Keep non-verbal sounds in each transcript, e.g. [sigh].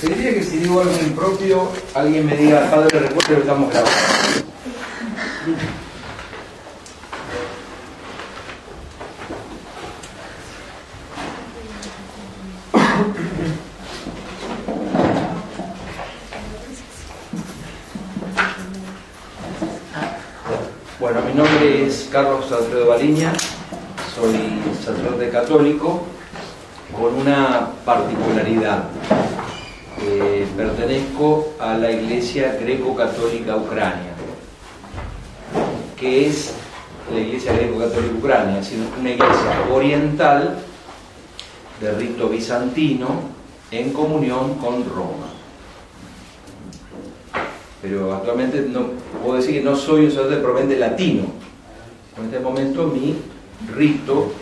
Pediría que si digo algo impropio, alguien me diga, padre, recuerdo que estamos grabando. Bueno, mi nombre es Carlos Soy sacerdote católico con una particularidad. Eh, pertenezco a la Iglesia Greco-Católica Ucrania, que es la Iglesia Greco-Católica Ucrania, es una iglesia oriental de rito bizantino en comunión con Roma. Pero actualmente no puedo decir que no soy un sacerdote probablemente latino. En este momento mi rito,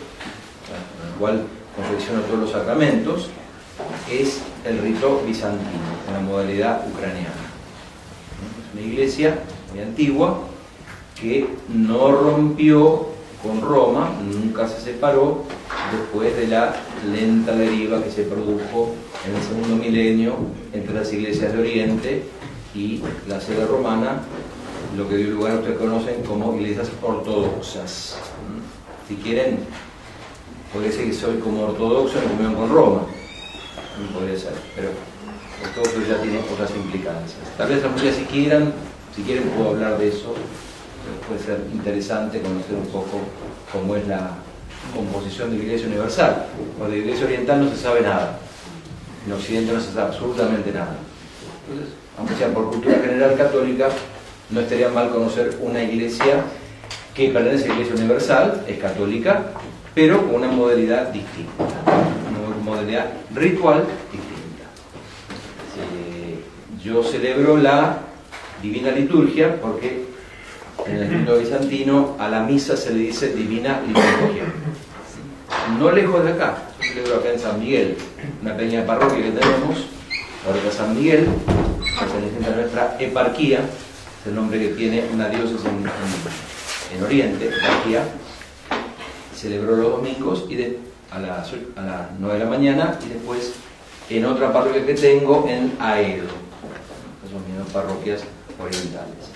con el cual confecciono todos los sacramentos, es el rito bizantino, en la modalidad ucraniana. Es una iglesia muy antigua que no rompió con Roma, nunca se separó después de la lenta deriva que se produjo en el segundo milenio entre las iglesias de Oriente y la sede romana, lo que dio lugar a ustedes conocen como iglesias ortodoxas. Si quieren, podría decir que soy como ortodoxo en comunión con Roma, podría ser, pero ortodoxo ya tiene otras implicancias. Tal vez algún día si quieran, si quieren puedo hablar de eso, puede ser interesante conocer un poco cómo es la composición de la Iglesia Universal. O de la Iglesia Oriental no se sabe nada, en Occidente no se sabe absolutamente nada. Entonces, aunque sea por cultura general católica, no estaría mal conocer una iglesia que pertenece a la Iglesia Universal, es católica, pero con una modalidad distinta, una modalidad ritual distinta. Eh, yo celebro la Divina Liturgia porque en el mundo bizantino a la misa se le dice Divina Liturgia. No lejos de acá, yo celebro acá en San Miguel, una pequeña parroquia que tenemos, la San Miguel, perteneciente a nuestra eparquía, es el nombre que tiene una diócesis en, en, Oriente, eparquía, celebró los domingos y a, las, a las 9 de la mañana y después en otra parroquia que tengo en Aedo, son mis parroquias orientales.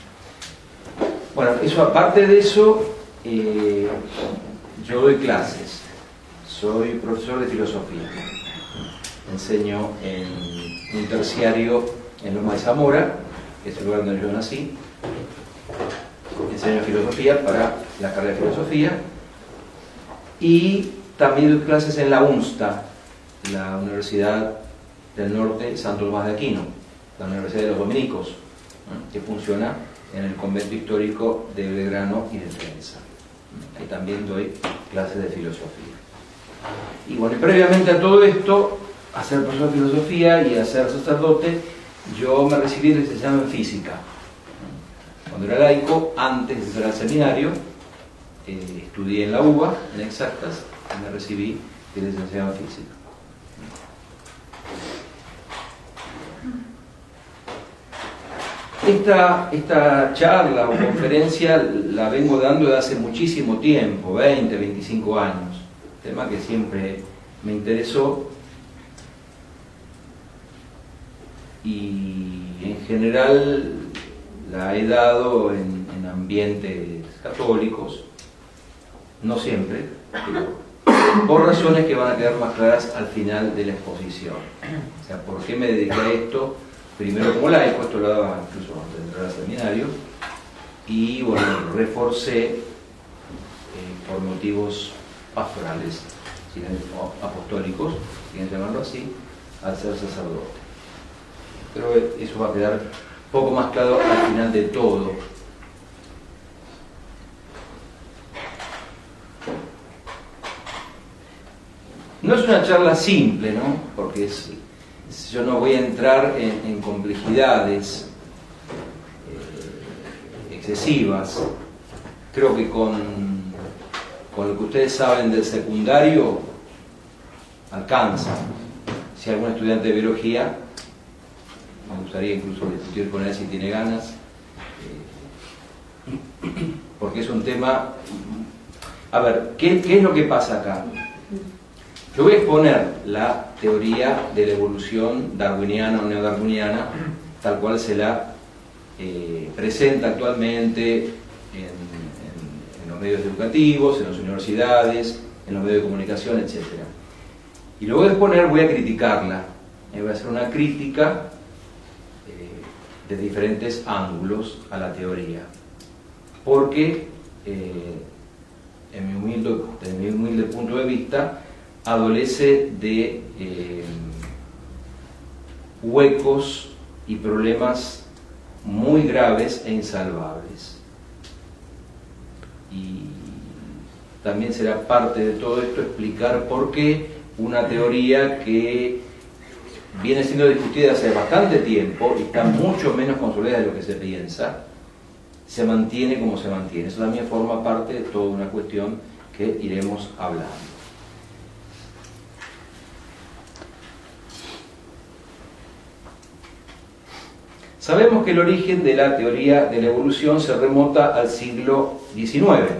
Bueno, eso aparte de eso, eh, yo doy clases, soy profesor de filosofía, enseño en un terciario en Loma de Zamora, que es el lugar donde yo nací. Enseño filosofía para la carrera de filosofía. Y también doy clases en la UNSTA, la Universidad del Norte Santo Tomás de Aquino, la Universidad de los Dominicos, que funciona en el convento histórico de Belgrano y de Trenza. Ahí también doy clases de filosofía. Y bueno, previamente a todo esto, a ser profesor de filosofía y a ser sacerdote, yo me recibí licenciado en física. Cuando era laico, antes de entrar al seminario, eh, estudié en la UBA, en exactas, y me recibí de licenciado en física. Esta, esta charla o conferencia la vengo dando desde hace muchísimo tiempo, 20, 25 años, tema que siempre me interesó y en general la he dado en, en ambientes católicos, no siempre, pero por razones que van a quedar más claras al final de la exposición. O sea, ¿por qué me dediqué a esto? Primero como laico, esto lo daba incluso antes de entrar al seminario, y bueno, reforcé eh, por motivos pastorales, apostólicos, quieren llamarlo así, al ser sacerdote. Pero eso va a quedar poco más claro al final de todo. No es una charla simple, ¿no? Porque es, yo no voy a entrar en, en complejidades eh, excesivas. Creo que con, con lo que ustedes saben del secundario alcanza. Si algún estudiante de biología me gustaría incluso discutir con él si tiene ganas. Eh, porque es un tema... A ver, ¿qué, es lo que pasa acá? Yo voy a exponer la teoría de la evolución darwiniana o neodarwiniana, tal cual se la eh, presenta actualmente en, los medios educativos, en las universidades, en los medios de comunicación, etc. Y lo voy a exponer, voy a criticarla, eh, voy a hacer una crítica de diferentes ángulos a la teoría, porque en mi humilde, desde mi humilde punto de vista, adolece de eh, huecos y problemas muy graves e insalvables. Y también será parte de todo esto explicar por qué una teoría que viene siendo discutida hace bastante tiempo y está mucho menos consolidada de lo que se piensa, se mantiene como se mantiene. Eso también forma parte de toda una cuestión que iremos hablando. Sabemos que el origen de la teoría de la evolución se remota al siglo XIX,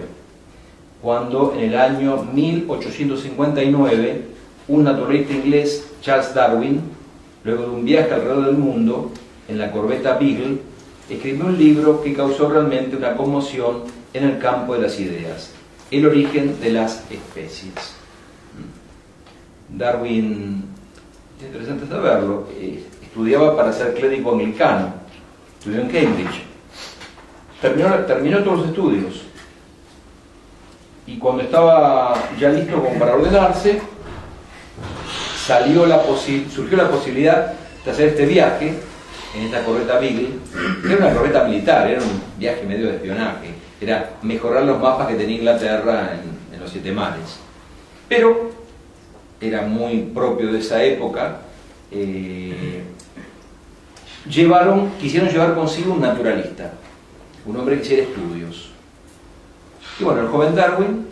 cuando en el año 1859 un naturalista inglés, Charles Darwin, luego de un viaje alrededor del mundo en la corbeta Beagle, escribió un libro que causó realmente una conmoción en el campo de las ideas, el origen de las especies. Darwin, es interesante saberlo, eh, estudiaba para ser clérigo anglicano, estudió en Cambridge. Terminó, todos los estudios. Y cuando estaba ya listo para ordenarse, salió la surgió la posibilidad de hacer este viaje en esta corbeta Beagle, que era una corbeta militar, era un viaje medio de espionaje, era mejorar los mapas que tenía Inglaterra en, los siete mares. Pero era muy propio de esa época, eh, llevaron, quisieron llevar consigo un naturalista, un hombre que hiciera estudios. Y bueno, el joven Darwin,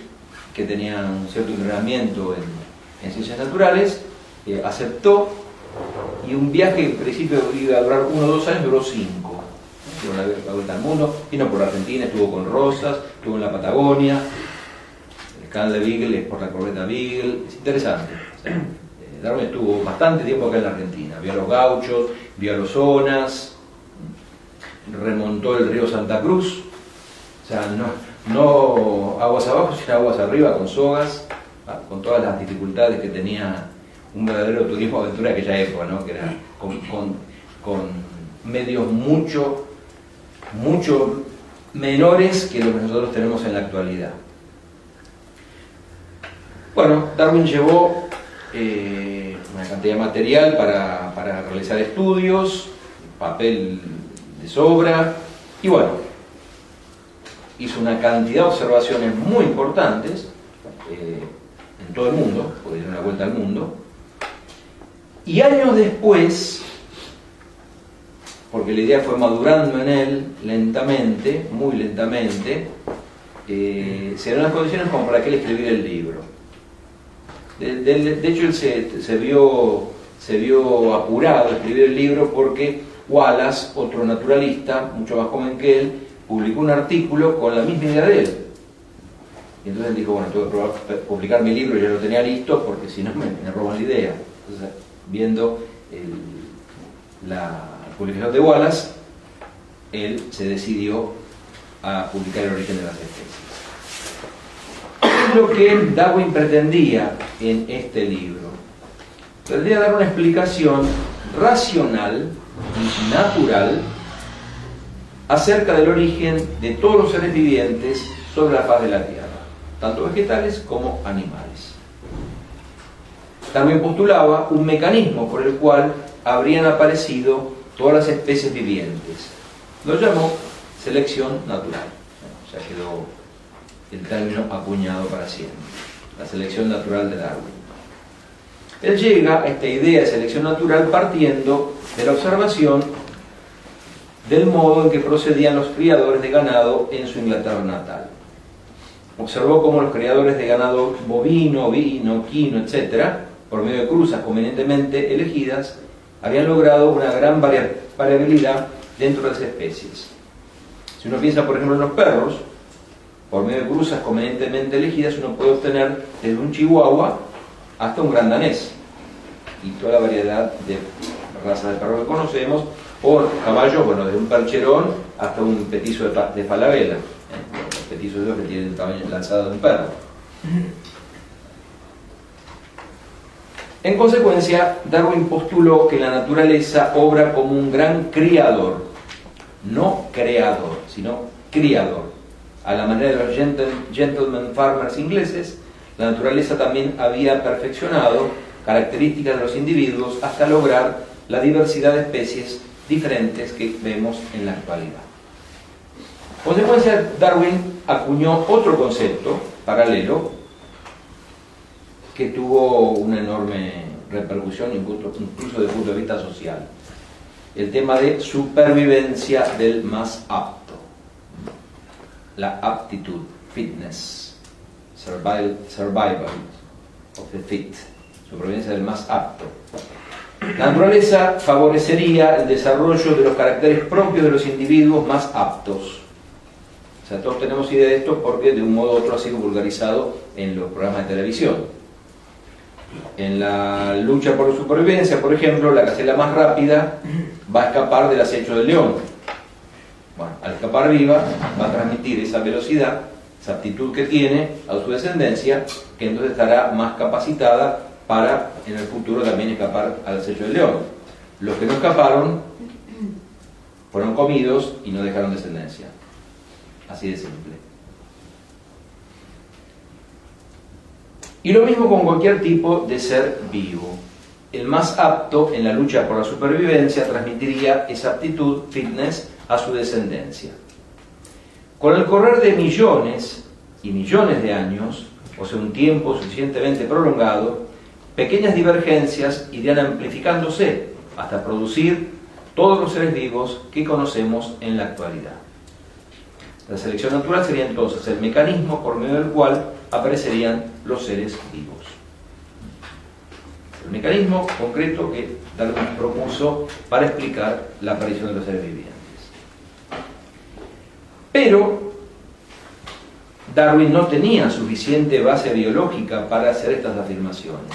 que tenía un cierto entrenamiento en, ciencias naturales, eh, aceptó y un viaje en principio iba a durar uno o dos años duró cinco. Dio la, vuelta al mundo, vino por Argentina, estuvo con Rosas, estuvo en la Patagonia, el canal de Beagle es por la corbeta Beagle, es interesante. Eh, Darwin estuvo bastante tiempo acá en la Argentina, vio a los gauchos, vio a los zonas, remontó el río Santa Cruz, o sea, no, no aguas abajo, sino aguas arriba con sogas, ah, con todas las dificultades que tenía un verdadero turismo aventura de aquella época, ¿no? que era con, medios mucho, mucho menores que los que nosotros tenemos en la actualidad. Bueno, Darwin llevó eh, una cantidad de material para, para, realizar estudios, papel de sobra, y bueno, hizo una cantidad de observaciones muy importantes eh, en todo el mundo, porque dio una vuelta al mundo, y años después, porque la idea fue madurando en él lentamente, muy lentamente, eh, se dieron las condiciones como para que él escribiera el libro. De, hecho, él se, vio, se vio apurado a escribir el libro porque Wallace, otro naturalista, mucho más joven que él, publicó un artículo con la misma idea de él. Y entonces él dijo, bueno, tengo que publicar mi libro, ya lo tenía listo, porque si no me, me roban la idea. Entonces, viendo la publicación de Wallace, él se decidió a publicar el origen de las especies. ¿Qué es lo que Darwin pretendía en este libro? Pretendía dar una explicación racional y natural acerca del origen de todos los seres vivientes sobre la faz de la Tierra, tanto vegetales como animales. También postulaba un mecanismo por el cual habrían aparecido todas las especies vivientes. Lo llamó selección natural. Sea, quedó el término acuñado para siempre. La selección natural de Darwin. Él llega a esta idea de selección natural partiendo de la observación del modo en que procedían los criadores de ganado en su Inglaterra natal. Observó cómo los criadores de ganado bovino, vino, quino, etc., por medio de cruzas convenientemente elegidas, habían logrado una gran variabilidad dentro de las especies. Si uno piensa, por ejemplo, en los perros, por medio de cruzas convenientemente elegidas, uno puede obtener desde un chihuahua hasta un gran danés y toda la variedad de razas de perros que conocemos, o caballos, bueno, desde un percherón hasta un petizo de, de falabella, ¿eh? los que tienen el tamaño lanzado de un perro. En consecuencia, Darwin postuló que la naturaleza obra como un gran criador, no creador, sino criador. A la manera de los gentleman farmers ingleses, la naturaleza también había perfeccionado características de los individuos hasta lograr la diversidad de especies diferentes que vemos en la actualidad. consecuencia, Darwin acuñó otro concepto paralelo que tuvo una enorme repercusión incluso desde el punto de vista social. El tema de supervivencia del más apto. La aptitud, fitness, survival, of the fit, supervivencia del más apto. La naturaleza favorecería el desarrollo de los caracteres propios de los individuos más aptos. O sea, todos tenemos idea de esto porque de un modo u otro ha sido vulgarizado en los programas de televisión en la lucha por supervivencia, por ejemplo, la gacela más rápida va a escapar del acecho del león. Bueno, al escapar viva, va a transmitir esa velocidad, esa aptitud que tiene a su descendencia, que entonces estará más capacitada para en el futuro también escapar al acecho del león. Los que no escaparon fueron comidos y no dejaron descendencia. Así de simple. Y lo mismo con cualquier tipo de ser vivo. El más apto en la lucha por la supervivencia transmitiría esa aptitud, fitness, a su descendencia. Con el correr de millones y millones de años, o sea, un tiempo suficientemente prolongado, pequeñas divergencias irían amplificándose hasta producir todos los seres vivos que conocemos en la actualidad. La selección natural sería entonces el mecanismo por medio del cual aparecerían los seres vivos. El mecanismo concreto que Darwin propuso para explicar la aparición de los seres vivientes. Pero Darwin no tenía suficiente base biológica para hacer estas afirmaciones.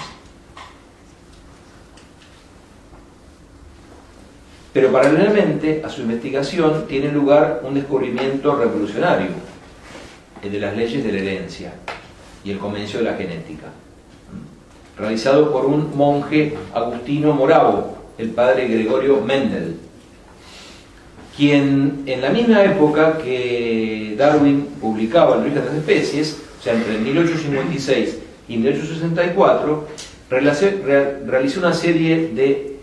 Pero paralelamente a su investigación tiene lugar un descubrimiento revolucionario, el de las leyes de la herencia y el Comencio de la Genética, realizado por un monje agustino moravo, el padre Gregorio Mendel, quien en la misma época que Darwin publicaba El origen de las especies, o sea, entre 1856 y 1864, realizó una serie de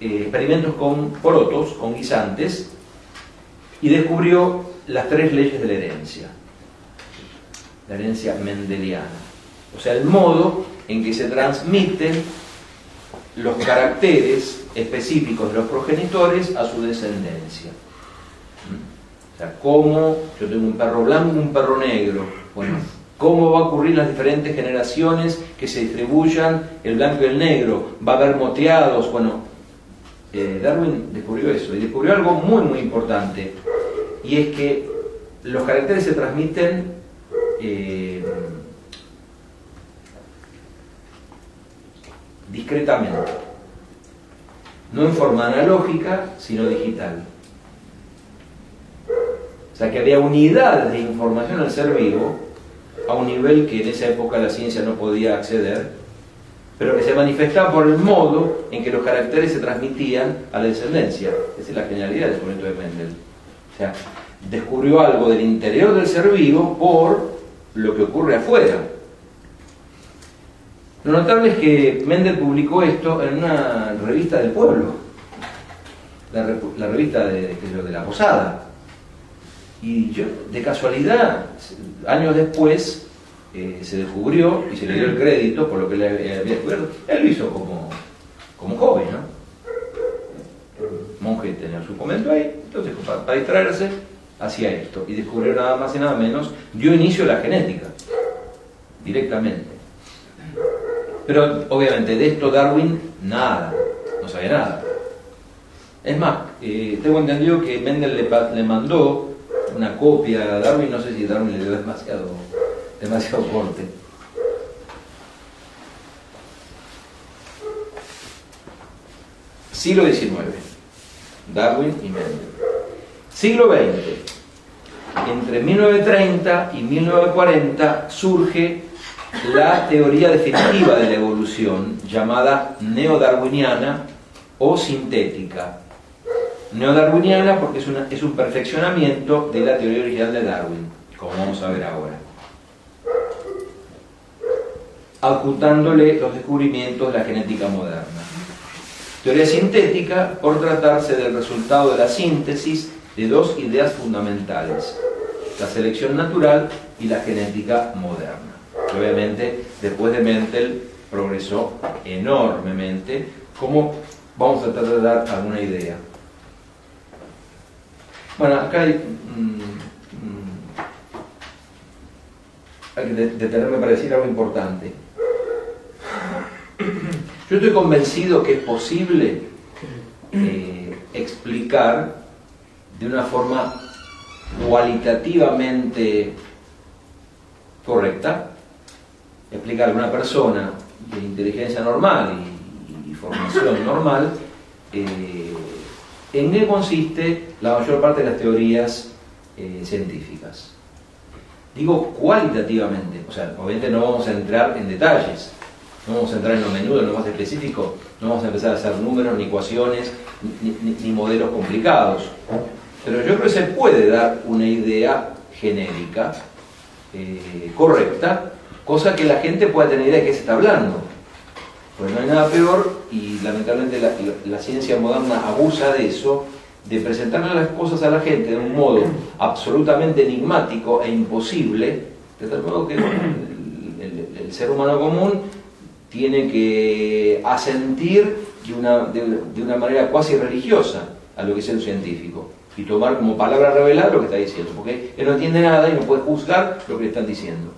eh, experimentos con porotos, con guisantes, y descubrió las tres leyes de la herencia la herencia mendeliana. O sea, el modo en que se transmiten los caracteres específicos de los progenitores a su descendencia. O sea, cómo yo tengo un perro blanco y un perro negro. Bueno, cómo va a ocurrir las diferentes generaciones que se distribuyan el blanco y el negro. Va a haber moteados. Bueno, eh, Darwin descubrió eso y descubrió algo muy, muy importante. Y es que los caracteres se transmiten eh, discretamente, no en forma analógica, sino digital. O sea que había unidades de información al ser vivo a un nivel que en esa época la ciencia no podía acceder, pero que se manifestaba por el modo en que los caracteres se transmitían a la descendencia. Esa es la genialidad del momento de Mendel. O sea, descubrió algo del interior del ser vivo por lo que ocurre afuera. Lo notable es que Mendel publicó esto en una revista del pueblo, la, revista de, la Posada. Y yo, de casualidad, años después, eh, se descubrió y se le dio el crédito por lo que le había descubierto. Él lo hizo como, como joven, ¿no? Monje tenía su momento ahí, entonces para distraerse hacia esto y descubrió nada más y nada menos, dio inicio a la genética, directamente. Pero obviamente de esto Darwin nada, no sabía nada. Es más, eh, tengo entendido que Mendel le, mandó una copia a Darwin, no sé si Darwin le dio demasiado, demasiado corte. Siglo XIX, Darwin y Mendel. Siglo XX, entre 1930 y 1940 surge la teoría definitiva de la evolución llamada neodarwiniana o sintética. Neodarwiniana porque es, un perfeccionamiento de la teoría original de Darwin, como vamos a ver ahora. Ocultándole los descubrimientos de la genética moderna. Teoría sintética por tratarse del resultado de la síntesis de dos ideas fundamentales, la selección natural y la genética moderna. Obviamente, después de Mendel progresó enormemente, como vamos a tratar de dar alguna idea. Bueno, acá hay, mm, mm, hay que detenerme para decir algo importante. Yo estoy convencido que es posible eh, explicar de una forma cualitativamente correcta, explicar a una persona de inteligencia normal y, formación [laughs] normal eh, en qué consiste la mayor parte de las teorías eh, científicas. Digo cualitativamente, o sea, obviamente no vamos a entrar en detalles, no vamos a entrar en lo menudo, en lo más específico, no vamos a empezar a hacer números, ni ecuaciones, ni, modelos complicados. Pero yo creo que se puede dar una idea genérica, eh, correcta, cosa que la gente pueda tener idea de qué se está hablando. Pues no hay nada peor, y lamentablemente la, ciencia moderna abusa de eso, de presentarle las cosas a la gente de un modo absolutamente enigmático e imposible, de tal modo que el ser humano común tiene que asentir de una, de, una manera cuasi religiosa a lo que es el científico y tomar como palabra revelada lo que está diciendo, porque él no entiende nada y no puede juzgar lo que le están diciendo.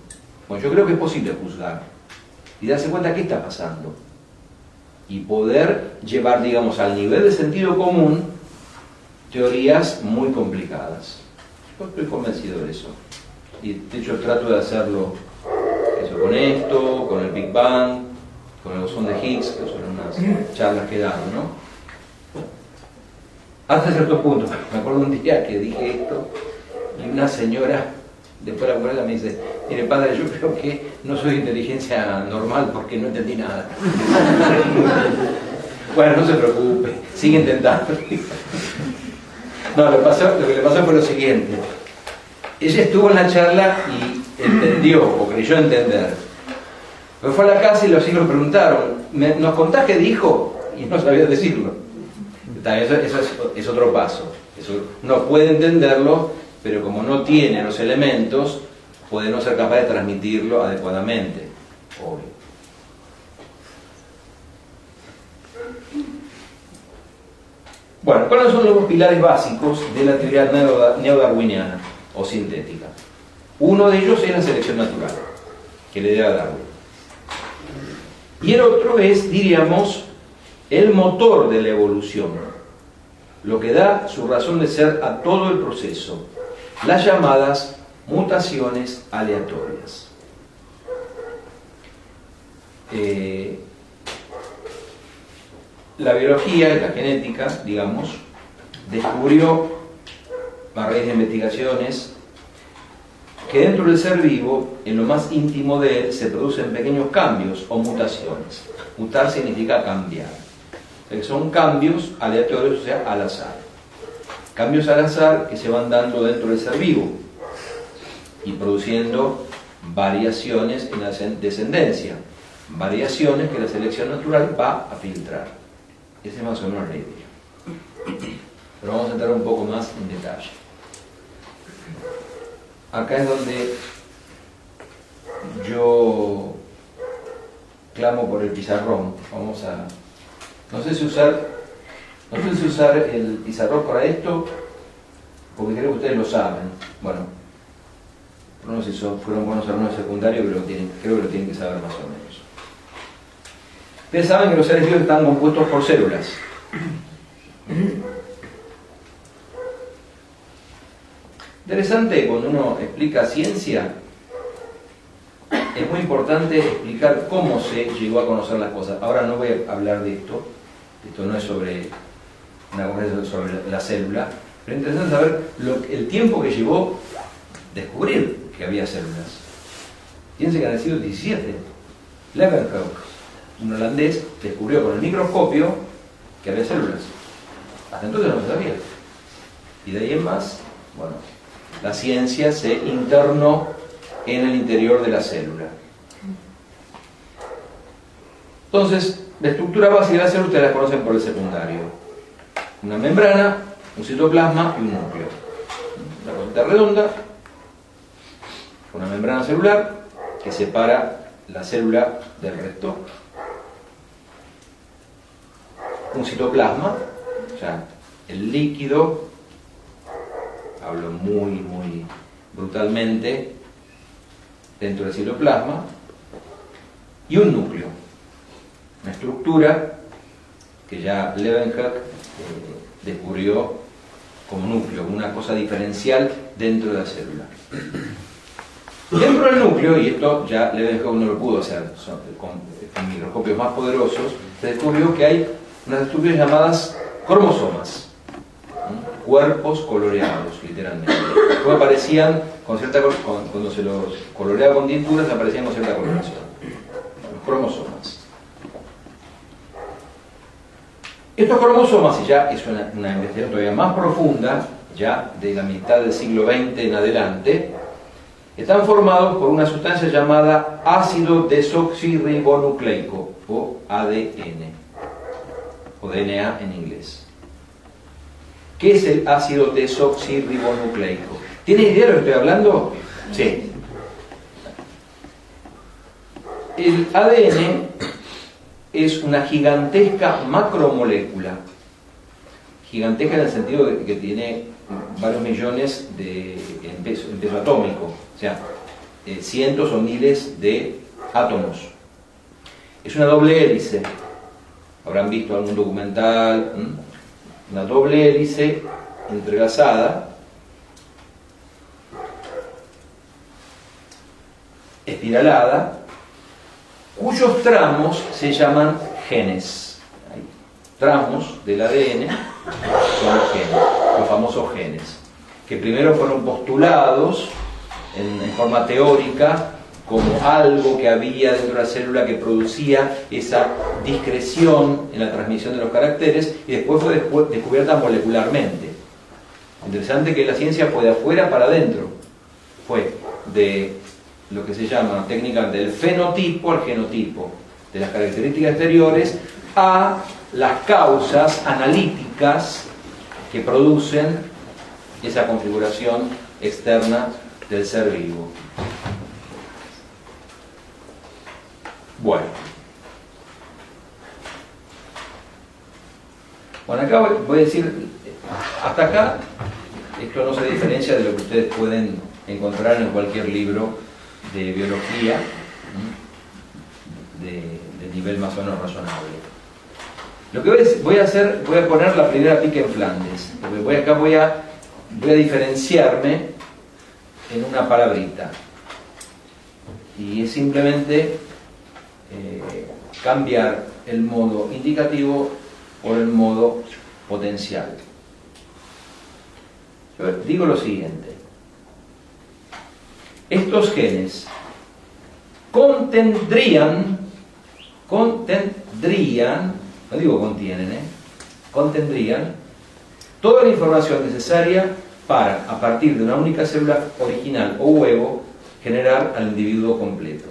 Bueno, yo creo que es posible juzgar y darse cuenta qué está pasando y poder llevar, digamos, al nivel de sentido común teorías muy complicadas. Yo estoy convencido de eso. Y de hecho trato de hacerlo con esto, con el Big Bang, con el bosón de Higgs, que son unas charlas que he dado, ¿no? Hasta cierto punto, me acuerdo un día que dije esto y una señora después de la abuela me dice, mire padre, yo creo que no soy de inteligencia normal porque no entendí nada. [laughs] bueno, no se preocupe, sigue intentando. [laughs] no, lo que le pasó fue lo siguiente. Ella estuvo en la charla y entendió o creyó entender me fue a la casa y los hijos preguntaron, ¿nos contás qué dijo? Y no sabía decirlo. Eso, es, otro paso. Uno puede entenderlo, pero como no tiene los elementos, puede no ser capaz de transmitirlo adecuadamente. Obvio. Bueno, ¿cuáles son los pilares básicos de la teoría neodarwiniana o sintética? Uno de ellos es la selección natural, que le debe a Darwin. Y el otro es, diríamos, el motor de la evolución, lo que da su razón de ser a todo el proceso, las llamadas mutaciones aleatorias. Eh, la biología y la genética, digamos, descubrió, a raíz de investigaciones, que dentro del ser vivo, en lo más íntimo de él, se producen pequeños cambios o mutaciones. Mutar significa cambiar. Son cambios aleatorios, o sea, al azar. Cambios al azar que se van dando dentro del ser vivo y produciendo variaciones en la descendencia. Variaciones que la selección natural va a filtrar. Ese es más o menos la idea. Pero vamos a entrar un poco más en detalle acá es donde yo clamo por el pizarrón. Vamos a. No sé si usar. No sé si usar el pizarrón para esto, porque creo que ustedes lo saben. Bueno, no sé si fueron buenos alumnos secundarios, pero creo que lo tienen que saber más o menos. Ustedes saben que los seres vivos están compuestos por células. Interesante cuando uno explica ciencia, es muy importante explicar cómo se llegó a conocer las cosas. Ahora no voy a hablar de esto, esto no es sobre una conversación sobre la célula, pero es interesante saber el tiempo que llevó descubrir que había células. Fíjense que han sido 17. Leeuwenhoek, un holandés, descubrió con el microscopio que había células. Hasta entonces no se sabía. Y de ahí en más, bueno, la ciencia se internó en el interior de la célula. Entonces, la estructura básica de la célula ustedes la conocen por el secundario. Una membrana, un citoplasma y un núcleo. Una cosita redonda, una membrana celular que separa la célula del resto. Un citoplasma, o sea, el líquido, hablo muy, muy brutalmente, dentro del citoplasma, y un núcleo, una estructura que ya Leeuwenhoek eh, descubrió como núcleo, una cosa diferencial dentro de la célula. Dentro del núcleo, y esto ya Leeuwenhoek no lo pudo hacer con, microscopios más poderosos, se descubrió que hay unas estructuras llamadas cromosomas, cuerpos coloreados, literalmente. Después aparecían con cierta cuando se los coloreaba con tinturas aparecían con cierta coloración. Los cromosomas. Estos cromosomas, y ya es una, investigación todavía más profunda, ya de la mitad del siglo XX en adelante, están formados por una sustancia llamada ácido desoxirribonucleico o ADN o DNA en inglés. ¿Qué es el ácido desoxirribonucleico? ¿Tiene idea de lo que estoy hablando? Sí. El ADN es una gigantesca macromolécula. Gigantesca en el sentido de que tiene varios millones de, en, peso, atómico, o sea, eh, cientos o miles de átomos. Es una doble hélice. Habrán visto algún documental, una doble hélice entrelazada, espiralada, cuyos tramos se llaman genes. Tramos del ADN son los genes los famosos genes, que primero fueron postulados en, forma teórica como algo que había dentro de la célula que producía esa discreción en la transmisión de los caracteres y después fue descubierta molecularmente. Interesante que la ciencia fue de afuera para adentro. Fue de lo que se llama técnica del fenotipo al genotipo, de las características exteriores a las causas analíticas que producen esa configuración externa del ser vivo. Bueno. Bueno, acá voy a decir, hasta acá, esto no se diferencia de lo que ustedes pueden encontrar en cualquier libro de biología de, nivel más o menos razonable. Lo que voy a hacer, voy a poner la primera pica en Flandes. Voy, acá voy a, voy a diferenciarme en una palabrita. Y es simplemente eh, cambiar el modo indicativo por el modo potencial. Digo lo siguiente. Estos genes contendrían, contendrían no digo contienen, ¿eh? contendrían toda la información necesaria para, a partir de una única célula original o huevo, generar al individuo completo.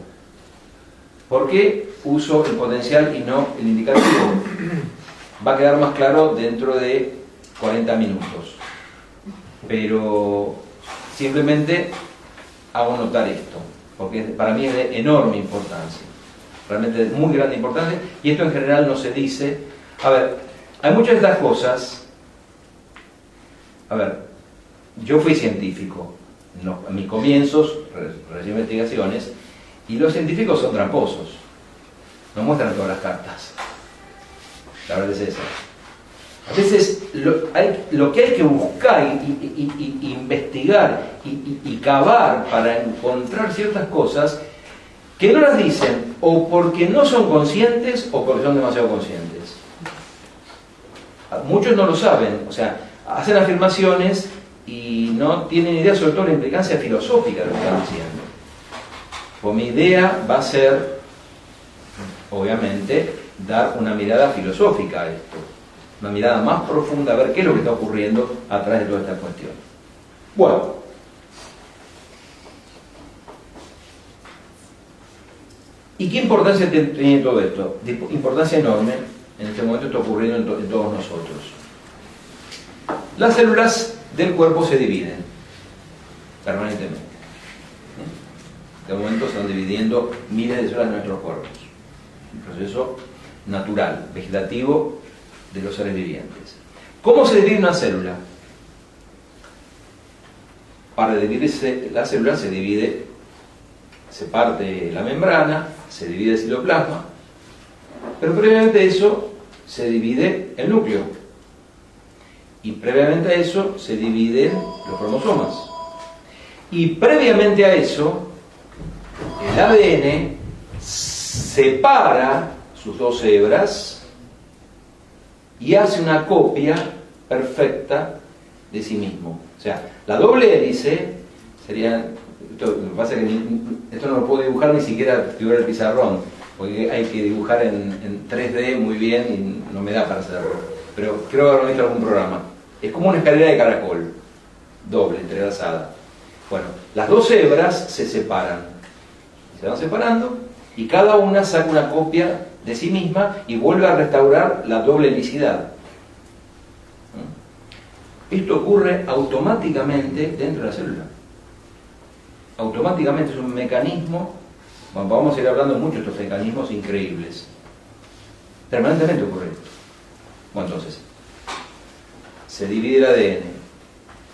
¿Por qué uso el potencial y no el indicativo? Va a quedar más claro dentro de 40 minutos. Pero simplemente hago notar esto, porque para mí es de enorme importancia realmente muy grande importancia, y esto en general no se dice. A ver, hay muchas de estas cosas. A ver, yo fui científico en, mis comienzos, de investigaciones, y los científicos son tramposos, no muestran todas las cartas. La verdad es esa. A veces lo, que hay que buscar y, investigar y, cavar para encontrar ciertas cosas que no las dicen o porque no son conscientes o porque son demasiado conscientes. Muchos no lo saben, o sea, hacen afirmaciones y no tienen idea sobre todo la implicancia filosófica de lo que están haciendo. Pues mi idea va a ser, obviamente, dar una mirada filosófica a esto, una mirada más profunda, a ver qué es lo que está ocurriendo a través de toda esta cuestión. Bueno, ¿y qué importancia tiene todo esto? Importancia enorme, en este momento está ocurriendo en, todos nosotros. Las células del cuerpo se dividen permanentemente. En este momento están dividiendo miles de células de nuestros cuerpos. Un proceso natural, vegetativo de los seres vivientes. ¿Cómo se divide una célula? Para dividirse la célula se divide, se parte la membrana, se divide el citoplasma, pero previamente a eso se divide el núcleo. Y previamente a eso se dividen los cromosomas. Y previamente a eso, el ADN separa sus dos hebras y hace una copia perfecta de sí mismo. O sea, la doble hélice sería, esto, pasa que esto no lo puedo dibujar ni siquiera figura el pizarrón, porque hay que dibujar en, 3D muy bien y no me da para hacerlo. Pero creo haberlo visto algún programa. Es como una escalera de caracol, doble, entrelazada. Bueno, las dos hebras se separan. Se van separando y cada una saca una copia de sí misma y vuelve a restaurar la doble helicidad. ¿Mm? Esto ocurre automáticamente dentro de la célula. Automáticamente es un mecanismo, vamos a ir hablando mucho de estos mecanismos increíbles. Permanentemente ocurre esto. Bueno, entonces, se divide el ADN,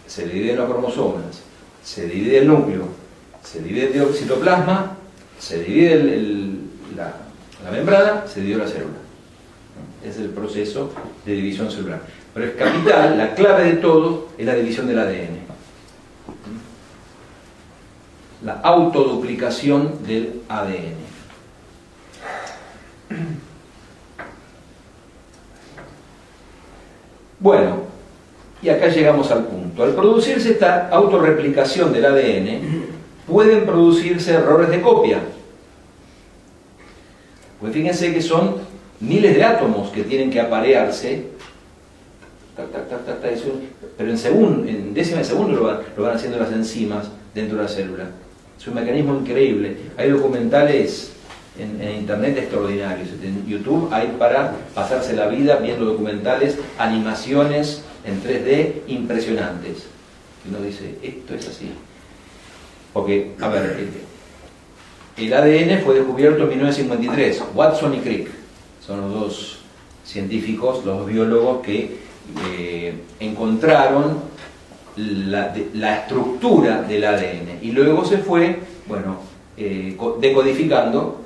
se dividen los cromosomas, se divide el núcleo, se divide el citoplasma, se divide el, la membrana, se dio la célula. Es el proceso de división celular. Pero es capital, la clave de todo es la división del ADN. La autoduplicación del ADN. Bueno, y acá llegamos al punto. Al producirse esta autorreplicación del ADN, pueden producirse errores de copia pues fíjense que son miles de átomos que tienen que aparearse, pero en, segundo, en décima de segundo lo van, haciendo las enzimas dentro de la célula. Es un mecanismo increíble. Hay documentales en, internet extraordinarios. En YouTube hay para pasarse la vida viendo documentales, animaciones en 3D impresionantes. Uno dice, esto es así. Porque, a ver, el ADN fue descubierto en 1953, Watson y Crick. Son los dos científicos, los biólogos que eh, encontraron la, estructura del ADN. Y luego se fue, bueno, eh, decodificando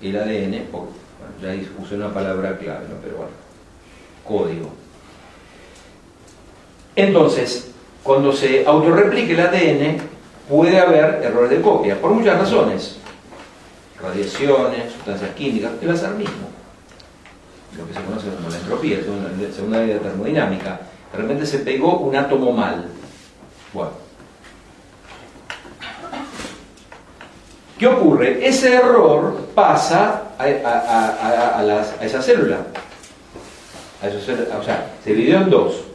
el ADN, por, ya usé una palabra clave, pero bueno, código. Entonces, cuando se autorreplique el ADN, puede haber errores de copia, por muchas razones. Radiaciones, sustancias químicas, el azar mismo. Lo que se conoce como la entropía, la segunda ley de termodinámica. De repente se pegó un átomo mal. Bueno. ¿Qué ocurre? Ese error pasa a, esa célula. A esa célula. O sea, se dividió en dos.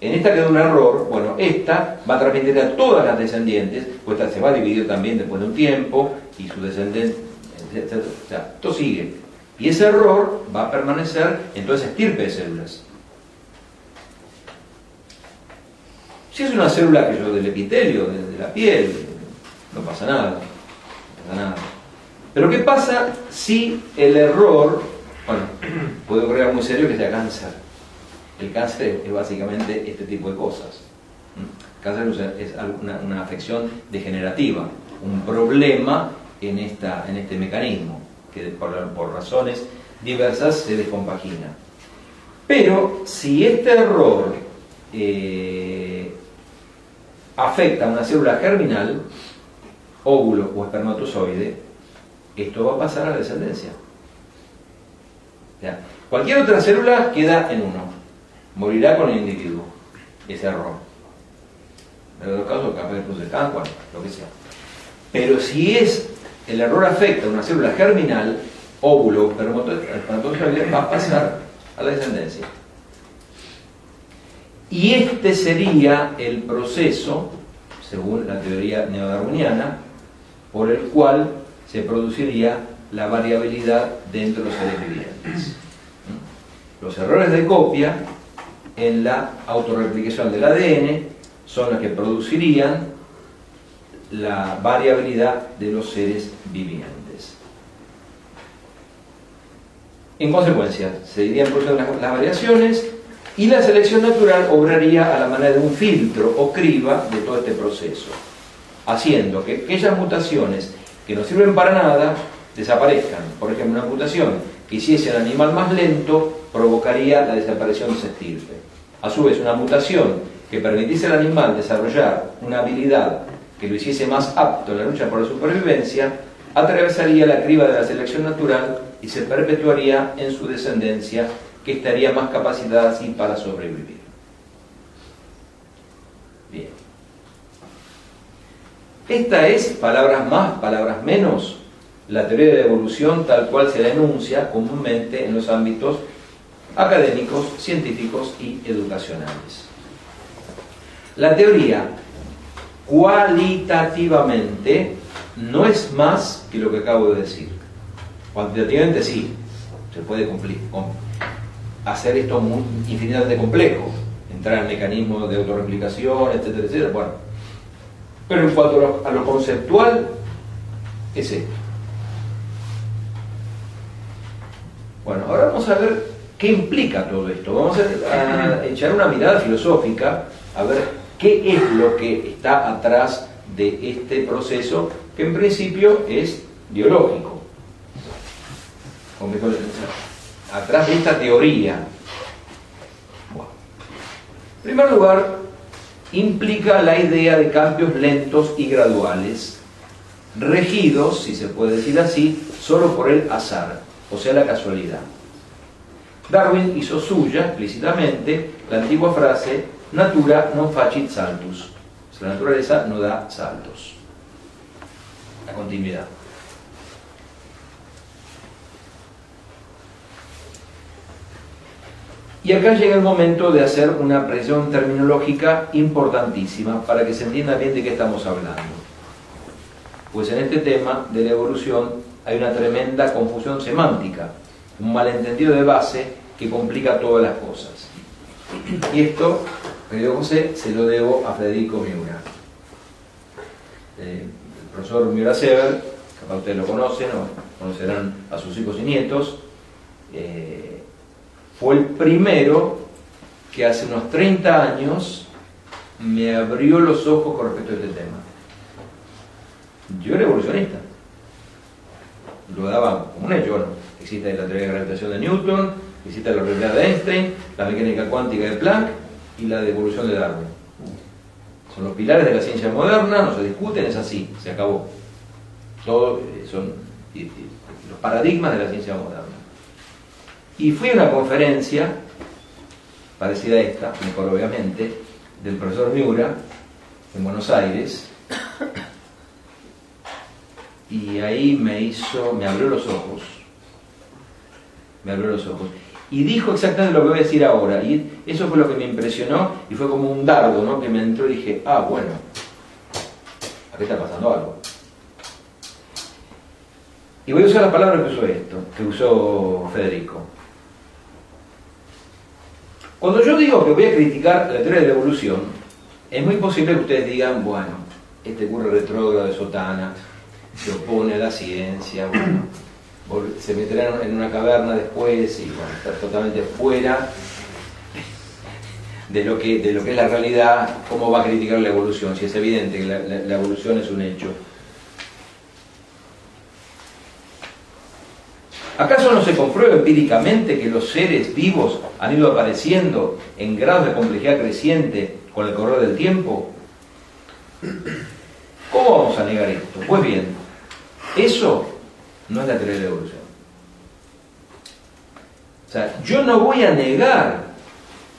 En esta queda un error, bueno, esta va a transmitir a todas las descendientes, pues esta se va a dividir también después de un tiempo, y su descendiente. O sea, esto sigue. Y ese error va a permanecer en toda esa estirpe de células. Si es una célula que yo del epitelio, de, la piel, no pasa nada. No pasa nada. Pero ¿qué pasa si el error, bueno, puede ocurrir muy serio que sea cáncer? El cáncer es básicamente este tipo de cosas. El cáncer es una, afección degenerativa, un problema en, esta, en este mecanismo, que por, razones diversas se descompagina. Pero si este error eh, afecta a una célula germinal, óvulo o espermatozoide, esto va a pasar a la descendencia. Cualquier otra célula queda en uno, morirá con el individuo, ese error. En otros casos, capaz de cáncer, lo que sea. Pero si es el error afecta a una célula germinal, óvulo, espermatozoide, va a pasar a la descendencia. Y este sería el proceso, según la teoría neodarwiniana, por el cual se produciría la variabilidad dentro de los seres vivientes. Los errores de copia en la autorreplicación del ADN son los que producirían la variabilidad de los seres vivientes. En consecuencia, se irían produciendo las, variaciones y la selección natural obraría a la manera de un filtro o criba de todo este proceso, haciendo que aquellas mutaciones que no sirven para nada desaparezcan. Por ejemplo, una mutación que hiciese al animal más lento provocaría la desaparición de ese estirpe. A su vez, una mutación que permitiese al animal desarrollar una habilidad que lo hiciese más apto en la lucha por la supervivencia, atravesaría la criba de la selección natural y se perpetuaría en su descendencia, que estaría más capacitada así para sobrevivir. Bien. Esta es, palabras más, palabras menos, la teoría de evolución tal cual se la enuncia comúnmente en los ámbitos académicos, científicos y educacionales. La teoría cualitativamente no es más que lo que acabo de decir. Cuantitativamente sí, se puede cumplir, hacer esto muy, infinitamente complejo, entrar en mecanismos de autorreplicación, etcétera, etcétera. Bueno, pero en cuanto a lo, conceptual, es esto. Bueno, ahora vamos a ver qué implica todo esto. Vamos a echar una mirada filosófica a ver ¿Qué es lo que está atrás de este proceso que en principio es biológico? Atrás de esta teoría. en primer lugar, implica la idea de cambios lentos y graduales, regidos, si se puede decir así, solo por el azar, o sea, la casualidad. Darwin hizo suya explícitamente la antigua frase natura non facit saltus. La naturaleza no da saltos. La continuidad. Y acá llega el momento de hacer una presión terminológica importantísima para que se entienda bien de qué estamos hablando. Pues en este tema de la evolución hay una tremenda confusión semántica, un malentendido de base que complica todas las cosas. Y esto Querido José, se lo debo a Federico Miura. Eh, el profesor Miura Sever, capaz ustedes lo conocen o conocerán a sus hijos y nietos, eh, fue el primero que hace unos 30 años me abrió los ojos con respecto a este tema. Yo era evolucionista. Lo daba como un hecho. existe la teoría de gravitación de Newton, existe la realidad de Einstein, la mecánica cuántica de Planck, y la devolución de Darwin. Son los pilares de la ciencia moderna, no se discuten, es así, se acabó. Todos eh, son los paradigmas de la ciencia moderna. Y fui a una conferencia, parecida a esta, mejor obviamente, del profesor Miura, en Buenos Aires, y ahí me hizo, me abrió los ojos, me abrió los ojos y dijo exactamente lo que voy a decir ahora. Y eso fue lo que me impresionó y fue como un dardo ¿no? que me entró y dije, ah, bueno, aquí está pasando algo. Y voy a usar la palabra que usó esto, que usó Federico. Cuando yo digo que voy a criticar la teoría de la evolución, es muy posible que ustedes digan, bueno, este curro retrógrado de sotana se opone a la ciencia, bueno, se meterán en una caverna después y bueno, estar totalmente fuera de lo, que, de lo que es la realidad, cómo va a criticar la evolución, si es evidente que la, evolución es un hecho. ¿Acaso no se comprueba empíricamente que los seres vivos han ido apareciendo en grados de complejidad creciente con el correr del tiempo? ¿Cómo vamos a negar esto? Pues bien, eso no es la teoría de la evolución. O sea, yo no voy a negar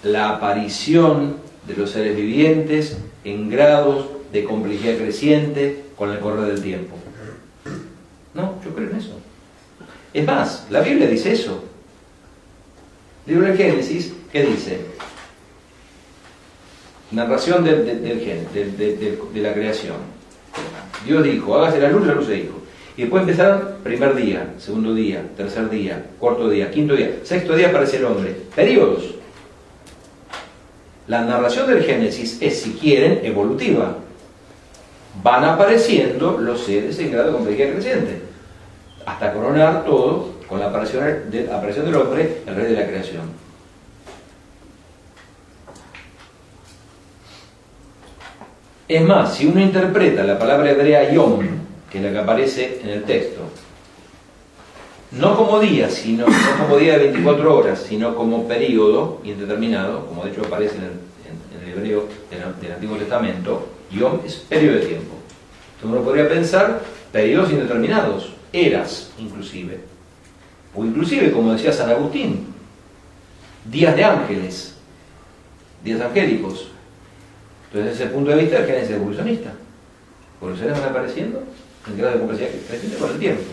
la aparición de los seres vivientes en grados de complejidad creciente con el correr del tiempo. No, yo creo en eso. Es más, la Biblia dice eso. El libro de Génesis, ¿qué dice? Narración del, de, la creación. Dios dijo, hágase la luz, la luz se dijo. Y después empezaron primer día, segundo día, tercer día, cuarto día, quinto día, sexto día aparece el hombre. Periodos. La narración del Génesis es, si quieren, evolutiva. Van apareciendo los seres en grado de complejidad creciente. Hasta coronar todo con la aparición, de, aparición del hombre, el rey de la creación. Es más, si uno interpreta la palabra hebrea yom, que la que aparece en el texto, no como día, sino, no como día de 24 horas, sino como periodo indeterminado, como de hecho aparece en el, hebreo del, Antiguo Testamento, yom es periodo de tiempo. Entonces uno podría pensar periodos indeterminados, eras inclusive, o inclusive, como decía San Agustín, días de ángeles, días angélicos. Entonces, desde ese punto de vista, el Génesis es evolucionista. Seres van apareciendo en grado de complejidad creciente con el tiempo.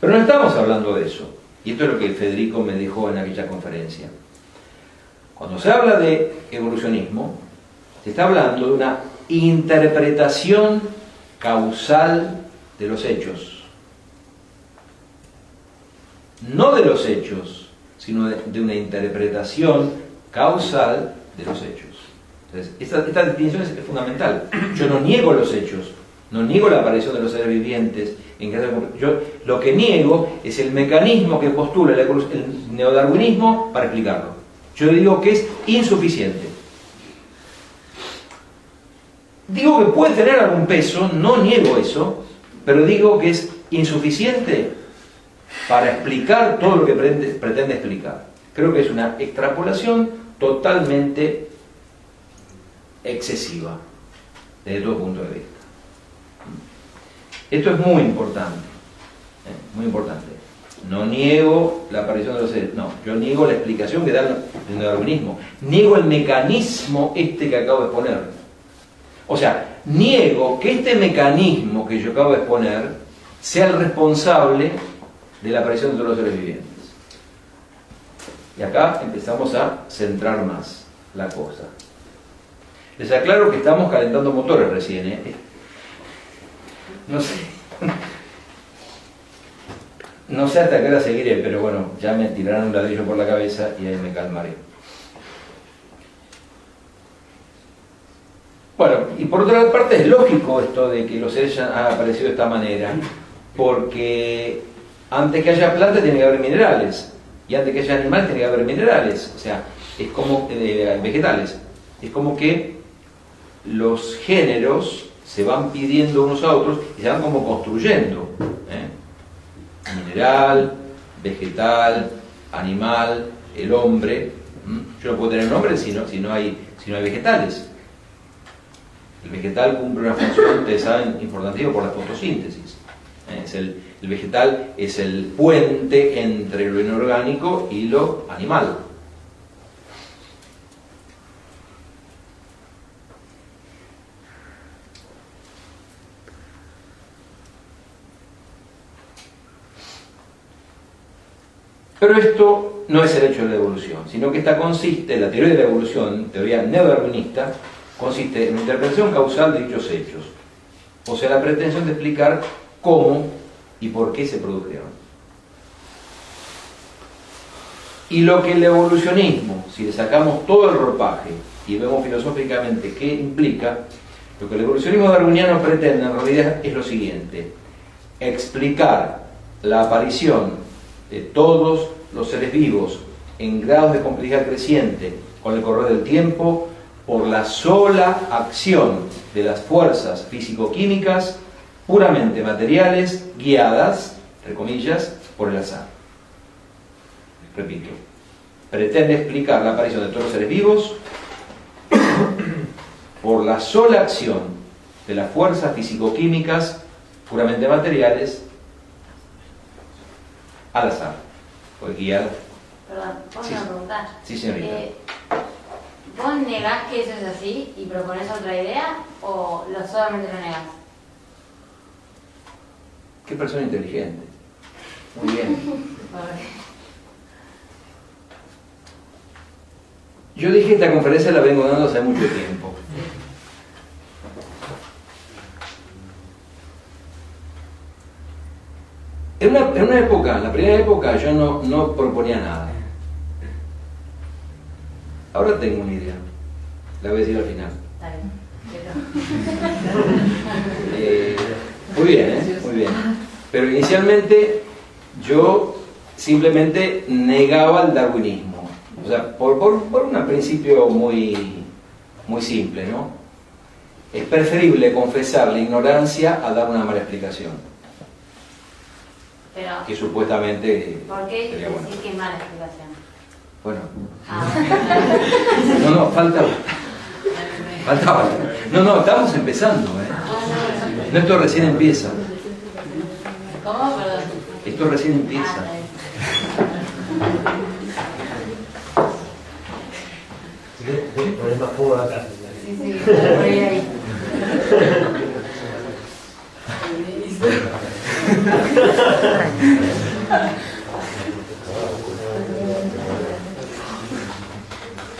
Pero no estamos hablando de eso. Y esto es lo que Federico me dijo en aquella conferencia. Cuando se habla de evolucionismo, se está hablando de una interpretación causal de los hechos. No de los hechos, sino de, una interpretación causal de los hechos. Entonces, esta distinción es fundamental. Yo no niego los hechos, no niego la aparición de los seres vivientes. En yo lo que niego es el mecanismo que postula el, neodarwinismo para explicarlo. Yo digo que es insuficiente. Digo que puede tener algún peso, no niego eso, pero digo que es insuficiente para explicar todo lo que pretende, pretende explicar. Creo que es una extrapolación totalmente excesiva desde todo punto de vista. Esto es muy importante, ¿eh? muy importante. No niego la aparición de los seres, no, yo niego la explicación que da el darwinismo, niego el mecanismo este que acabo de exponer. O sea, niego que este mecanismo que yo acabo de exponer sea el responsable de la aparición de todos los seres vivientes. Y acá empezamos a centrar más la cosa. Les aclaro que estamos calentando motores recién. ¿eh? No sé. No sé hasta qué hora seguiré, pero bueno, ya me tirarán un ladrillo por la cabeza y ahí me calmaré. Bueno, y por otra parte es lógico esto de que los seres hayan aparecido de esta manera, porque antes que haya plantas tiene que haber minerales, y antes que haya animales tiene que haber minerales, o sea, es como eh, vegetales, es como que los géneros se van pidiendo unos a otros y se van como construyendo. ¿eh? Mineral, vegetal, animal, el hombre. Yo no puedo tener nombre si no, si no, hay, si no hay vegetales. El vegetal cumple una función, ustedes saben, importantísima por la fotosíntesis. ¿eh? Es el, el vegetal es el puente entre lo inorgánico y lo animal. Pero esto no es el hecho de la evolución, sino que esta consiste, la teoría de la evolución, teoría neodarwinista, consiste en la interpretación causal de dichos hechos, o sea, la pretensión de explicar cómo y por qué se produjeron. Y lo que el evolucionismo, si le sacamos todo el ropaje y vemos filosóficamente qué implica, lo que el evolucionismo darwiniano pretende en realidad es lo siguiente, explicar la aparición de todos los seres vivos en grados de complejidad creciente con el correr del tiempo por la sola acción de las fuerzas físico-químicas puramente materiales guiadas, entre comillas, por el azar. Repito, pretende explicar la aparición de todos los seres vivos [coughs] por la sola acción de las fuerzas físico-químicas puramente materiales al azar, o guiar. Perdón, ¿puedo Sí. una pregunta? Sí, señorita. Eh, ¿Vos negás que eso es así y propones otra idea o lo solamente lo negás? Qué persona inteligente. Muy bien. [laughs] Yo dije esta conferencia la vengo dando hace mucho tiempo. En una, en una época, en la primera época, yo no, no proponía nada. Ahora tengo una idea. La voy a decir al final. Eh, muy bien, ¿eh? muy bien. Pero inicialmente yo simplemente negaba el darwinismo. O sea, por, por, por un principio muy, muy simple, ¿no? Es preferible confesar la ignorancia a dar una mala explicación, Pero, que supuestamente ¿por qué sería decir bueno. que es mala explicación? Bueno, Ah, [laughs] no, no, falta. Faltaba. No, no, estamos empezando, ¿eh? No, esto recién empieza. ¿Cómo? Perdón. Esto recién Ah, empieza. Poner más fuego acá. Sí, sí, por ahí. [laughs]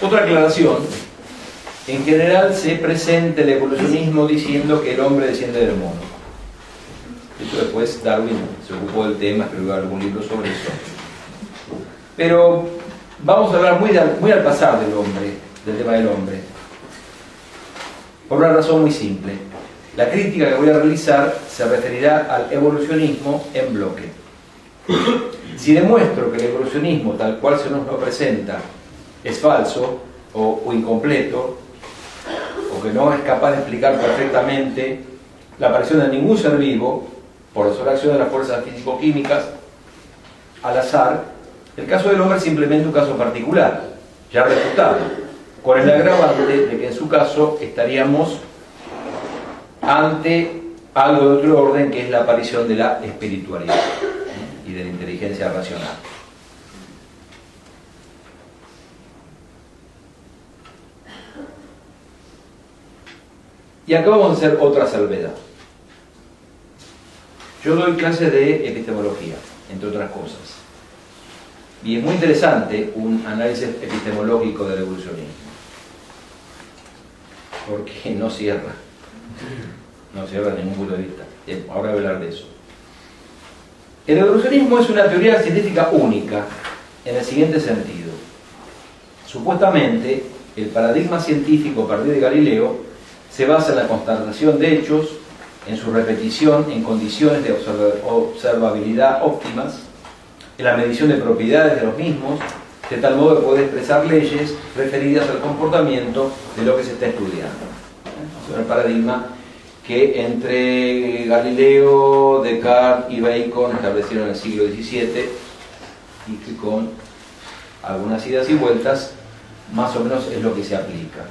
Otra aclaración. En general se presenta el evolucionismo diciendo que el hombre desciende del mono. Esto después Darwin se ocupó del tema, escribió algún libro sobre eso. Pero vamos a hablar muy, al- muy pasar del hombre, del tema del hombre. Por una razón muy simple. La crítica que voy a realizar se referirá al evolucionismo en bloque. Si demuestro que el evolucionismo tal cual se nos lo presenta es falso o, incompleto, o que no es capaz de explicar perfectamente la aparición de ningún ser vivo por la sola acción de las fuerzas físico-químicas al azar, el caso del hombre es simplemente un caso particular, ya refutado, con el agravante de que en su caso estaríamos ante algo de otro orden que es la aparición de la espiritualidad y de la inteligencia racional. Y acá vamos a hacer otra salvedad. Yo doy clases de epistemología, entre otras cosas. Y es muy interesante un análisis epistemológico del evolucionismo. Porque no cierra. No cierra ningún punto de vista. Bien, ahora voy a hablar de eso. El evolucionismo es una teoría científica única en el siguiente sentido. Supuestamente, el paradigma científico a partir de Galileo se basa en la constatación de hechos, en su repetición en condiciones de observa- observabilidad óptimas, en la medición de propiedades de los mismos, de tal modo que puede expresar leyes referidas al comportamiento de lo que se está estudiando. El paradigma que entre Galileo, Descartes y Bacon establecieron en el siglo XVII y que con algunas idas y vueltas más o menos es lo que se aplica.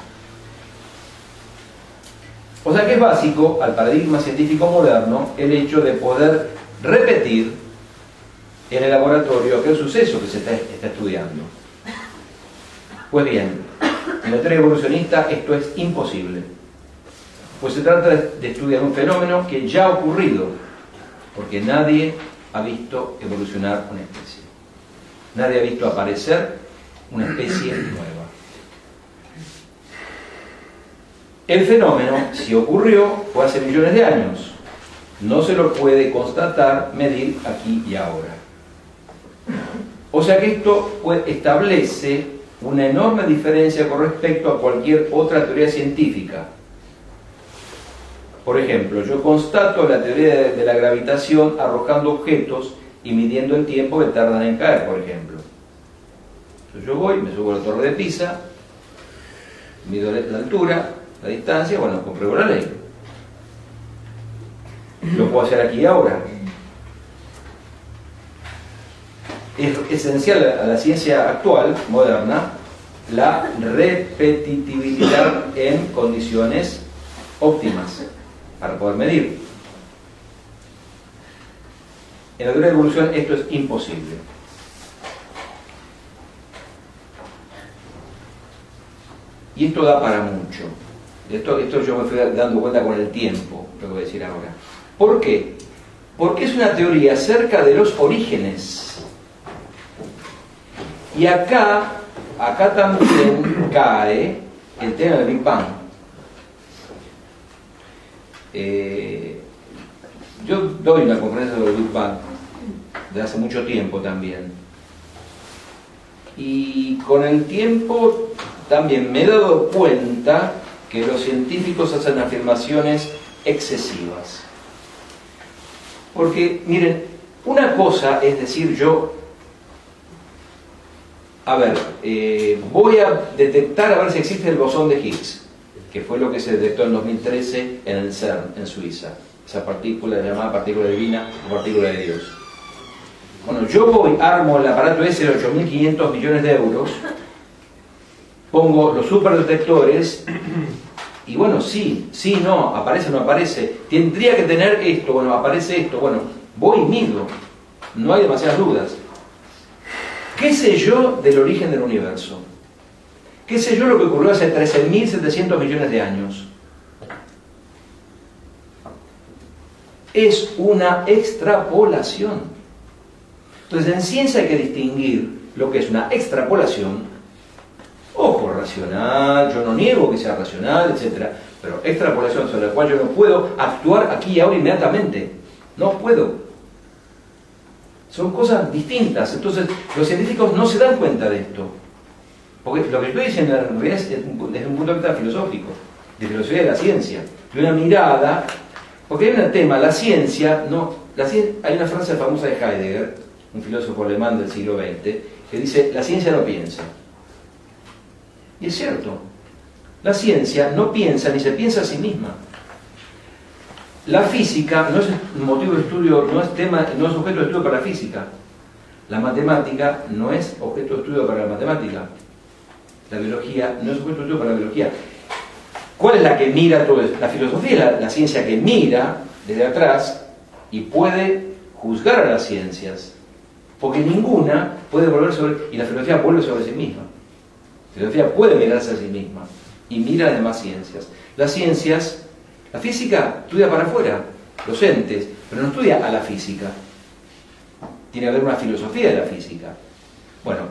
O sea que es básico al paradigma científico moderno el hecho de poder repetir en el laboratorio aquel suceso que se está, está estudiando. Pues bien, en la teoría evolucionista esto es imposible, pues se trata de, estudiar un fenómeno que ya ha ocurrido, porque nadie ha visto evolucionar una especie. Nadie ha visto aparecer una especie nueva. El fenómeno, si ocurrió, fue hace millones de años. No se lo puede constatar, medir aquí y ahora. O sea que esto establece una enorme diferencia con respecto a cualquier otra teoría científica. Por ejemplo, yo constato la teoría de, la gravitación arrojando objetos y midiendo el tiempo que tardan en caer, por ejemplo. Entonces yo voy, me subo a la torre de Pisa, mido la altura, la distancia, bueno, compruebo la ley. Lo puedo hacer aquí y ahora. es esencial a la ciencia actual, moderna, la repetitividad en condiciones óptimas para poder medir. En la teoría de evolución esto es imposible. Y esto da para mucho. Esto, esto yo me fui dando cuenta con el tiempo, lo que voy a decir ahora. ¿Por qué? Porque es una teoría acerca de los orígenes. Y acá, acá también cae el tema del Big Bang. Eh, yo doy una conferencia sobre Big Bang de hace mucho tiempo también. Y con el tiempo también me he dado cuenta que los científicos hacen afirmaciones excesivas. Porque, miren, una cosa es decir yo, a ver, eh, voy a detectar a ver si existe el bosón de Higgs, que fue lo que se detectó en 2013 en el CERN, en Suiza, esa partícula llamada partícula divina o partícula de Dios. Bueno, yo voy, armo el aparato ese de 8.500 millones de euros, pongo los superdetectores y bueno, sí, sí, no, aparece o no aparece. Tendría que tener esto, bueno, aparece esto, bueno, voy y mido. No hay demasiadas dudas. ¿Qué sé yo del origen del universo? ¿Qué sé yo lo que ocurrió hace 13.700 millones de años? Es una extrapolación. Entonces, en ciencia hay que distinguir lo que es una extrapolación Ojo, racional, yo no niego que sea racional, etc. Pero extrapolación sobre la cual yo no puedo actuar aquí y ahora inmediatamente. No puedo. Son cosas distintas. Entonces, los científicos no se dan cuenta de esto. Porque lo que estoy diciendo en realidad es desde un punto de vista filosófico, de filosofía de la ciencia, de una mirada. Porque hay un tema, la ciencia, no, hay una frase famosa de Heidegger, un filósofo alemán del siglo XX, que dice, la ciencia no piensa. Y es cierto, la ciencia no piensa ni se piensa a sí misma. La física no es motivo de estudio, no es, tema, no es objeto de estudio para la física. La matemática no es objeto de estudio para la matemática. La biología no es de estudio para la biología. ¿Cuál es la que mira todo esto? La filosofía es la, ciencia que mira desde atrás y puede juzgar a las ciencias. Porque ninguna puede volver sobre, y la filosofía vuelve sobre sí misma. La filosofía puede mirarse a sí misma y mira además ciencias. Las ciencias, la física estudia para afuera, los entes, pero no estudia a la física. Tiene que haber una filosofía de la física. Bueno,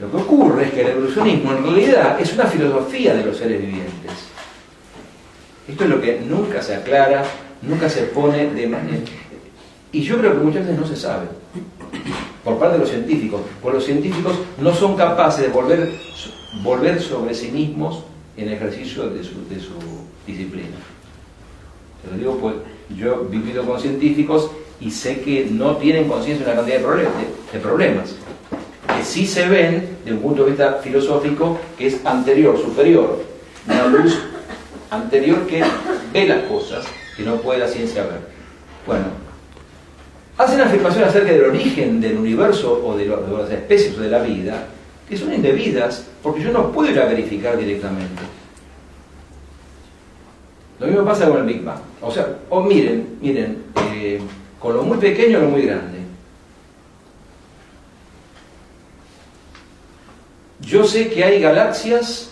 lo que ocurre es que el evolucionismo en realidad es una filosofía de los seres vivientes. Esto es lo que nunca se aclara, nunca se pone de manera... Y yo creo que muchas veces no se sabe por parte de los científicos, porque los científicos no son capaces de volver, volver sobre sí mismos en el ejercicio de su, disciplina. Te lo digo pues yo he vivido con científicos y sé que no tienen conciencia de una cantidad de de, problemas, que sí se ven de un punto de vista filosófico que es anterior, superior, una luz anterior que ve las cosas que no puede la ciencia ver. Bueno, hacen afirmaciones acerca del origen del universo o de, las especies o de la vida que son indebidas porque yo no puedo ir a verificar directamente. Lo mismo pasa con el Big Bang. O sea, o miren, miren, eh, con lo muy pequeño o lo muy grande. Yo sé que hay galaxias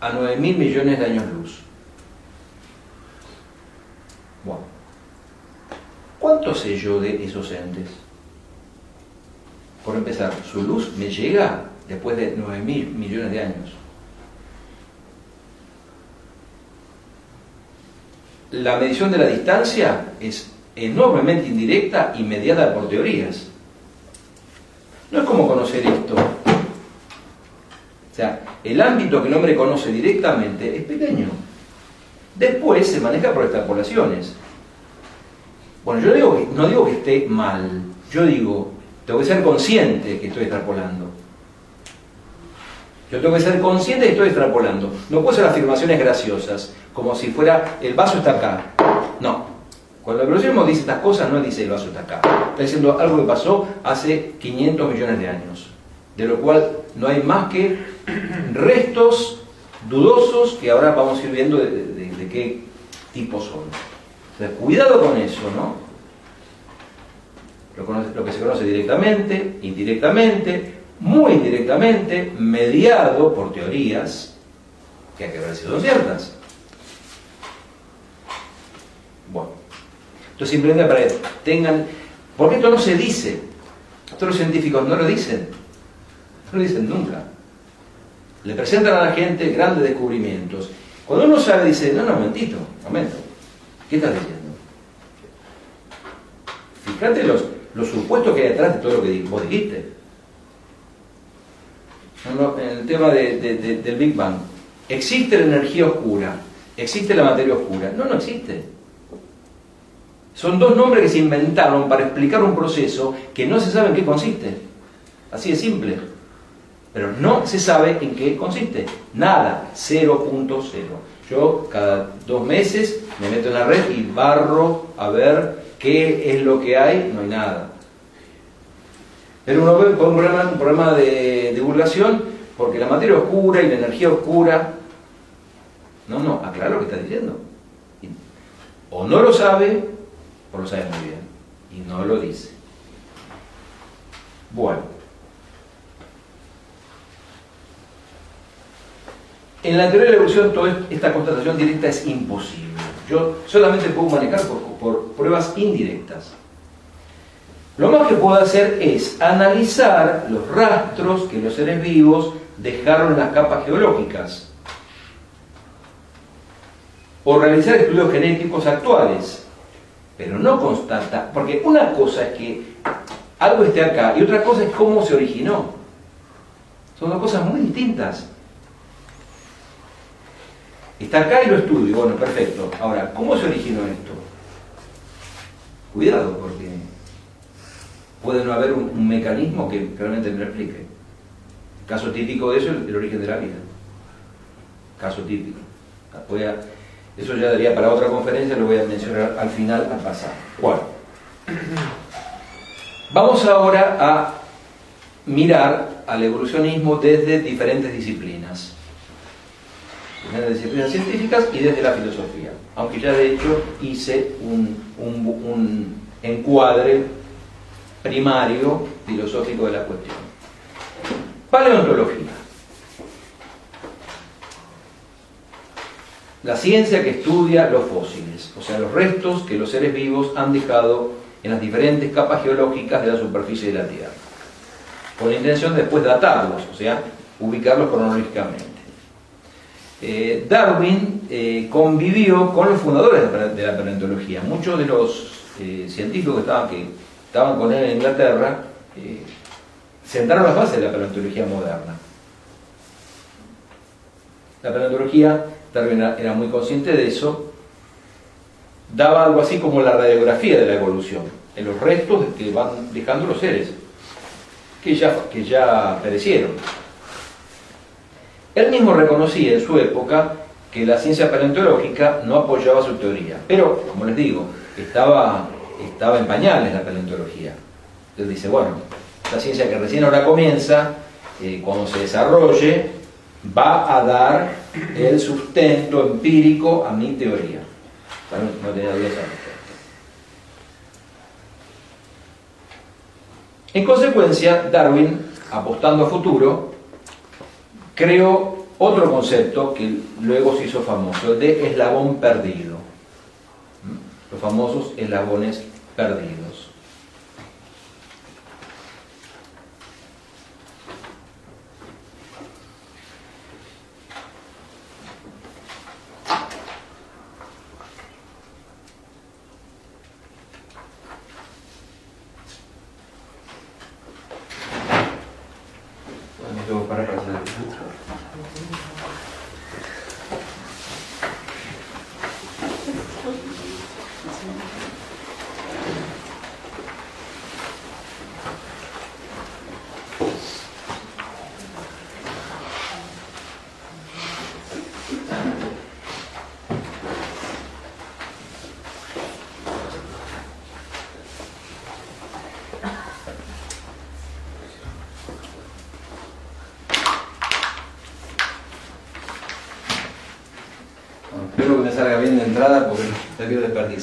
a 9 mil millones de años luz. ¿Cuánto sé yo de esos entes? Por empezar, su luz me llega después de 9 mil millones de años. La medición de la distancia es enormemente indirecta y mediada por teorías. No es como conocer esto. Sea, el ámbito que el hombre conoce directamente es pequeño. Después se maneja por extrapolaciones. Bueno, yo digo no digo que esté mal, yo digo, tengo que ser consciente que estoy extrapolando. Yo tengo que ser consciente que estoy extrapolando. No puedo hacer afirmaciones graciosas, como si fuera el vaso está acá. No. Cuando el evolucionismo dice estas cosas, no dice el vaso está acá. Está diciendo algo que pasó hace 500 millones de años, de lo cual no hay más que restos dudosos que ahora vamos a ir viendo de, qué tipo son. cuidado con eso, ¿no? Lo, que se conoce directamente, indirectamente, muy indirectamente, mediado por teorías que hay que haber sido ciertas. Bueno, entonces simplemente para que tengan, porque esto no se dice, todos los científicos no lo dicen, no dicen nunca. Le presentan a la gente grandes descubrimientos. Cuando uno sabe, dice, no, no, momentito, momento, ¿qué estás diciendo? Fíjate los, los supuestos que hay detrás de todo lo que vos dijiste. En el tema del Big Bang, ¿existe la energía oscura? ¿Existe la materia oscura? No, no existe. Son dos nombres que se inventaron para explicar un proceso que no se sabe en qué consiste. Así de simple. Pero no se sabe en qué consiste. Nada, 0.0. Yo cada dos meses me meto en la red y barro a ver qué es lo que hay, no hay nada. Pero uno ve un problema, un problema de divulgación porque la materia oscura y la energía oscura. No, no, aclara lo que está diciendo. O no lo sabe, o lo sabe muy bien. Y no lo dice. Bueno. En la teoría de la evolución, toda esta constatación directa es imposible. Yo solamente puedo manejar por pruebas indirectas. Lo más que puedo hacer es analizar los rastros que los seres vivos dejaron en las capas geológicas o realizar estudios genéticos actuales, pero no constata, porque una cosa es que algo esté acá y otra cosa es cómo se originó. Son dos cosas muy distintas. Está acá y lo estudio, bueno, perfecto. Ahora, ¿cómo se originó esto? Cuidado, porque puede no haber un, mecanismo que realmente me lo explique. Caso típico de eso es el, origen de la vida. Caso típico. eso ya daría para otra conferencia, lo voy a mencionar al final, al pasar. Bueno. Vamos ahora a mirar al evolucionismo desde diferentes disciplinas. Desde disciplinas científicas y desde la filosofía. Aunque ya de hecho hice un, un encuadre primario filosófico de la cuestión. Paleontología. La ciencia que estudia los fósiles, o sea, los restos que los seres vivos han dejado en las diferentes capas geológicas de la superficie de la Tierra, con la intención de después datarlos, o sea, ubicarlos cronológicamente. Eh, Darwin eh, convivió con los fundadores de la paleontología. Muchos de los eh, científicos que estaban, con él en Inglaterra, sentaron las bases de la paleontología moderna. La paleontología, Darwin era muy consciente de eso, daba algo así como la radiografía de la evolución, en los restos que van dejando los seres, que ya, que ya perecieron. Él mismo reconocía en su época que la ciencia paleontológica no apoyaba su teoría, pero, como les digo, estaba estaba en pañales la paleontología. Entonces dice, bueno, esta ciencia que recién ahora comienza, eh, cuando se desarrolle, va a dar el sustento empírico a mi teoría. No, tenía dudas En consecuencia, Darwin, apostando a futuro, creó otro concepto que luego se hizo famoso, el de eslabón perdido. ¿Mm? Los famosos eslabones perdidos.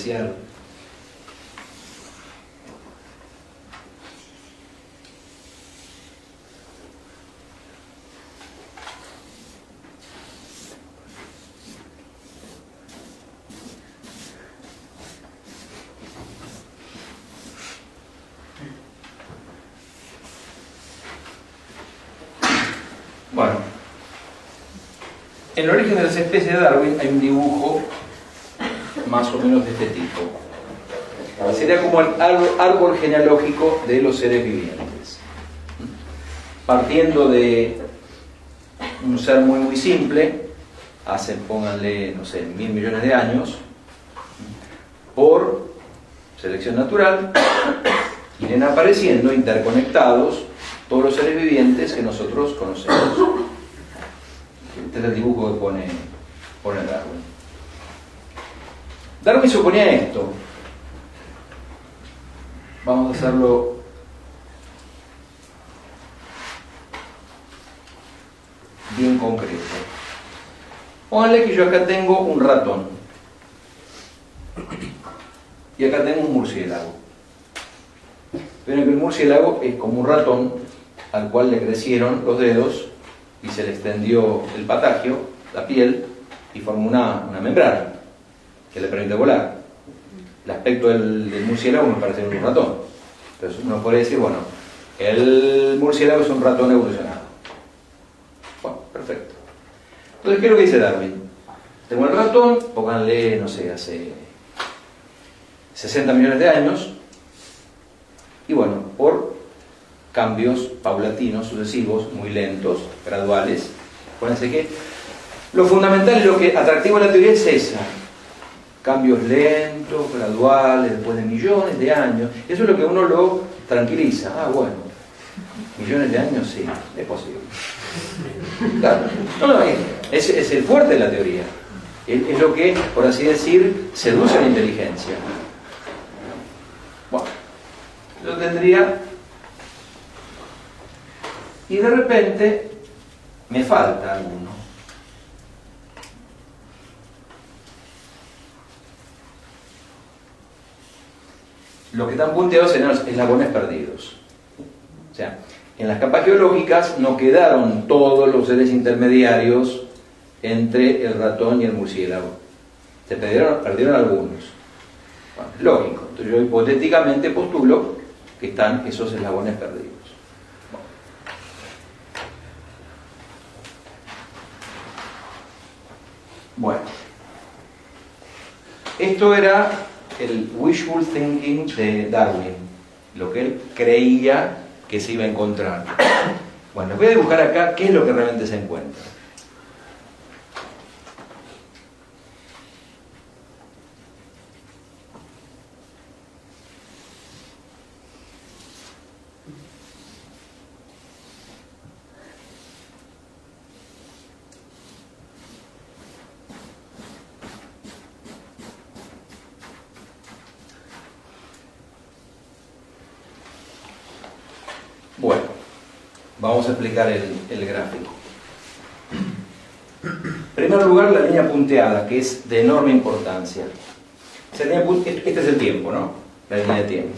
Bueno, en el origen de las especies de Darwin hay un dibujo más o menos de este tipo. Sería como el árbol genealógico de los seres vivientes. Partiendo de un ser muy muy simple, hace, pónganle, no sé, mil millones de años, por selección natural, [coughs] irán apareciendo interconectados todos los seres vivientes que nosotros conocemos. Este es el dibujo que pone, pone Darwin. Suponía esto. Vamos a hacerlo bien concreto. Pónganle que yo acá tengo un ratón. Y acá tengo un murciélago. Pero que el murciélago es como un ratón al cual le crecieron los dedos y se le extendió el patagio, la piel, y formó una, membrana que le permite volar. El aspecto del, murciélago me parece un ratón. Entonces uno puede decir, bueno, el murciélago es un ratón evolucionado. Bueno, perfecto. Entonces, ¿qué es lo que dice Darwin? Tengo el ratón, pónganle, no sé, hace 60 millones de años, y bueno, por cambios paulatinos, sucesivos, muy lentos, graduales. Acuérdense que lo fundamental y lo que atractivo de la teoría es esa. Cambios lentos, graduales, después de millones de años. Eso es lo que uno lo tranquiliza. Ah, bueno, millones de años, sí, es posible. Claro. No, no, es, el fuerte de la teoría. Es, lo que, por así decir, seduce a la inteligencia. Bueno, yo tendría y de repente me falta alguno. Lo que están punteados en eslabones perdidos. O sea, en las capas geológicas no quedaron todos los seres intermediarios entre el ratón y el murciélago. Se perdieron, perdieron algunos. Bueno, lógico. Entonces yo hipotéticamente postulo que están esos eslabones perdidos. Bueno, esto era el wishful thinking de Darwin, lo que él creía que se iba a encontrar. [coughs] Bueno, voy a dibujar acá qué es lo que realmente se encuentra. Vamos a explicar el, gráfico. En primer lugar, la línea punteada, que es de enorme importancia. Este es el tiempo, ¿no? La línea de tiempo.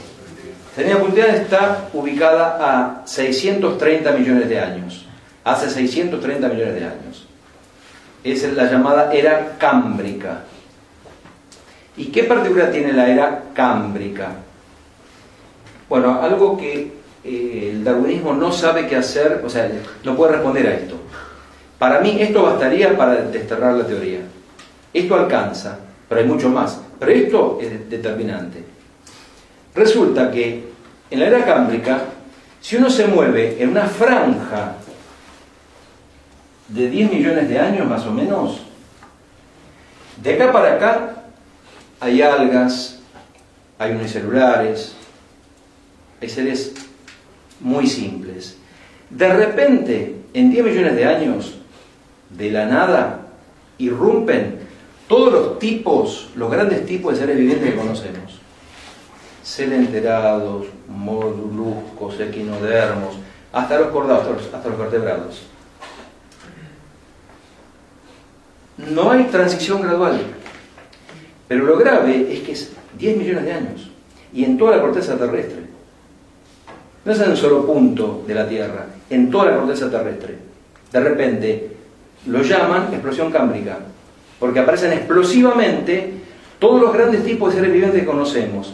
La línea punteada está ubicada a 630 millones de años. Hace 630 millones de años. Es la llamada era cámbrica. ¿Y qué particular tiene la era cámbrica? Bueno, algo que eh, el darwinismo no sabe qué hacer, o sea, no puede responder a esto. Para mí esto bastaría para desterrar la teoría. Esto alcanza, pero hay mucho más. Pero esto es determinante. Resulta que en la era cámbrica, si uno se mueve en una franja de 10 millones de años más o menos, de acá para acá hay algas, hay unicelulares, hay seres muy simples. De repente, en 10 millones de años, de la nada, irrumpen todos los tipos, los grandes tipos de seres vivientes que conocemos. Celenterados, moluscos, equinodermos, hasta los cordados, hasta los vertebrados. No hay transición gradual. Pero lo grave es que es 10 millones de años y en toda la corteza terrestre. No es en un solo punto de la Tierra, en toda la corteza terrestre. De repente lo llaman explosión cámbrica, porque aparecen explosivamente todos los grandes tipos de seres vivientes que conocemos,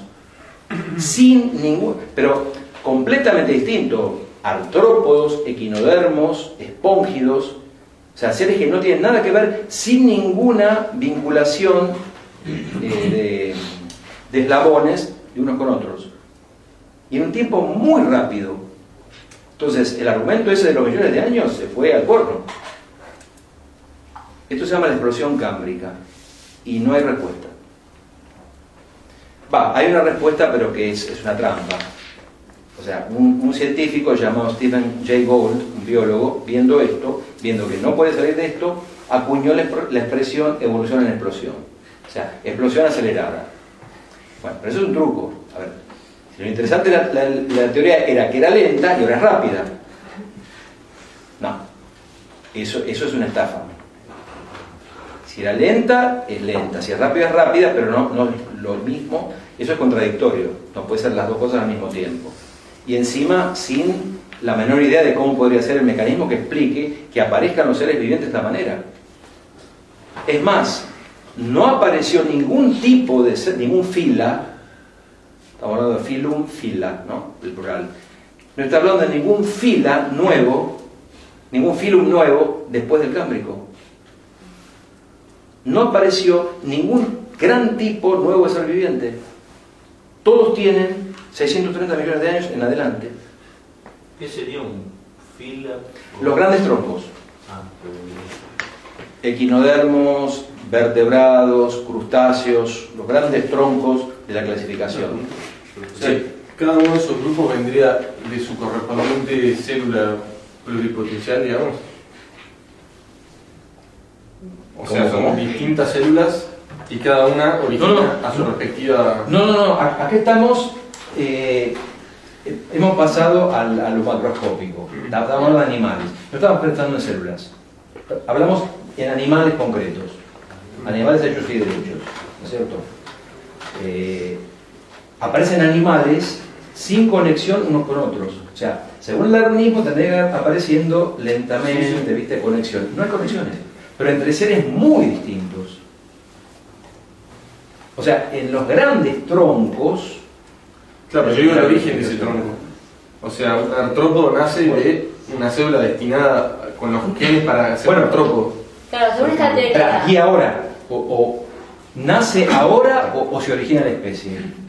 sin ningún, pero completamente distinto, artrópodos, equinodermos, espóngidos, o sea, seres que no tienen nada que ver, sin ninguna vinculación eh, de, de eslabones de unos con otros. Y en un tiempo muy rápido. Entonces, el argumento ese de los millones de años se fue al corno. Esto se llama la explosión cámbrica y no hay respuesta. Va, hay una respuesta, pero que es, es una trampa. O sea, un, científico llamado Stephen J. Gould, un biólogo, viendo esto, viendo que no puede salir de esto, acuñó la, la expresión evolución en explosión. O sea, explosión acelerada. Bueno, pero eso es un truco. A ver, lo interesante de la, teoría era que era lenta y ahora es rápida. No, eso, eso es una estafa. Si era lenta, es lenta. Si es rápida, es rápida, pero no, no lo mismo. Eso es contradictorio. No puede ser las dos cosas al mismo tiempo. Y encima, sin la menor idea de cómo podría ser el mecanismo que explique que aparezcan los seres vivientes de esta manera. Es más, no apareció ningún tipo de ser, ningún fila, estamos hablando de filum, fila, ¿no? El plural. No está hablando de ningún fila nuevo, ningún filum nuevo después del Cámbrico. No apareció ningún gran tipo nuevo de ser viviente. Todos tienen 630 millones de años en adelante. ¿Qué sería un fila? Los grandes troncos. Ah, Equinodermos, vertebrados, crustáceos, los grandes troncos de la clasificación. O sea, sí. cada uno de esos grupos vendría de su correspondiente célula pluripotencial, digamos. O sea, son distintas células y cada una origina no, no, a su respectiva. No, no, no, aquí estamos. Eh, hemos pasado al, a lo macroscópico. Estamos hablando de animales. No estamos pensando en células. Hablamos en animales concretos. Animales hechos y derechos. ¿No es cierto? Eh, aparecen animales sin conexión unos con otros. O sea, según el darwinismo tendría apareciendo lentamente, ¿viste? Conexión. No hay conexiones, pero entre seres muy distintos. O sea, en los grandes troncos. Claro, pero yo digo el origen de ese tronco. O sea, un artrópodo nace de una célula destinada con los genes para ser Bueno, un artrópodo. Claro, según esta teoría. ¿Y ahora? O, o nace ahora o, o se origina la especie?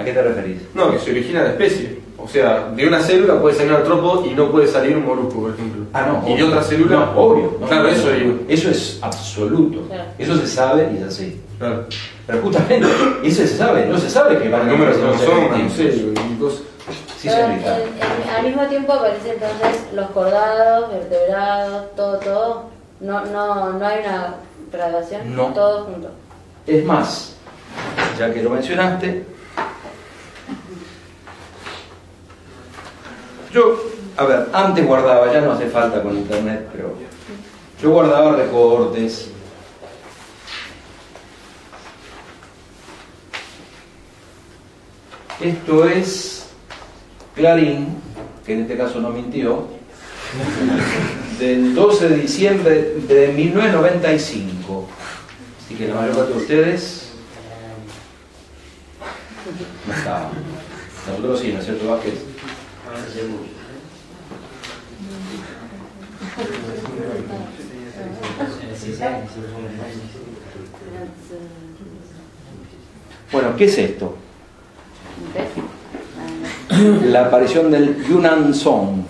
¿A qué te referís? No, que se origina la especie. O sea, de una célula puede salir un artrópodo y no puede salir un molusco, por ejemplo. Ah, no. Y de otra célula. No, obvio. no, claro, no, eso no, digo. Eso es absoluto. Claro. Eso se sabe y es así. Claro. Pero justamente, eso se sabe. No se sabe que van a Números cromosomas, seres no sé, distintos. y cosas. Sí, Pero en- en- al mismo tiempo aparecen entonces los cordados, vertebrados, todo, todo. No, no, no hay una graduación, No. todo junto. Es más, ya que lo mencionaste, yo, a ver, antes guardaba, ya no hace falta con internet, pero yo guardaba recortes. Esto es Clarín, que en este caso no mintió, del 12 de diciembre de 1995. Así que la mayor parte de ustedes no estaban. Nosotros sí, ¿no es cierto, Vázquez? Bueno, ¿qué es esto? La aparición del Yunnan Song.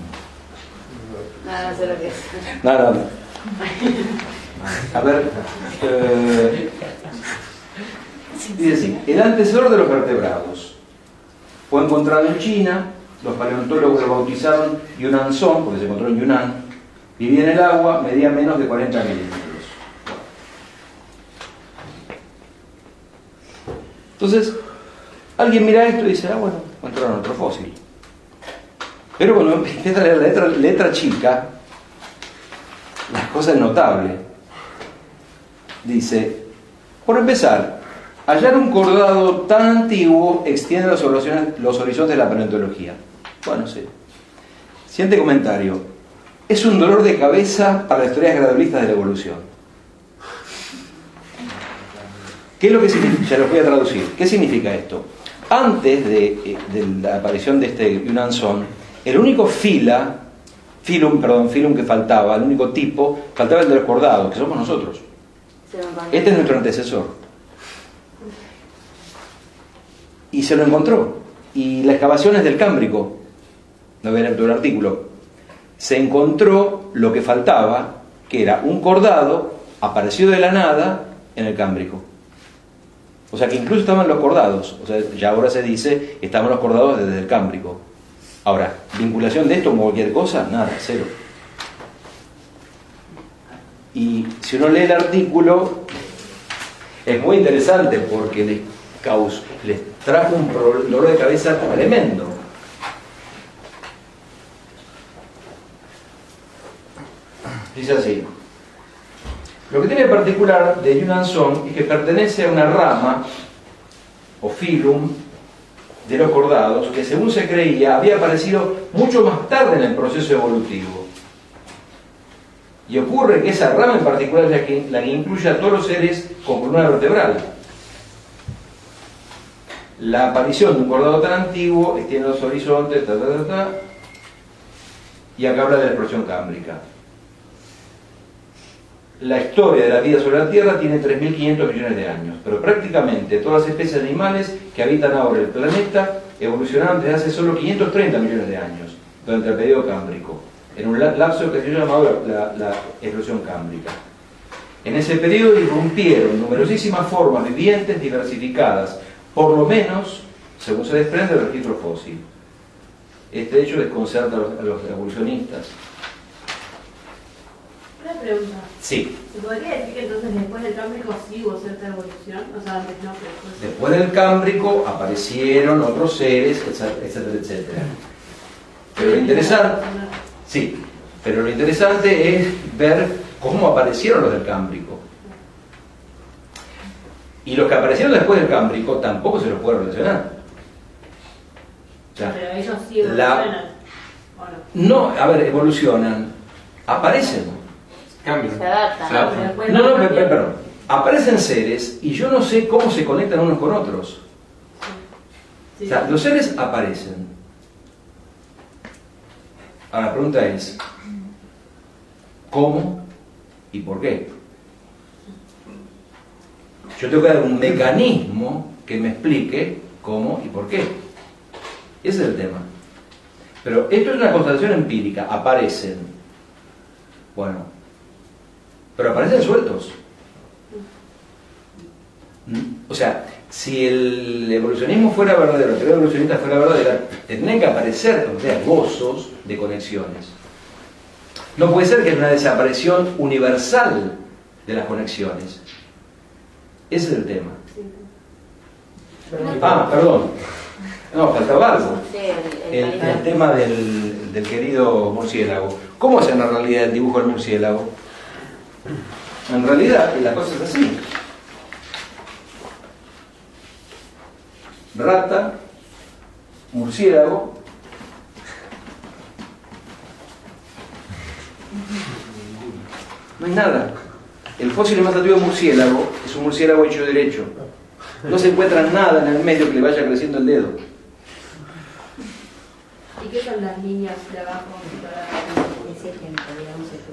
Nada, no sé lo que es. Nada. A ver. eh, dice así: el antecesor de los vertebrados fue encontrado en China. Los paleontólogos lo bautizaron Yunnan Song, porque se encontró en Yunnan. Vivía en el agua, medía menos de 40 milímetros. Entonces, alguien mira esto y dice: ah, bueno, encontraron otro fósil. Pero cuando empieza a leer la letra, letra chica, la cosa es notable. Dice, por empezar, Hallar un cordado tan antiguo extiende los horizontes de la paleontología. Bueno, sí. Siguiente comentario. Es un dolor de cabeza para las teorías gradualistas de la evolución. ¿Qué es lo que significa? Ya los voy a traducir. ¿Qué significa esto? Antes de, eh, de la aparición de este Yunanson, el único fila, filum, perdón, filum que faltaba, el único tipo, faltaba el de los cordados, que somos nosotros. Este es nuestro antecesor. Y se lo encontró. Y la excavación es del Cámbrico. No voy a el artículo. Se encontró lo que faltaba, que era un cordado aparecido de la nada en el Cámbrico. O sea que incluso estaban los cordados. O sea, ya ahora se dice, estaban los cordados desde el Cámbrico. Ahora, vinculación de esto con cualquier cosa, nada, cero. Y si uno lee el artículo, es muy interesante porque les, les trajo un dolor de cabeza tremendo. Dice así. Lo que tiene particular de Yunnan-Song es que pertenece a una rama o filum de los cordados que según se creía había aparecido mucho más tarde en el proceso evolutivo. Y ocurre que esa rama en particular es la que, la que incluye a todos los seres con columna vertebral. La aparición de un cordado tan antiguo extiende los horizontes, ta, ta, ta, y acá habla de la explosión cámbrica. La historia de la vida sobre la Tierra tiene 3.500 millones de años, pero prácticamente todas las especies animales que habitan ahora el planeta evolucionaron desde hace solo 530 millones de años, durante el periodo cámbrico, en un la- lapso que se llamado la, la explosión cámbrica. En ese periodo irrumpieron numerosísimas formas vivientes diversificadas, por lo menos, según se desprende del registro fósil. Este hecho desconcerta a los evolucionistas. Una pregunta. Sí, ¿Se podría decir que entonces después del Cámbrico sí hubo cierta evolución? O sea, antes no, pero después. Después del Cámbrico aparecieron otros seres, etcétera, etcétera. Pero lo interesante, sí, pero lo interesante es ver cómo aparecieron los del Cámbrico. Y los que aparecieron después del Cámbrico tampoco se los puede relacionar. O sea, Pero ellos sí la- evolucionan. ¿O no? no, a ver, evolucionan, aparecen. Cambian. Se adapta. Se ¿no? adaptan. No, no, pe- perdón. Aparecen seres y yo no sé cómo se conectan unos con otros. Sí. O sea, los seres aparecen. Ahora la pregunta es, ¿cómo y por qué? Yo tengo que dar un mecanismo que me explique cómo y por qué. Ese es el tema. Pero esto es una constatación empírica, aparecen. Bueno, pero aparecen sueltos. ¿Mm? O sea, si el evolucionismo fuera verdadero, la teoría evolucionista fuera verdadera, tendrían que aparecer o sea, gozos de conexiones. No puede ser que haya una desaparición universal de las conexiones. Ese es el tema. Ah, perdón. No, faltaba algo. El, tema del, del querido murciélago. ¿Cómo hacen en realidad el dibujo del murciélago? En realidad, la cosa es así. Rata, murciélago. No hay nada. El fósil más antiguo de murciélago es un murciélago hecho derecho. No se encuentra nada en el medio que le vaya creciendo el dedo. ¿Y qué son las líneas de abajo?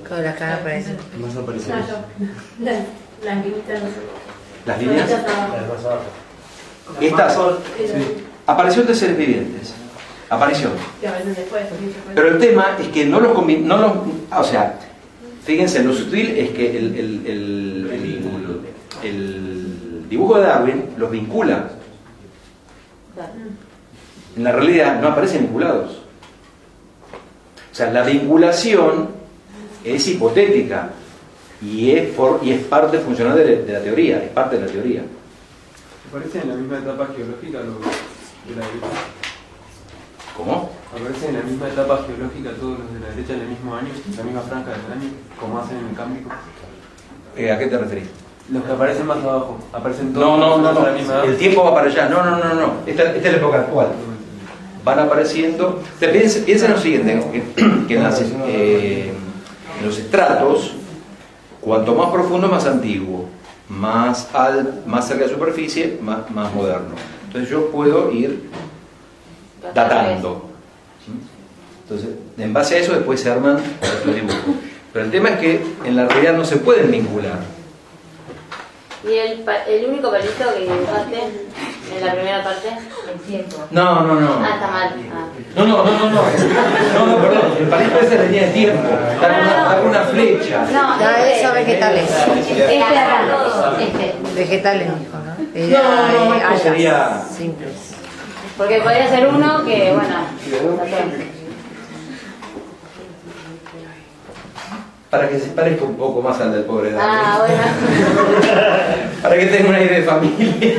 Con la cara parece. Más No, aparecemos. yo. Las, las líneas, no sé. Las líneas. Las abajo. Más abajo. Estas Esas aparición de seres vivientes. Después. Pero el tema es que no los no los, o sea, fíjense, lo sutil es que el, el- el- el- el dibujo de Darwin los vincula. En la realidad no aparecen vinculados. O sea, la vinculación es hipotética y es, por- y es parte funcional de, la- de la teoría, es parte de la teoría. Aparecen en la misma etapa geológica los de la derecha. ¿Cómo? Aparecen en la misma etapa geológica todos los de la derecha en el mismo año, en la misma franja del año, como hacen en el Cámbrico. Eh, ¿A qué te referís? Los que aparecen más abajo, aparecen todos No, no, no, a no. la misma edad. El tiempo va para allá. No, no, no, no. Esta, esta es la época actual. Van apareciendo. Piensen, piensen lo siguiente, que, que en, las, eh, en los estratos, cuanto más profundo, más antiguo. Más, al, más cerca de la superficie, más, moderno. Entonces yo puedo ir datando. Entonces, en base a eso después se arman los dibujos. Pero el tema es que en la realidad no se pueden vincular. ¿Y el, el único palito que dibujaste en la primera parte? El tiempo. No, no, no. Ah, está mal. Ah. No, no, no, no, no. No, no, perdón. El palito ese de tiempo. Da una, da una flecha. No, No, eso vegetales. Este este. Vegetales, dijo, ¿no? No, no, esto algas sería- Simples. Porque podría ser uno que, bueno, Para que se parezca un poco más al del pobre Dani. Ah, bueno. [laughs] Para que tenga una idea de familia.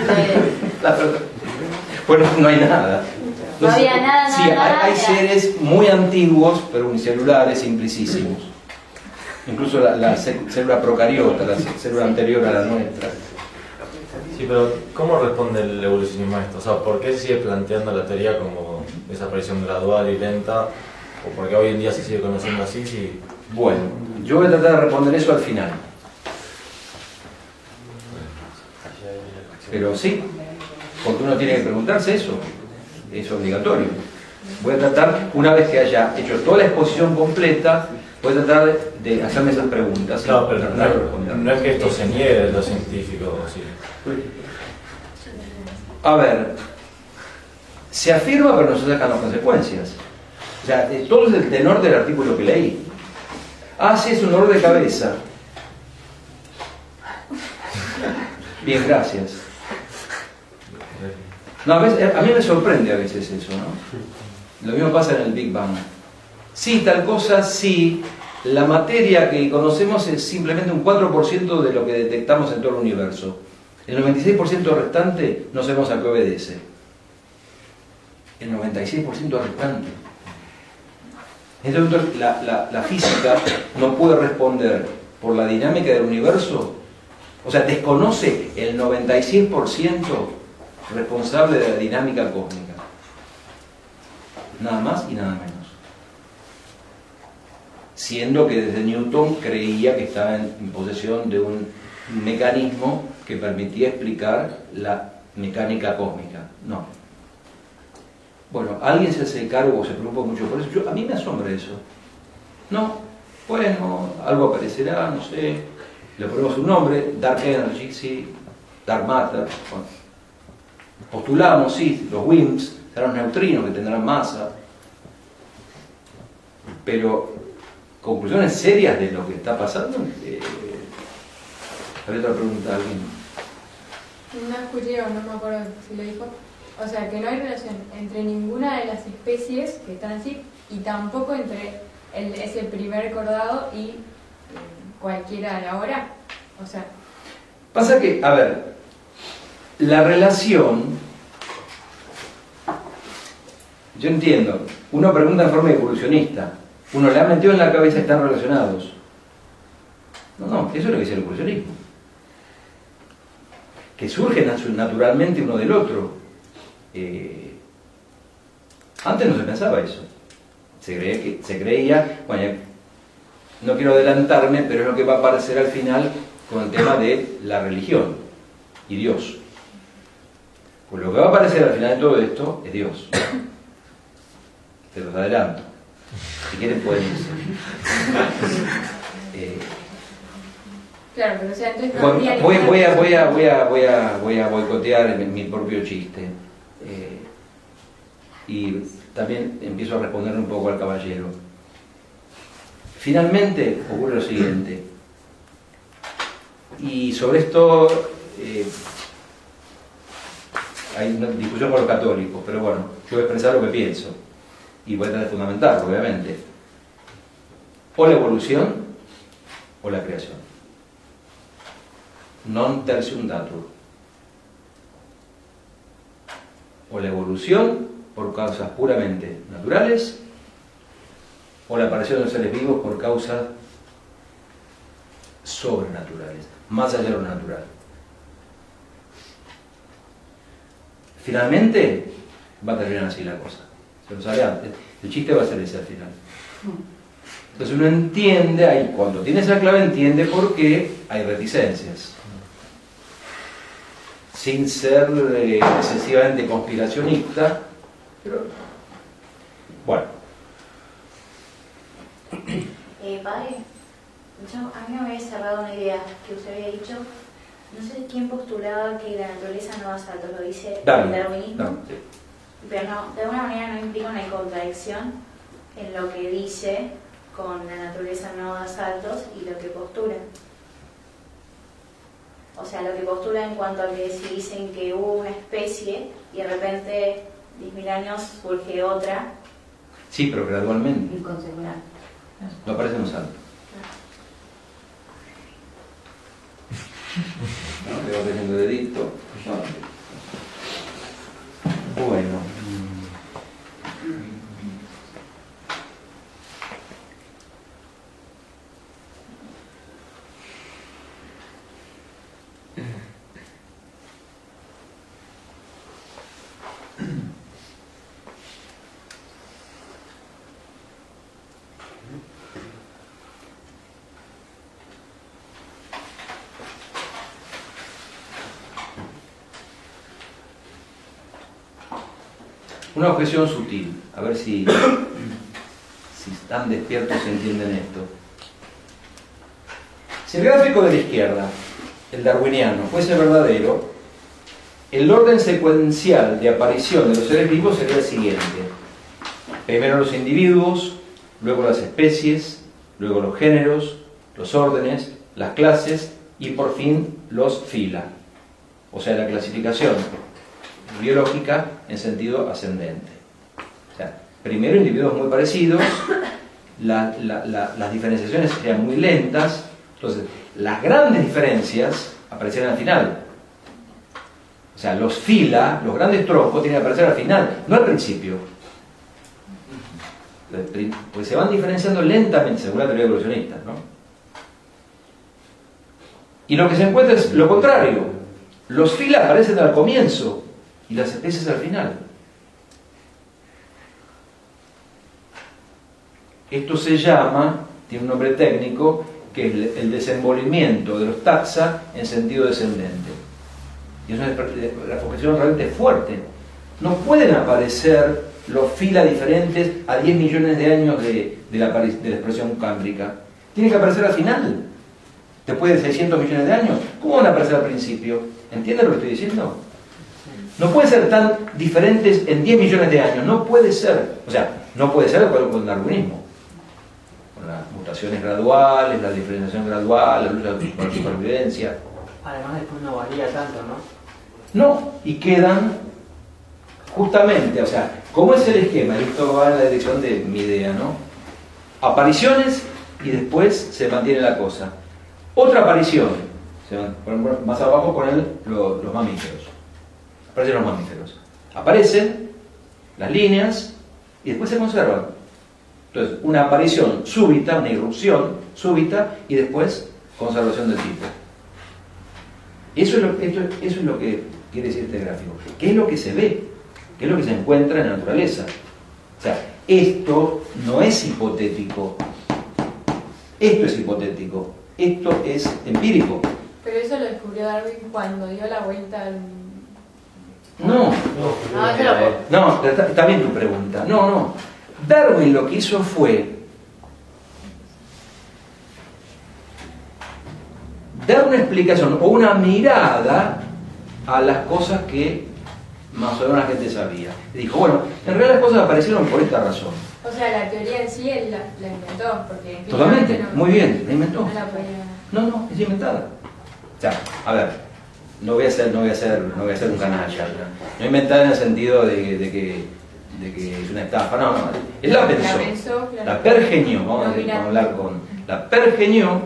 Bueno, no hay nada. No había nada, Sí, nada, hay, nada, hay seres muy antiguos, pero unicelulares, simplicísimos. Incluso la, la cé- célula procariota, la cé- célula anterior a la nuestra. Sí, pero ¿cómo responde el evolucionismo a esto? O sea, ¿por qué se sigue planteando la teoría como desaparición gradual y lenta? ¿O por qué hoy en día se sigue conociendo así? Si... Bueno, yo voy a tratar de responder eso al final. Pero sí, porque uno tiene que preguntarse eso. Es obligatorio. Voy a tratar, una vez que haya hecho toda la exposición completa, voy a tratar de, hacerme esas preguntas. Claro, pero no, no es que esto se niegue de lo científico, sí. A ver, se afirma pero no se sacan las consecuencias. O sea, eh, todo es el tenor del artículo que leí. Ah, sí, es un dolor de cabeza. Bien, gracias. No, a, a mí me sorprende a veces eso, ¿no? Lo mismo pasa en el Big Bang. Sí, tal cosa, sí. La materia que conocemos es simplemente un 4% de lo que detectamos en todo el universo. El 96% restante no sabemos a qué obedece. El 96% restante. Entonces la, la- la física no puede responder por la dinámica del universo. O sea, desconoce el 96% responsable de la dinámica cósmica. Nada más y nada menos. Siendo que desde Newton creía que estaba en, en posesión de un mecanismo que permitía explicar la mecánica cósmica. No. Bueno, alguien se hace cargo o se preocupa mucho por eso. Yo- a mí me asombra eso. No, bueno, algo aparecerá, no sé. Le ponemos un nombre, Dark Energy, sí, Dark Matter. bueno. Postulamos, sí, los WIMPs serán neutrinos que tendrán masa. Pero conclusiones serias de lo que está pasando. Eh, ¿Había otra pregunta alguien? No o no me acuerdo si lo dijo. O sea, que no hay relación entre ninguna de las especies que están así y tampoco entre el, ese primer cordado y eh, cualquiera de ahora. O sea, Pasa que, a ver, la relación, yo entiendo, uno pregunta en forma evolucionista, uno le ha metido en la cabeza están relacionados. No, no, eso es lo que dice el evolucionismo. Que surgen natu- naturalmente uno del otro. Eh, antes no se pensaba eso. Se creía, que, se creía, bueno, no quiero adelantarme, pero es lo que va a aparecer al final con el tema de la religión y Dios. Pues lo que va a aparecer al final de todo esto es Dios. Te los adelanto. Si quieren pueden irse. [laughs] Eh, claro, pero o sea, entonces no voy, voy, voy a, voy, a, voy, a, voy, a, voy a boicotear mi propio chiste. Y también empiezo a responderle un poco al caballero. Finalmente ocurre lo siguiente. Y sobre esto eh, hay una discusión con los católicos, pero bueno, yo voy a expresar lo que pienso y voy a tratar de fundamentarlo, obviamente. O la evolución o la creación. Non tertium datur. O la evolución por causas puramente naturales o la aparición de los seres vivos por causas sobrenaturales, más allá de lo natural. Finalmente va a terminar así la cosa. Se lo sabe antes. El chiste va a ser ese al final. Entonces uno entiende, ahí, cuando tiene esa clave entiende por qué hay reticencias. Sin ser eh, excesivamente conspiracionista, pero bueno. [coughs] Eh, padre, yo, a mí me había cerrado una idea que usted había dicho. No sé quién postulaba que la naturaleza no da saltos, lo dice Darwin. el darwinismo. No, sí. Pero no, de alguna manera no implica una contradicción en lo que dice con la naturaleza no da saltos y lo que postula. O sea, lo que postula en cuanto a que si dicen que hubo una especie y de repente 10.000 años surge otra, Sí, pero gradualmente. Inconsecuente. No aparece un salto. [laughs] No, Veo teniendo dedito. Bueno. Una objeción sutil, a ver si, [coughs] si están despiertos y entienden esto. Si el gráfico de la izquierda, el darwiniano, fuese verdadero, el orden secuencial de aparición de los seres vivos sería el siguiente. Primero los individuos, luego las especies, luego los géneros, los órdenes, las clases y por fin los fila. O sea, la clasificación biológica en sentido ascendente. O sea, primero individuos muy parecidos, la- la- la- las diferenciaciones serían muy lentas, entonces las grandes diferencias aparecerían al final. O sea, los fila, los grandes troncos tienen que aparecer al final, no al principio. Pues se van diferenciando lentamente según la teoría evolucionista, ¿no? Y lo que se encuentra es lo contrario. Los fila aparecen al comienzo y las especies al final. Esto se llama, tiene un nombre técnico, que es el- desenvolvimiento de los taxa en sentido descendente. Y es una objeción realmente fuerte. No pueden aparecer los fila diferentes a 10 millones de años de, de la, de la expresión cámbrica. Tiene que aparecer al final. Después de 600 millones de años. ¿Cómo van a aparecer al principio? ¿Entienden lo que estoy diciendo? No pueden ser tan diferentes en 10 millones de años. No puede ser. O sea, no puede ser con con el darwinismo. Con las mutaciones graduales, la diferenciación gradual, la lucha por la supervivencia. Además después no varía tanto, ¿no? No, y quedan justamente, o sea, ¿cómo es el esquema? Esto va en la dirección de mi idea, ¿no? Apariciones y después se mantiene la cosa. Otra aparición, más abajo lo- los mamíferos. Aparecen los mamíferos. Aparecen las líneas y después se conservan. Entonces, una aparición súbita, una irrupción súbita y después conservación del tipo. Eso es, lo, eso es lo que quiere decir este gráfico. ¿Qué es lo que se ve? ¿Qué es lo que se encuentra en la naturaleza? O sea, esto no es hipotético. Esto es hipotético. Esto es empírico. Pero eso lo descubrió Darwin cuando dio la vuelta al... No, No, no, está, bien tu pregunta. No, no. Darwin lo que hizo fue dar una explicación o una mirada a las cosas que más o menos la gente sabía. Y dijo, bueno, en realidad las cosas aparecieron por esta razón. O sea, la teoría en sí él la, la inventó, porque... Totalmente, no- muy bien, la inventó. No la podía... No, no, es inventada. O sea, a ver, no voy a ser, no voy a ser, no voy a ser un canalla. No, inventada en el sentido de, que- de que, de que es una estafa, no, no. Él la pensó. La pensó, claro. La pergeñó, vamos, a decir, hablar con. La pergeñó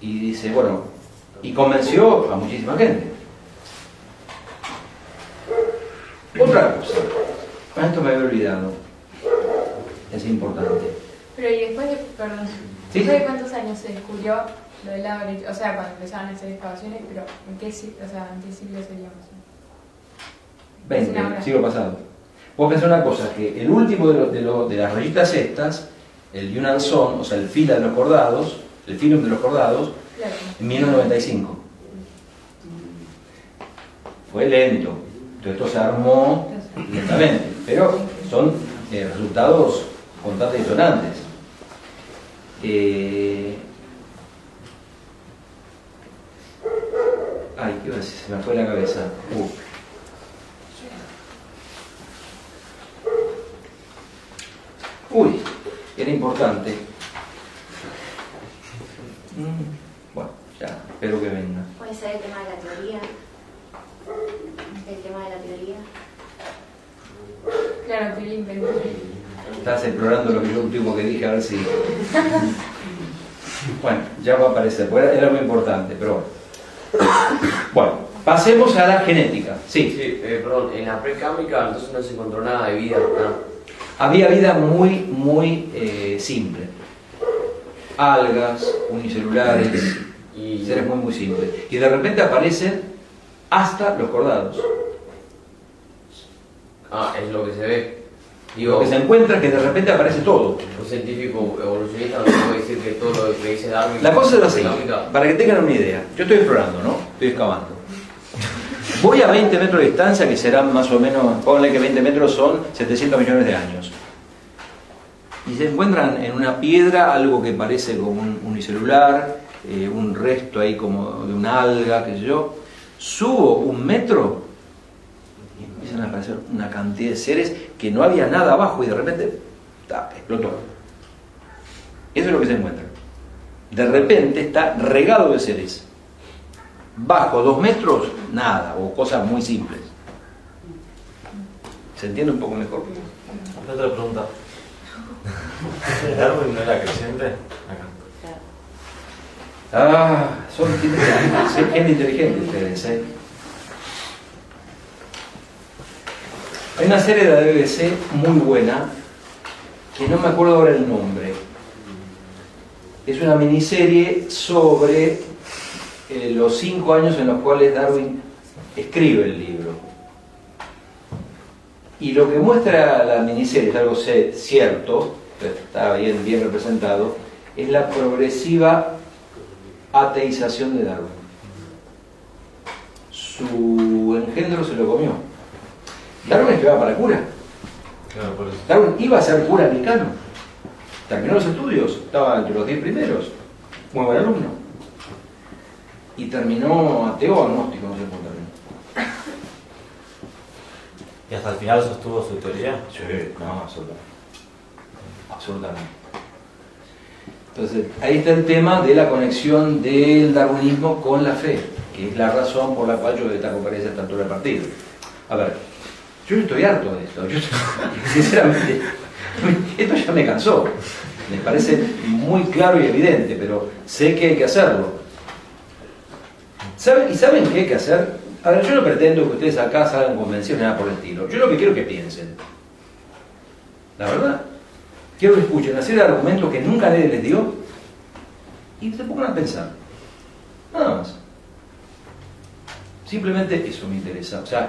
y dice, bueno, y convenció a muchísima gente. Otra cosa, esto me había olvidado, es importante. Pero y después de, perdón, Sí, después sí. de cuántos años se descubrió lo lado derecho? O sea, cuando empezaron a hacer excavaciones, pero ¿en qué, o sea, ¿en qué siglo seríamos? 20, ahora. siglo pasado. Vos pensás una cosa, que el último de, los- de, los- de las rayitas estas, el Yunnan Son, o sea, el fila de los cordados, el filum de los cordados, Claro. en 1995. Fue lento, todo esto se armó lentamente, pero son eh, resultados constantes y sonantes. Eh, Ay, ¿qué iba a decir? Se me fue la cabeza. Uh. Uy, era importante. Mm, Bueno, ya, espero que venga. Puede ser el tema de la teoría. El tema de la teoría. Claro, que él inventó. Estás explorando lo que yo último que dije, a ver si. [laughs] Bueno, ya va a aparecer, era muy importante, pero bueno. Bueno, pasemos a la genética. Sí, Sí, eh, perdón, en la precámica entonces no se encontró nada de vida. ¿no? había vida muy, muy eh, simple. Algas, unicelulares, [clears throat] Y seres muy, muy simples. Y de repente aparecen hasta los cordados. Ah, es lo que se ve. Lo Digo, que se encuentra es que de repente aparece todo. un científico evolucionista no puede decir que todo lo que dice Darwin La cosa es así, para que tengan una idea. Yo estoy explorando, ¿no? Estoy excavando. Voy a 20 metros de distancia, que serán más o menos, ponle que 20 metros son 700 millones de años. Y se encuentran en una piedra algo que parece como un unicelular, eh, un resto ahí como de una alga, qué sé yo. Subo un metro empiezan a aparecer una cantidad de seres que no había nada abajo y de repente ta, explotó. Eso es lo que se encuentra. De repente está regado de seres. Bajo dos metros, nada, o cosas muy simples. ¿Se entiende un poco mejor? Otra pregunta. ¿Darwin no era creyente? Acá. Ah, son gente, son gente inteligente ustedes, ¿eh? Hay una serie de la BBC muy buena, que no me acuerdo ahora el nombre. Es una miniserie sobre eh, los cinco años en los cuales Darwin escribe el libro. Y lo que muestra la miniserie, es algo cierto, está bien representado, es la progresiva ateización de Darwin. Su engendro se lo comió. Darwin estudiaba para cura. Claro, por eso. Darwin iba a ser cura anglicano. Terminó los estudios, estaba entre los 10 primeros. Muy buen alumno. Y terminó ateo o agnóstico, no sé cómo terminó. ¿Y hasta el final sostuvo su teoría? Sí, no, absolutamente. Absolutamente. Entonces, ahí está el tema de la conexión del darwinismo con la fe, que es la razón por la cual yo destaco para esa altura del partido. A ver, yo estoy harto de esto. Yo, [laughs] sinceramente, esto ya me cansó. Me parece muy claro y evidente, pero sé que hay que hacerlo. ¿Saben, ¿Y saben qué hay que hacer? A ver, yo no pretendo que ustedes acá salgan convencidos nada por el estilo. Yo lo que quiero es que piensen. La verdad. Quiero que escuchen de argumentos que nunca nadie les dio y se pongan a pensar. Nada más. Simplemente eso me interesa. O sea,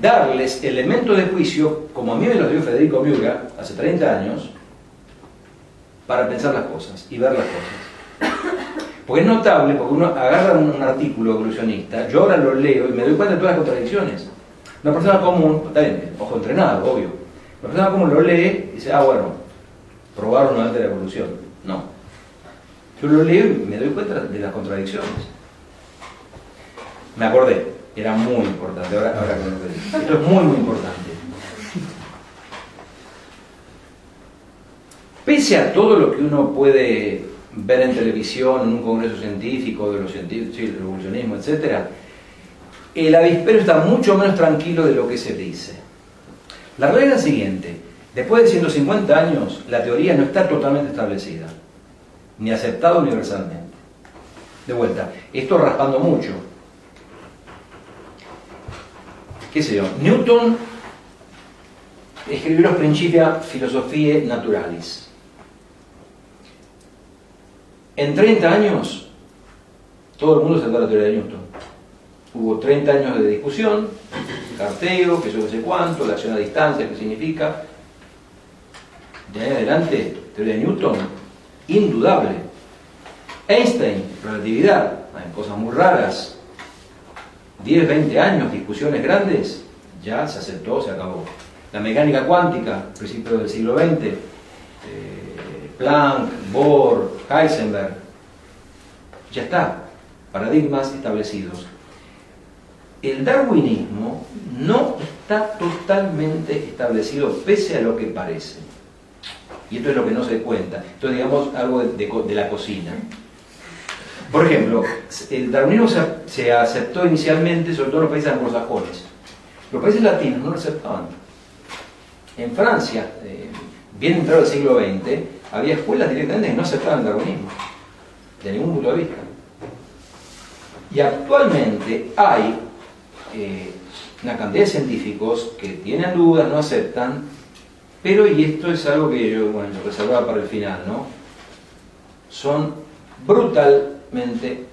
darles elementos de juicio, como a mí me los dio Federico Miura hace 30 años, para pensar las cosas y ver las cosas. Porque es notable, porque uno agarra un, artículo evolucionista, yo ahora lo leo y me doy cuenta de todas las contradicciones. Una persona común, está bien, ojo entrenado, obvio. Una persona común lo lee y dice, ah, bueno, probaron nuevamente la evolución. No. Yo lo leo y me doy cuenta de las contradicciones. Me acordé, era muy importante, ahora, ahora que. Esto es muy, muy importante. Pese a todo lo que uno puede ver en televisión, en un congreso científico, de los científicos, sí, el evolucionismo, etc., el avispero está mucho menos tranquilo de lo que se dice. La realidad es la siguiente, después de 150 años, la teoría no está totalmente establecida, ni aceptada universalmente. De vuelta, esto raspando mucho. ¿Qué sé yo? Newton escribió los Principia Philosophiae Naturalis. En 30 años, todo el mundo aceptó la teoría de Newton. Hubo 30 años de discusión, carteo, que yo no sé cuánto, la acción a distancia, qué significa. De ahí adelante, teoría de Newton, indudable. Einstein, relatividad, hay cosas muy raras. 10, 20 años, discusiones grandes, ya se aceptó, se acabó. La mecánica cuántica, principio del siglo XX, eh, Planck, Bohr, Heisenberg, ya está, paradigmas establecidos. El darwinismo no está totalmente establecido pese a lo que parece. Y esto es lo que no se cuenta. Esto es, digamos, algo de, la cocina. Por ejemplo, el darwinismo se, aceptó inicialmente, sobre todo en los países anglosajones. Los países latinos no lo aceptaban. En Francia, eh, bien entrado el siglo XX, había escuelas directamente que no aceptaban el darwinismo, de ningún punto de vista. Y actualmente hay eh, una cantidad de científicos que tienen dudas, no aceptan, pero, y esto es algo que yo, bueno, reservaba para el final, ¿no? Son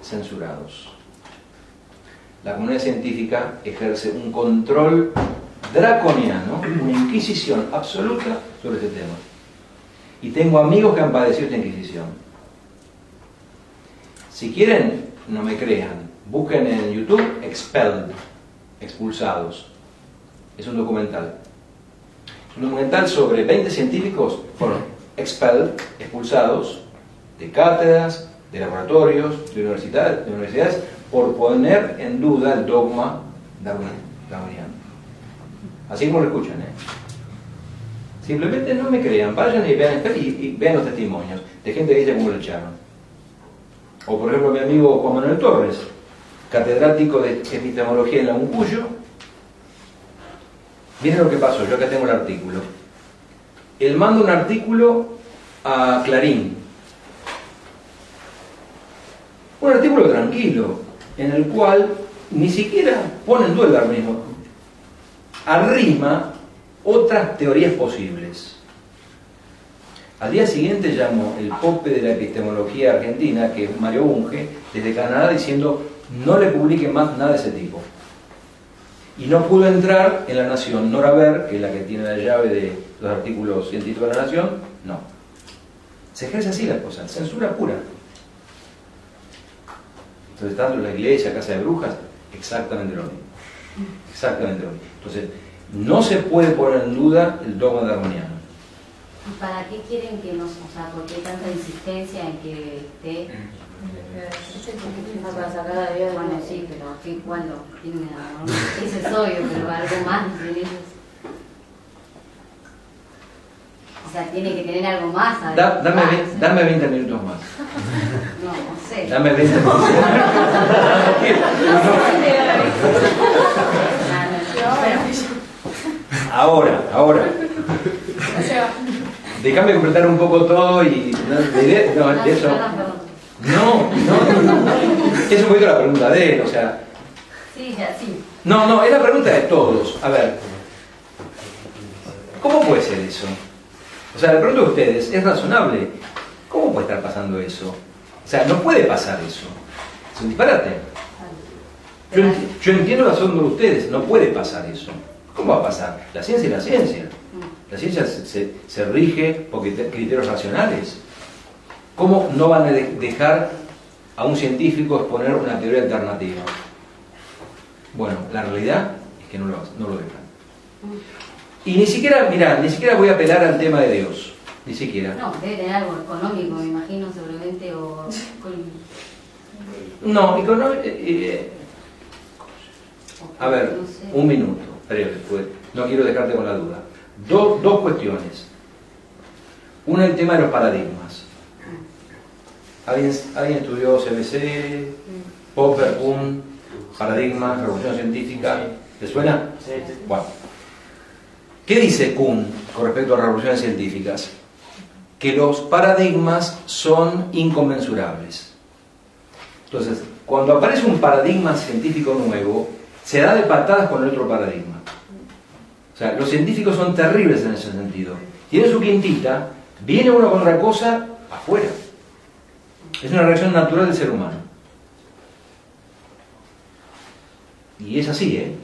censurados. La comunidad científica ejerce un control draconiano, una inquisición absoluta sobre este tema. Y tengo amigos que han padecido esta inquisición. Si quieren, no me crean, busquen en YouTube Expelled, expulsados. Es un documental. Un documental sobre 20 científicos fueron expelled, expulsados de cátedras, de laboratorios, de universidades, de universidades por poner en duda el dogma darwin- darwiniano. Así como lo escuchan, ¿eh? Simplemente no me crean, vayan y vean, y, y vean los testimonios de gente que dice cómo lo echaron. O por ejemplo mi amigo Juan Manuel Torres, catedrático de epistemología en la UNCUYO. Miren lo que pasó, yo acá tengo el artículo. Él manda un artículo a Clarín. Un artículo tranquilo, en el cual ni siquiera pone en duda el darwinismo. Arrima otras teorías posibles. Al día siguiente llamó el pope de la epistemología argentina, que es Mario Bunge, desde Canadá, diciendo no le publiquen más nada de ese tipo. Y no pudo entrar en la Nación. Nora Ver, que es la que tiene la llave de los artículos científicos de la Nación, no. Se ejerce así la cosa, censura pura. Entonces, tanto la iglesia, casa de brujas, exactamente lo mismo. Exactamente lo mismo. Entonces, no se puede poner en duda el dogma darwiniano. ¿Y para qué quieren que nos, o sea, por qué tanta insistencia en que esté? Para sacar a Dios, bueno, sí, pero ¿qué, ¿cuándo? Tienen a- Eso es obvio, pero algo más. O sea, tiene que tener algo más. Da- dame, o ve- sea, dame 20 minutos más. Sé. Dame 20 minutos. [laughs] Ahora, ahora. Déjame completar un poco todo y. No, no, eso. No, no, no, no. Es un poquito la pregunta de él, o sea. Sí, ya, sí. No, no, es la pregunta de todos. A ver. ¿Cómo puede ser eso? O sea, la pregunta de ustedes es razonable. ¿Cómo puede estar pasando eso? O sea, no puede pasar eso. Es un disparate. Yo, enti- yo entiendo el asombro de ustedes, no puede pasar eso. ¿Cómo va a pasar? La ciencia es la ciencia. La ciencia se, rige por crite- criterios racionales. ¿Cómo no van a de- dejar a un científico exponer una teoría alternativa? Bueno, la realidad es que no lo, no lo dejan. Y ni siquiera, mira, ni siquiera voy a apelar al tema de Dios. Ni siquiera. No, debe tener algo económico, me imagino, seguramente, o. [laughs] No, econo- eh, eh, a ver, No sé. un minuto, breve, pues, no quiero dejarte con la duda. Do- dos cuestiones. Una, el tema de los paradigmas. ¿Alguien, alguien estudió CBC, Popper, Kuhn, paradigmas, revolución científica? ¿Te suena? Bueno. ¿Qué dice Kuhn con respecto a revoluciones científicas? Que los paradigmas son inconmensurables. Entonces, cuando aparece un paradigma científico nuevo, se da de patadas con el otro paradigma. O sea, los científicos son terribles en ese sentido. Tienen su quintita, viene uno con otra cosa, afuera. Es una reacción natural del ser humano. Y es así, ¿eh?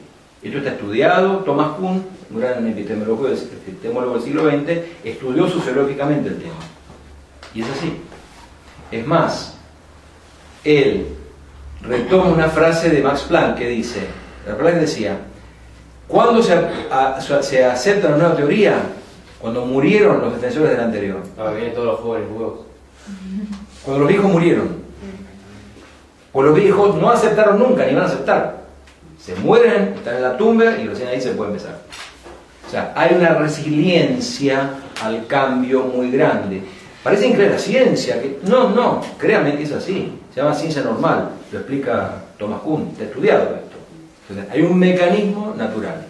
Esto está estudiado, Thomas Kuhn, un gran epistemólogo del, epistemólogo del siglo XX, estudió sociológicamente el tema. Y es así. Es más, él retoma una frase de Max Planck que dice, Planck decía, ¿cuándo se, a- se acepta una nueva teoría? Cuando murieron los defensores de la anterior. Ahora vienen todos los jóvenes nuevos. Cuando los viejos murieron. Pues los viejos no aceptaron nunca, ni van a aceptar. Se mueren, están en la tumba y recién ahí se puede empezar. O sea, hay una resiliencia al cambio muy grande. Parece increíble la ciencia, que no, no, créanme que es así. Se llama ciencia normal, lo explica Thomas Kuhn, está estudiado esto. Entonces, hay un mecanismo natural.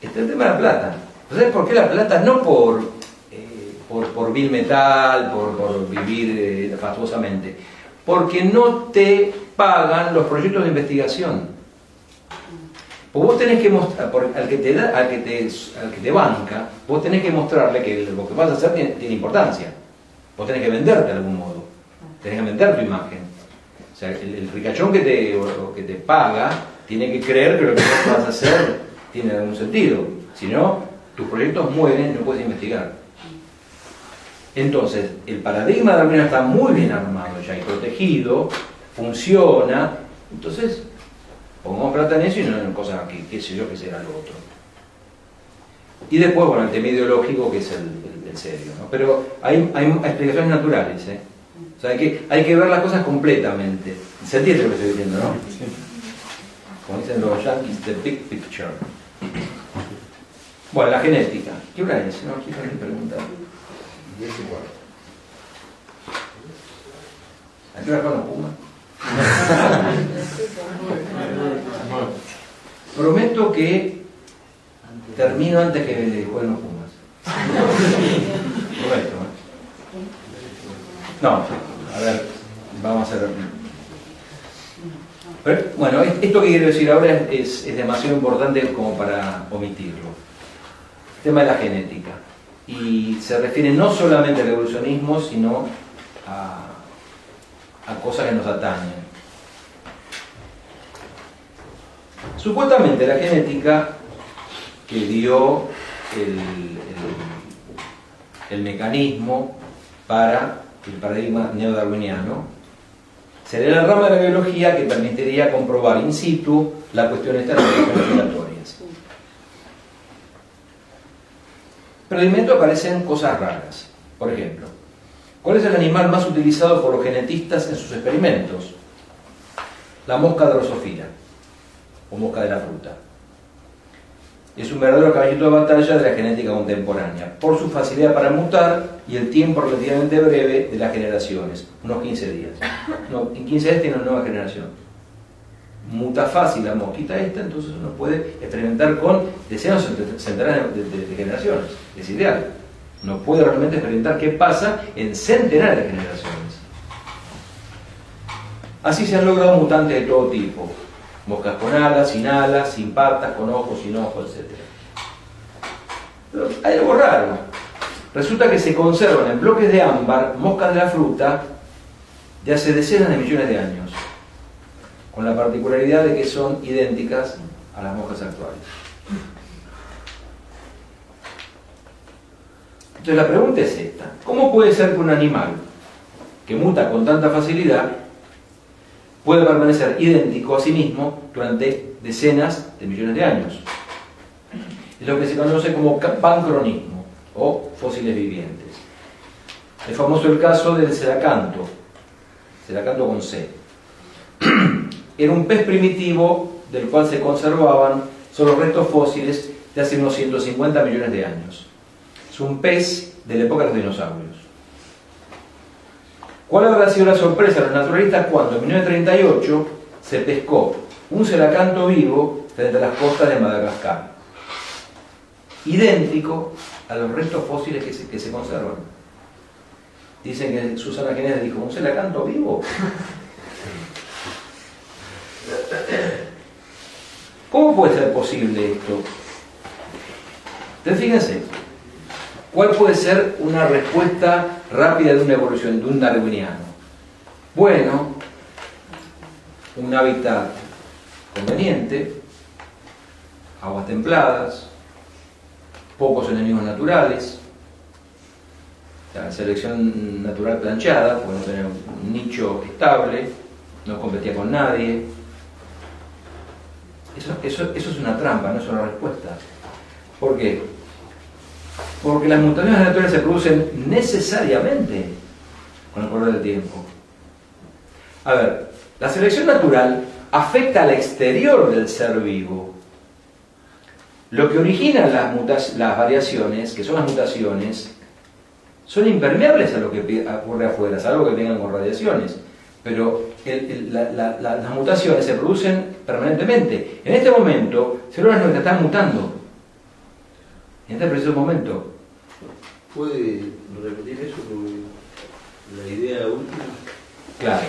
Está el tema de la plata. ¿Sabes por qué la plata? No por, eh, por, por vil metal, por, por vivir eh, fastuosamente. Porque no te pagan los proyectos de investigación. Pues vos tenés que mostrar, por- al que te banca, vos tenés que mostrarle que lo que vas a hacer tiene, importancia. Vos tenés que venderte de algún modo. Tenés que vender tu imagen. O sea, el, ricachón que te, que te paga tiene que creer que lo que vos vas a hacer tiene algún sentido. Si no, tus proyectos mueren y no puedes investigar. Entonces, el paradigma de Darwin está muy bien armado ya y protegido, funciona. Entonces, pongamos plata en eso y no en cosas que, qué sé yo, que será lo otro. Y después, bueno, el tema ideológico que es el, el- el serio. ¿no? Pero hay, hay explicaciones naturales. ¿eh? O sea, hay que, hay que ver las cosas completamente. ¿Se entiende lo que estoy diciendo, no? Como dicen los yankees, the big picture. Bueno, la genética. ¿Qué hora es? ¿No? ¿Quién me pregunta? Diez y cuarto. ¿A qué hora los Pumas? [laughs] Prometo que termino antes que jueguen los Pumas. Prometo. ¿eh? No, a ver, vamos a hacer. Bueno, esto que quiero decir ahora es, es- es demasiado importante como para omitirlo. El tema de la genética. Y se refiere no solamente al evolucionismo, sino a, cosas que nos atañen. Supuestamente la genética que dio el, el- mecanismo para el paradigma neodarwiniano sería la rama de la biología que permitiría comprobar in situ la cuestión de las reacciones respiratorias. Pero de momento aparecen cosas raras. Por ejemplo, ¿cuál es el animal más utilizado por los genetistas en sus experimentos? La mosca drosofila, o mosca de la fruta. Es un verdadero caballito de batalla de la genética contemporánea, por su facilidad para mutar y el tiempo relativamente breve de las generaciones, unos 15 días. No, en 15 días tiene una nueva generación. Muta fácil la mosquita esta, entonces uno puede experimentar con decenas o de, de- de generaciones. Es ideal. No puede realmente experimentar qué pasa en centenares de generaciones. Así se han logrado mutantes de todo tipo. Moscas con alas, sin alas, sin patas, con ojos, sin ojos, etc. Hay algo raro. Resulta que se conservan en bloques de ámbar moscas de la fruta de hace decenas de millones de años, con la particularidad de que son idénticas a las moscas actuales. Entonces la pregunta es esta, ¿cómo puede ser que un animal que muta con tanta facilidad puede permanecer idéntico a sí mismo durante decenas de millones de años? Es lo que se conoce como pancronismo o fósiles vivientes. Es famoso el caso del ceracanto, ceracanto con C. [clears throat] Era un pez primitivo del cual se conservaban solo restos fósiles de hace unos 150 millones de años. Un pez de la época de los dinosaurios. ¿Cuál habrá sido la sorpresa de los naturalistas cuando en 1938 se pescó un celacanto vivo frente a las costas de Madagascar? Idéntico a los restos fósiles que se, que se conservan. Dicen que Susana Jiménez dijo, ¿un celacanto vivo? ¿Cómo puede ser posible esto? Entonces fíjense, ¿Cuál puede ser una respuesta rápida de una evolución, de un darwiniano? Bueno, un hábitat conveniente, aguas templadas, pocos enemigos naturales, la selección natural planchada, porque no tenía un nicho estable, no competía con nadie. Eso, eso es una trampa, no es una respuesta. ¿Por qué? Porque las mutaciones naturales se producen necesariamente con el correr del tiempo. A ver, la selección natural afecta al exterior del ser vivo. Lo que origina las, las variaciones, que son las mutaciones, son impermeables a lo que ocurre afuera, salvo que vengan con radiaciones. Pero las mutaciones se producen permanentemente. En este momento, células nuestras están mutando. En este preciso momento. ¿Puede repetir eso? La idea última. Claro.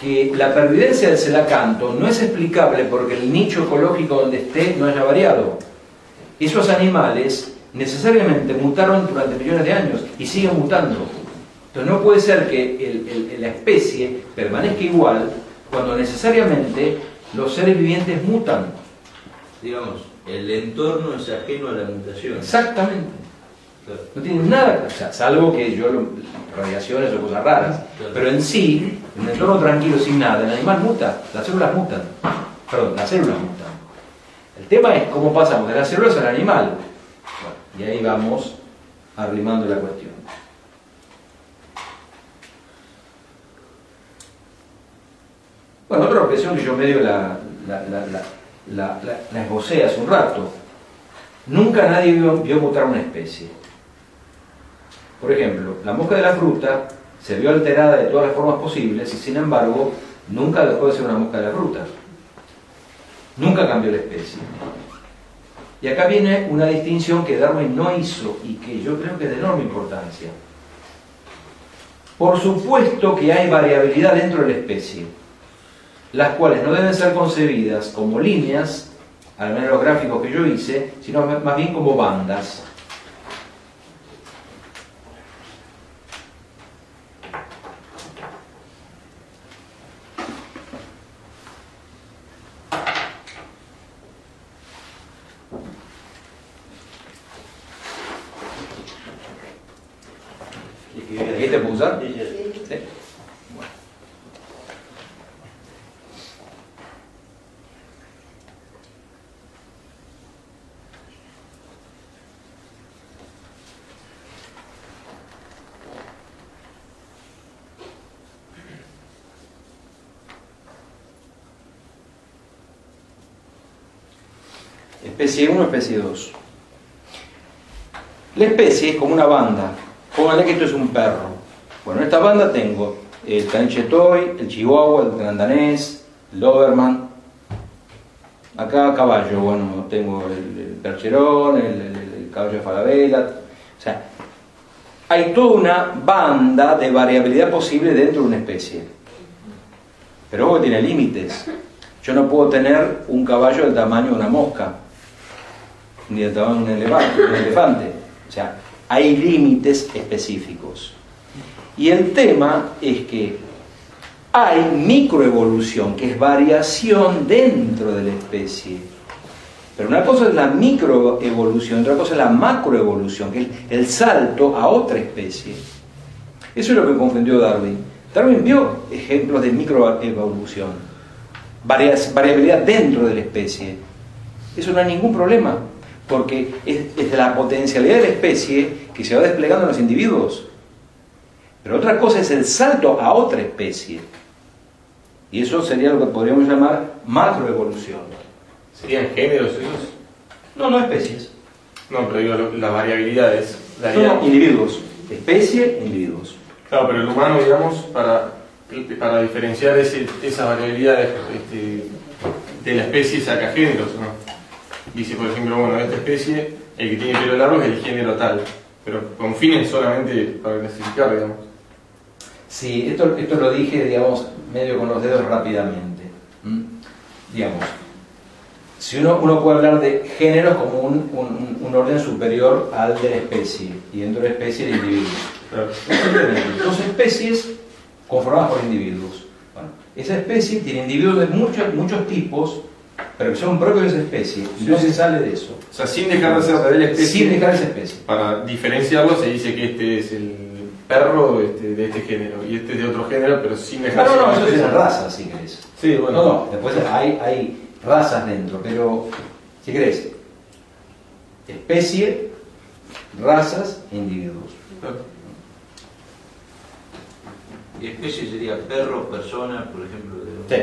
Que la pervivencia del celacanto no es explicable porque el nicho ecológico donde esté no haya variado. Esos animales necesariamente mutaron durante millones de años y siguen mutando. Entonces no puede ser que el- el- la especie permanezca igual cuando necesariamente los seres vivientes mutan. Digamos, el entorno es ajeno a la mutación. Exactamente. No tiene nada, o sea, salvo que yo lo- radiaciones o cosas raras. Claro. Pero en sí, en un entorno tranquilo sin nada, el animal muta, las células mutan. Perdón, las células mutan. El tema es cómo pasamos de las células al animal. Bueno, y ahí vamos arrimando la cuestión. Bueno, otra objeción que yo medio la, la, la, la, la, la- esbocé hace un rato. Nunca nadie vio, vio mutar una especie. Por ejemplo, la mosca de la fruta se vio alterada de todas las formas posibles y sin embargo nunca dejó de ser una mosca de la fruta. Nunca cambió la especie. Y acá viene una distinción que Darwin no hizo y que yo creo que es de enorme importancia. Por supuesto que hay variabilidad dentro de la especie, las cuales no deben ser concebidas como líneas, al menos los gráficos que yo hice, sino más bien como bandas. ¿Aquí te puedo usar? Sí. Bueno. Especie 1, especie 2. La especie es como una banda. Póngale que esto es un perro. Bueno, en esta banda tengo el caniche toy, el chihuahua, el gran danés, el doberman. Acá caballo, bueno, tengo el, percherón, el, caballo de falabella. O sea, hay toda una banda de variabilidad posible dentro de una especie. Pero que tiene límites. Yo no puedo tener un caballo del tamaño de una mosca, ni del un elefante. un elefante. O sea, hay límites específicos. Y el tema es que hay microevolución, que es variación dentro de la especie. Pero una cosa es la microevolución, otra cosa es la macroevolución, que es el salto a otra especie. Eso es lo que confundió Darwin. Darwin vio ejemplos de microevolución, variabilidad dentro de la especie. Eso no hay ningún problema, porque es, la potencialidad de la especie que se va desplegando en los individuos. Pero otra cosa es el salto a otra especie. Y eso sería lo que podríamos llamar macroevolución. ¿Serían géneros esos? No, no especies. No, pero digo, las variabilidades. Darían- individuos. Especie, individuos. Claro, pero el humano, digamos, para, para diferenciar ese- esas variabilidades este, de la especie saca géneros, ¿no? Dice, por ejemplo, bueno, esta especie, el que tiene pelo largo es el género tal, pero con fines solamente para clasificar, digamos. Sí, esto, esto lo dije, digamos, medio con los dedos rápidamente. ¿Mm? Digamos, Si uno, uno puede hablar de géneros como un, un- un orden superior al de la especie, y dentro de la especie el individuo. Dos especies conformadas por individuos. Bueno, esa especie tiene individuos de muchos, muchos tipos, pero que son propios de esa especie, no se sale de eso. O sea, sin dejar de ser de la especie. Sin dejar esa especie. Para diferenciarlo se dice que este es el perro este, de este género y este es de otro género, pero sin dejar No, no, no, de eso ser es la una raza, si querés. Sí, bueno. No, no, después hay, hay razas dentro, pero si querés, especie, razas, individuos. Y especie sería perro, persona, por ejemplo. De... Sí.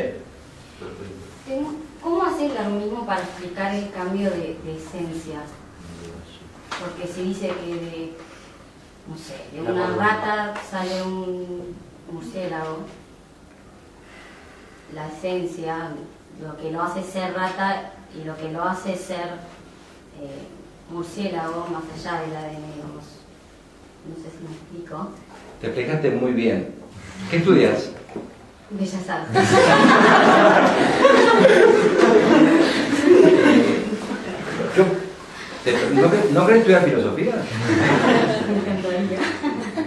Perfecto. ¿Cómo haces lo mismo para explicar el cambio de, de esencia? Porque se dice que de, no sé, de una rata sale un murciélago. La esencia, lo que lo hace ser rata y lo que lo hace ser eh, murciélago, más allá del ADN, digamos. No sé si me explico. Te explicaste muy bien. ¿Qué estudias? Bellas Artes. Te- ¿no, cre- ¿No estudiar filosofía?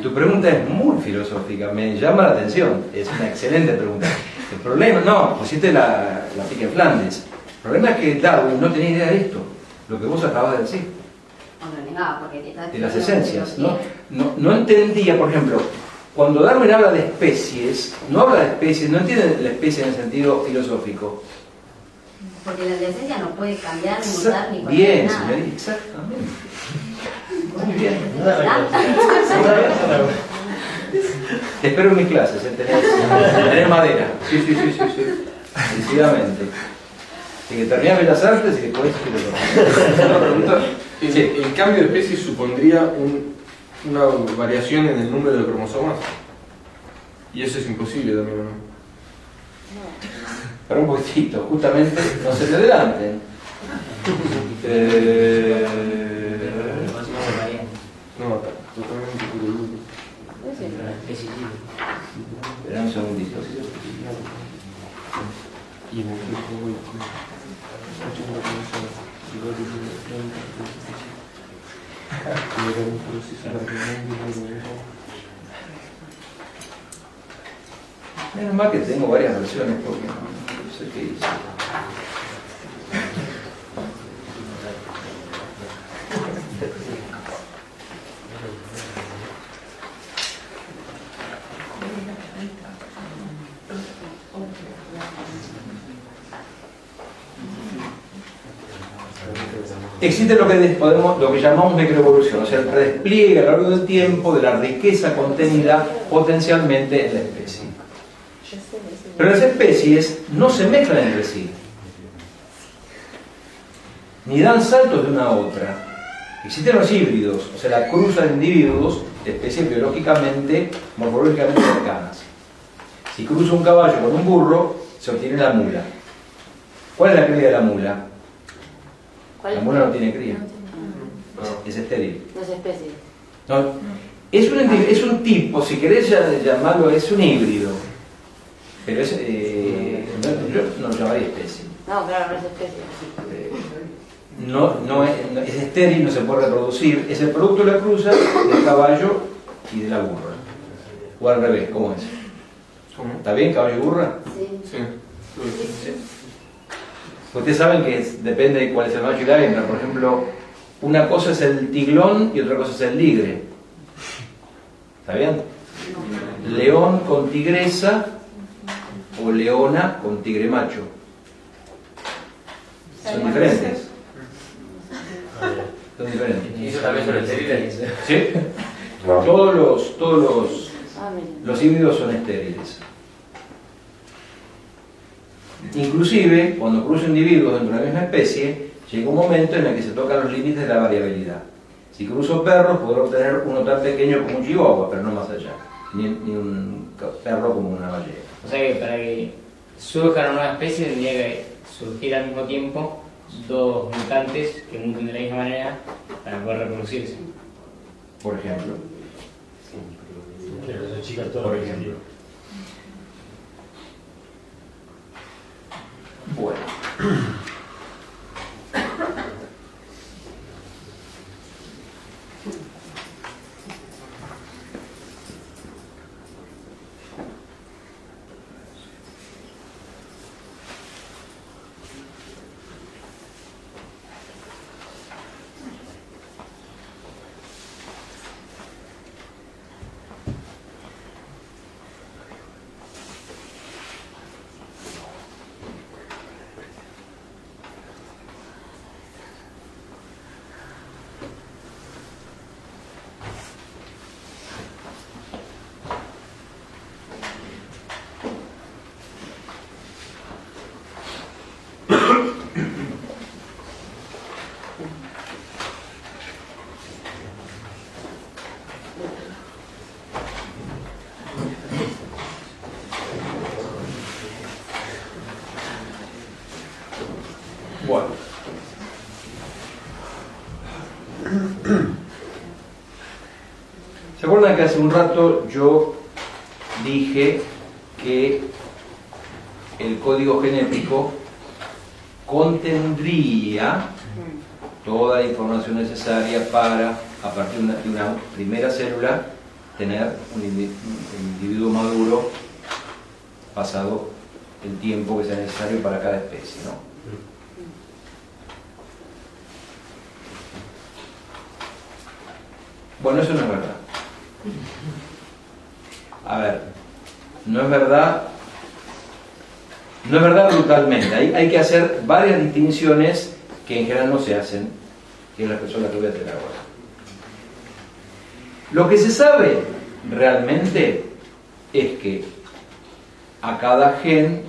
Tu pregunta es muy filosófica, me llama la atención, es una excelente pregunta. El problema, no, pusiste la, la pica en Flandes. El problema es que Darwin no tenía idea de esto, lo que vos acabas de decir, No porque te de las esencias. ¿no? No, no entendía, por ejemplo, cuando Darwin habla de especies, no habla de especies, no entiende la especie en el sentido filosófico. Porque la esencia no puede cambiar, ni mutar, ni Bien, nada. señorita, exactamente. Muy bien. Te espero en mis clases, ¿eh? tenés, tenés madera. Sí, sí, sí, sí, sí. Decididamente. Así que terminás Bellas Artes y después filosofía. Pregunta. ¿El, el cambio de especie supondría un- una variación en el número de cromosomas? Y eso es imposible también, ¿no? Pero un poquitito, justamente, no se te adelanten. [laughs] Eh, No, totalmente. Espera un segundito. Y en el tiempo voy Menos mal que tengo varias versiones porque no, no sé qué hice. Existe lo que, lo que llamamos microevolución, o sea, el despliegue a lo largo del tiempo de la riqueza contenida potencialmente en la especie. Pero las especies no se mezclan entre sí, ni dan saltos de una a otra. Existen los híbridos, o sea, la cruza de individuos de especies biológicamente, morfológicamente cercanas. Si cruza un caballo con un burro, se obtiene la mula. ¿Cuál es la cría de la mula? ¿Cuál La es? mula no tiene cría, es, es estéril. Dos especies. No, es, un, es un tipo, si querés llamarlo, es un híbrido. Pero es, eh, no- yo no lo llamaría especie. No, claro, no es especie. Eh, No, no es, no- es estéril, no se puede reproducir. Es el producto de la cruza del caballo y de la burra. O al revés, ¿cómo es? ¿Cómo? ¿Está bien caballo y burra? Sí. Sí. Ustedes saben que es- depende de cuál es el macho y la hembra. Por ejemplo, una cosa es el tiglón y otra cosa es el ligre. ¿Está bien? León con tigresa o leona con tigre macho. Son diferentes. Son diferentes. ¿Sí? Todos los, todos los, Ah, los híbridos son estériles. Inclusive, cuando cruzan individuos dentro de la misma especie, llega un momento en el que se tocan los límites de la variabilidad. Si cruzo perros, podré obtener uno tan pequeño como un chihuahua, pero no más allá. Ni, ni un perro como una ballena. O sea que para que surja una nueva especie tendría que surgir al mismo tiempo dos mutantes que muten de la misma manera para poder reproducirse. Por ejemplo. Por ejemplo. Bueno. ¿Se acuerdan que hace un rato yo dije que el código genético contendría toda la información necesaria para, a partir de una, de una primera célula, tener un, indi- un individuo maduro pasado el tiempo que sea necesario para cada especie, ¿no? Bueno, eso no es verdad. A ver, no es verdad, no es verdad brutalmente. Hay, que hacer varias distinciones que en general no se hacen, que es la persona que voy a tener ahora. Lo que se sabe realmente es que a cada gen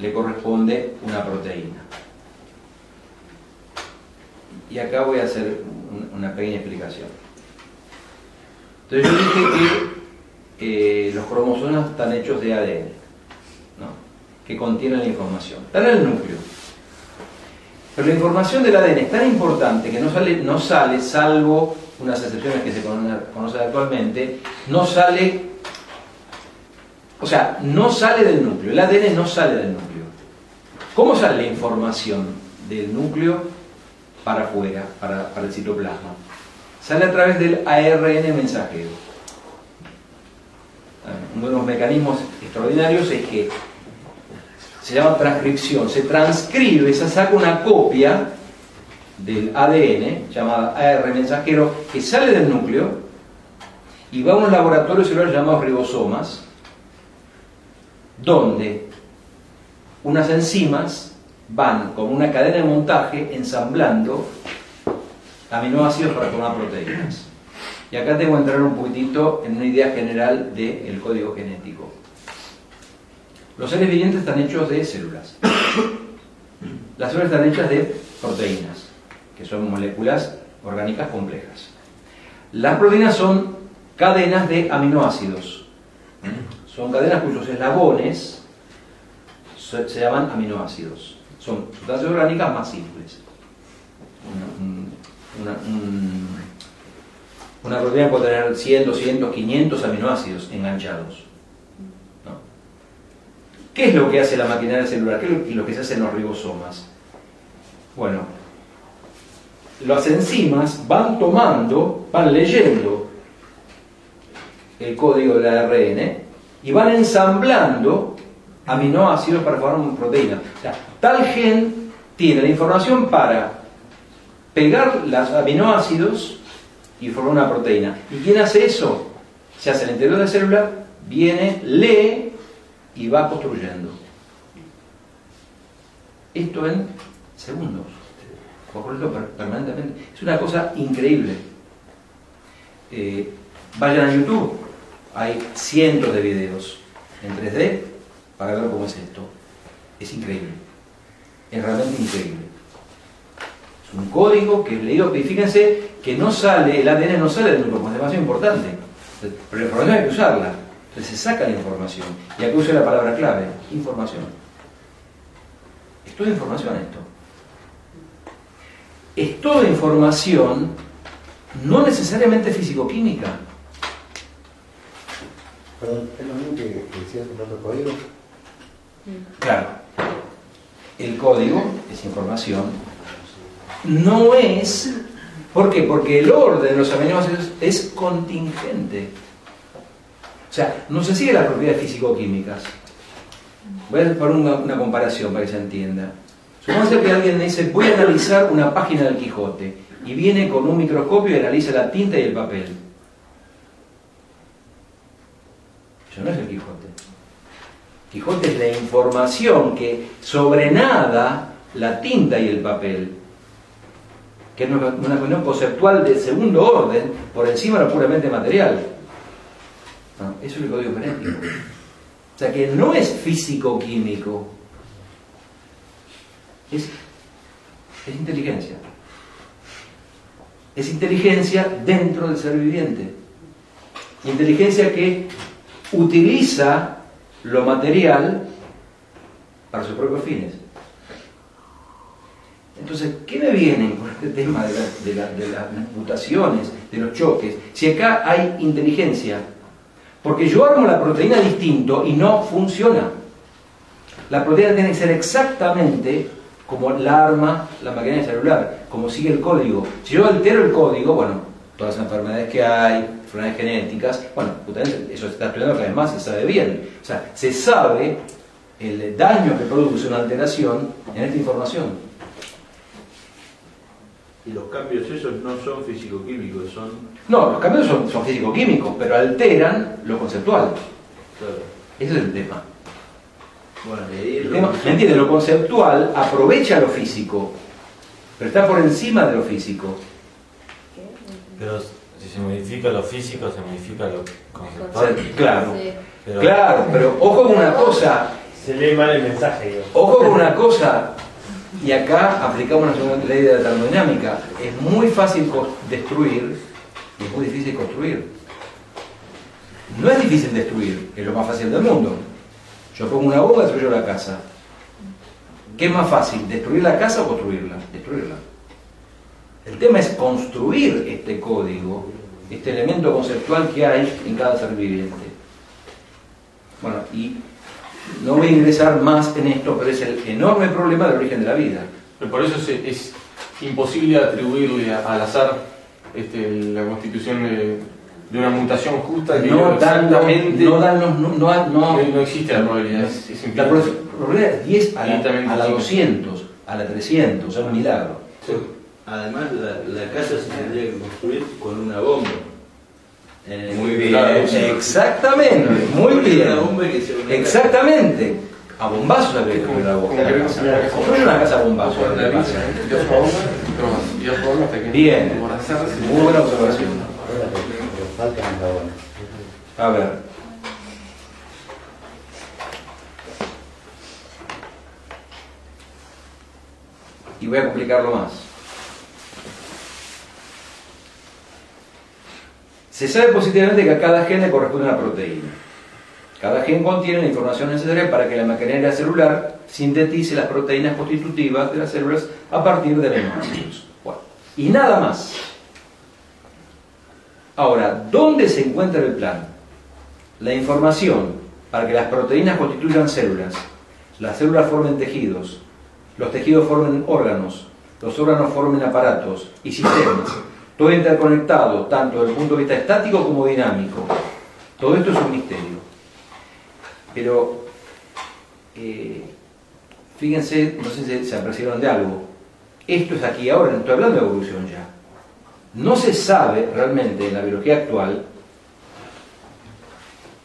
le corresponde una proteína. Y acá voy a hacer un- una pequeña explicación. Entonces yo dije que los cromosomas están hechos de ADN, que contienen la información. Están en el núcleo. Pero la información del ADN es tan importante que no sale, no sale salvo unas excepciones que se cono- conocen actualmente, no sale, o sea, no sale del núcleo, el ADN no sale del núcleo. ¿Cómo sale la información del núcleo para afuera, para el citoplasma? Sale a través del ARN mensajero. Uno de los mecanismos extraordinarios es que se llama transcripción, se transcribe, se saca una copia del ADN, llamada AR mensajero, que sale del núcleo y va a unos laboratorios celulares llamados ribosomas, donde unas enzimas van con una cadena de montaje ensamblando aminoácidos para formar proteínas. Y acá tengo que entrar un poquitito en una idea general del código genético. Los seres vivientes están hechos de células. Las células están hechas de proteínas, que son moléculas orgánicas complejas. Las proteínas son cadenas de aminoácidos. Son cadenas cuyos eslabones se llaman aminoácidos. Son sustancias orgánicas más simples. Una, un- una- un- una proteína puede tener 100, 200, 500 aminoácidos enganchados. ¿no? ¿Qué es lo que hace la maquinaria celular? ¿Qué es lo que se hace en los ribosomas? Bueno, las enzimas van tomando, van leyendo el código del ARN y van ensamblando aminoácidos para formar una proteína. O sea, tal gen tiene la información para pegar los aminoácidos y formar una proteína. ¿Y quién hace eso? Se hace el interior de la célula, viene, lee y va construyendo. Esto en segundos. Permanentemente. Es una cosa increíble. Eh, vayan a YouTube, hay cientos de videos en 3D para ver cómo es esto. Es increíble. Es realmente increíble. Un código que es leído, y fíjense que no sale, el ADN no sale del como es demasiado importante. Pero la información hay que usarla. Entonces se saca la información. Y aquí uso la palabra clave, información. Es toda información esto. Es toda información, no necesariamente físico-química. Perdón, ¿es lo mismo que, que decías con otro código? Claro. El código es información. No es. ¿Por qué? Porque el orden de los aminoácidos es contingente. O sea, no se sigue las propiedades físico-químicas. Voy a poner una, comparación para que se entienda. Supongamos que alguien dice, voy a analizar una página del Quijote y viene con un microscopio y analiza la tinta y el papel. Eso no es el Quijote. Quijote es la información que sobrenada la tinta y el papel, que es una cuestión conceptual de segundo orden por encima de lo puramente material. No, eso es el código genético. O sea que no es físico-químico, es inteligencia. es inteligencia dentro del ser viviente. Inteligencia que utiliza lo material para sus propios fines. Entonces, ¿qué me vienen con este tema de, la- de la- de las mutaciones, de los choques? Si acá hay inteligencia, porque yo armo la proteína distinto y no funciona. La proteína tiene que ser exactamente como la arma la maquinaria celular, como sigue el código. Si yo altero el código, bueno, todas las enfermedades que hay, enfermedades genéticas, bueno, justamente eso se está estudiando cada vez más, se sabe bien. O sea, se sabe el daño que produce una alteración en esta información. Y los cambios esos no son físico-químicos, son... No, los cambios son, son físico-químicos, pero alteran lo conceptual. Claro. Ese es el tema. Bueno, El tema- ¿Me entiendes? Lo conceptual aprovecha lo físico, pero está por encima de lo físico. Pero si se modifica lo físico, se modifica lo conceptual. claro, Pero- claro, pero ojo con una cosa, Se lee mal el mensaje, digo. ojo con una cosa, y acá aplicamos la segunda ley de la termodinámica. Es muy fácil destruir y es muy difícil construir. No es difícil destruir, es lo más fácil del mundo. Yo pongo una bomba y destruyo la casa. ¿Qué es más fácil, destruir la casa o construirla? Destruirla. El tema es construir este código, este elemento conceptual que hay en cada ser viviente. Bueno, y no voy a ingresar más en esto, pero es el enorme problema del origen de la vida. Pero por eso es, es imposible atribuirle a- al azar este, la constitución de, de una mutación justa que No dan, los- exactamente no dan los- no, no, no- no existe la probabilidad. Es, es La probabilidad es 10 a la, a la chica. 200, a la 300, es un milagro. Además, la, la casa se tendría que construir con una bomba. Eh, Muy bien, exactamente, muy bien. Exactamente. A bombazos habría que construir la casa. Construye una casa a bombazos. Bien, muy buena observación. A ver. Y voy a complicarlo más. Se sabe positivamente que a cada gen le corresponde una proteína. Cada gen contiene la información necesaria para que la maquinaria celular sintetice las proteínas constitutivas de las células a partir de aminoácidos. Bueno, y nada más. Ahora, ¿dónde se encuentra el plan? La información para que las proteínas constituyan células, las células formen tejidos, los tejidos formen órganos, los órganos formen aparatos y sistemas. Todo interconectado, tanto desde el punto de vista estático como dinámico. Todo esto es un misterio. Pero, eh, fíjense, no sé si se apercibieron de algo. Esto es aquí ahora, no estoy hablando de evolución ya. No se sabe realmente en la biología actual.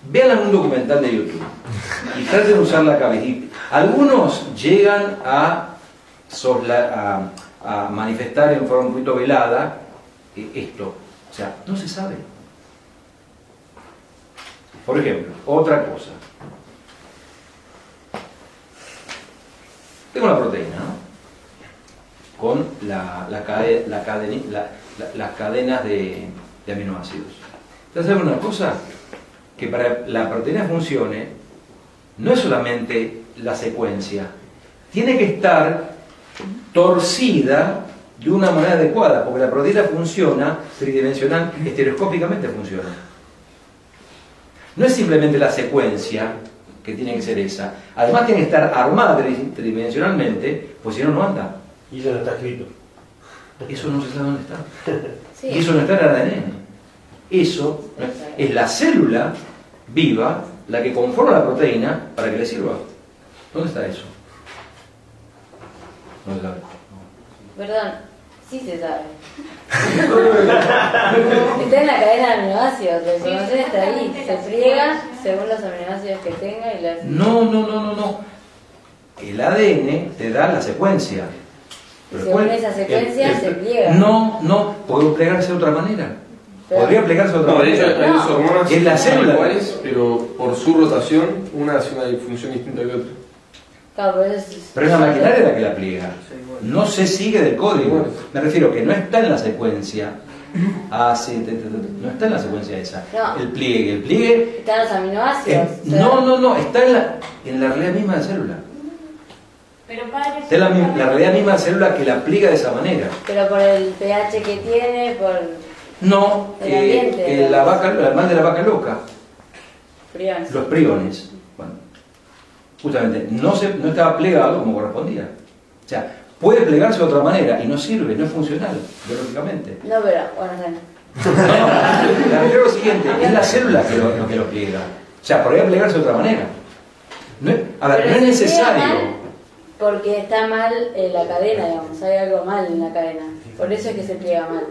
Vean algún documental de YouTube y traten de usar la cabeza. Algunos llegan a, a, manifestar en forma un poquito velada esto. O sea, no se sabe. Por ejemplo, otra cosa. Tengo una proteína, ¿no? Con las cadenas de, de aminoácidos. Entonces, ¿saben una cosa? Que para la proteína funcione, no es solamente la secuencia, tiene que estar torcida de una manera adecuada, porque la proteína funciona tridimensional, estereoscópicamente funciona. No es simplemente la secuencia que tiene que ser esa, además tiene que estar armada tri- tridimensionalmente, pues si no, no anda. Y eso no está escrito. Eso no se sabe dónde está. [laughs] Sí. Y eso no está en el ADN. Eso es la célula viva la que conforma la proteína para que le sirva. ¿Dónde está eso? No se sabe. Perdón, sí se sabe. [laughs] está en la cadena de aminoácidos, la información está ahí. Se friega según los aminoácidos que tenga y las... No, no, no, no, no. El ADN te da la secuencia. Pero Según ¿cuál- esa secuencia el- el- se pliega. No, no, puede plegarse de otra manera. Pero- Podría plegarse de otra No, manera. hay dos hormonas Es la célula. iguales, pero por su rotación, una hace una función distinta que otra. Claro, pero es... Pero es la maquinaria la que la pliega. No se sigue del código. Me refiero que no está en la secuencia. A, C, T, T, T, no está en la secuencia esa. No. El pliegue. El pliegue. Están los aminoácidos. en- no, no, no. Está en la, en la realidad misma de la célula. Pero padre, Está en la, la realidad misma de la célula que la pliega de esa manera. Pero por el pH que tiene, por No, El que, ambiente, ¿no? la vaca, el mal de la vaca loca. priones. Los priones. Bueno, justamente, no, se, no estaba plegado como correspondía. O sea, puede plegarse de otra manera y no sirve, no es funcional, biológicamente. No, pero, bueno, no sé. La es lo siguiente, es la célula que lo, lo que lo pliega. O sea, podría plegarse de otra manera. No es- a ver, Pero no es necesario. Porque está mal eh, la cadena, digamos, hay algo mal en la cadena. Por eso es que se pliega mal.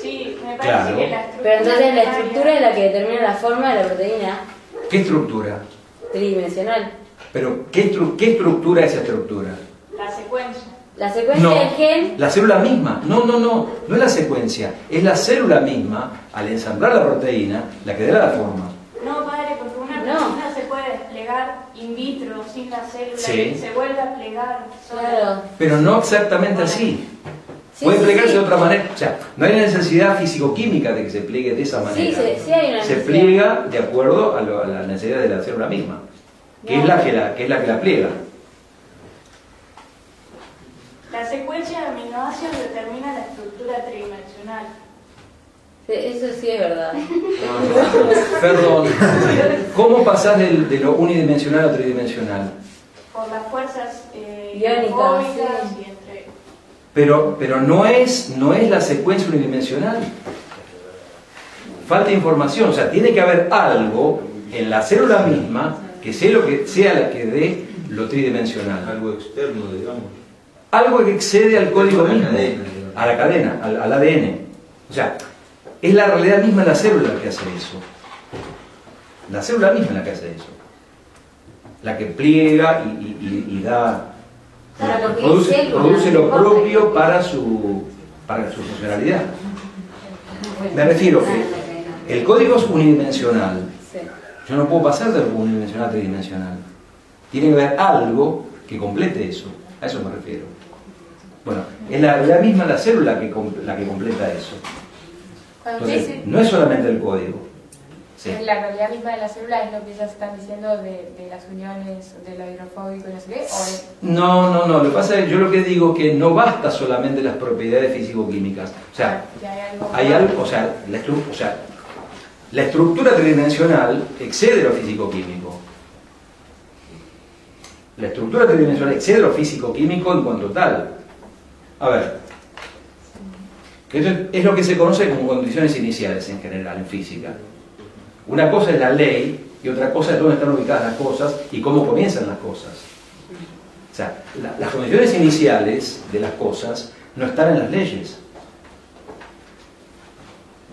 Sí, me parece Claro. que la estructura. Pero entonces la estructura es la que determina la forma de la proteína ¿Qué estructura? tridimensional. Pero, ¿qué, estru- qué estructura es esa estructura? La secuencia. La secuencia No, del gen, la célula misma. No, no, no, no es la secuencia. Es la célula misma, al ensamblar la proteína, la que da la forma. No, padre, porque una No. proteína se puede desplegar in vitro, sin la célula, Sí. y se vuelve a plegar claro. Pero no exactamente así. Sí, Puede sí, plegarse sí. de otra manera. O sea, no hay necesidad físico-química de que se pliegue de esa manera. sí, sí hay una se pliega de acuerdo a, lo- a la necesidad de la célula misma, que, No. es la que, la, que es la que la pliega. La secuencia de aminoácidos determina la estructura tridimensional. Eso sí es verdad. [laughs] Perdón, ¿cómo pasás del- de, lo unidimensional a tridimensional? Por las fuerzas eh, Iónicas, iónicas sí. y entre. Pero, pero no, es, no es la secuencia unidimensional. Falta información, o sea, tiene que haber algo en la célula misma que sea, lo que, sea la que dé lo tridimensional. Algo externo, digamos. Algo que excede al código A la mismo, cadena. a la cadena, al, al ADN. O sea, es la realidad misma de la célula la que hace eso. La célula misma es la que hace eso. La que pliega y, y- y- y da, produce, célula, produce lo propio para su, para su funcionalidad. Me refiero que el código es unidimensional. Yo no puedo pasar de unidimensional a tridimensional. Tiene que haber algo que complete eso. A eso me refiero. Bueno, es la, la misma la célula que, la que completa eso. Cuando Entonces, dice no es solamente el código. Sí. la realidad misma de la célula es lo que ellas están diciendo de, de las uniones, de lo hidrofóbico y no sé qué, No, no, no. Lo que pasa es que yo lo que digo es que no basta solamente las propiedades físico-químicas. O sea, que hay algo hay algo, o sea, la, o sea, la estructura tridimensional excede lo físico-químico. La estructura tridimensional excede lo físico-químico en cuanto tal. A ver, eso es, lo que se conoce como condiciones iniciales en general en física. Una cosa es la ley y otra cosa es dónde están ubicadas las cosas y cómo comienzan las cosas. O sea, la- las condiciones iniciales de las cosas no están en las leyes.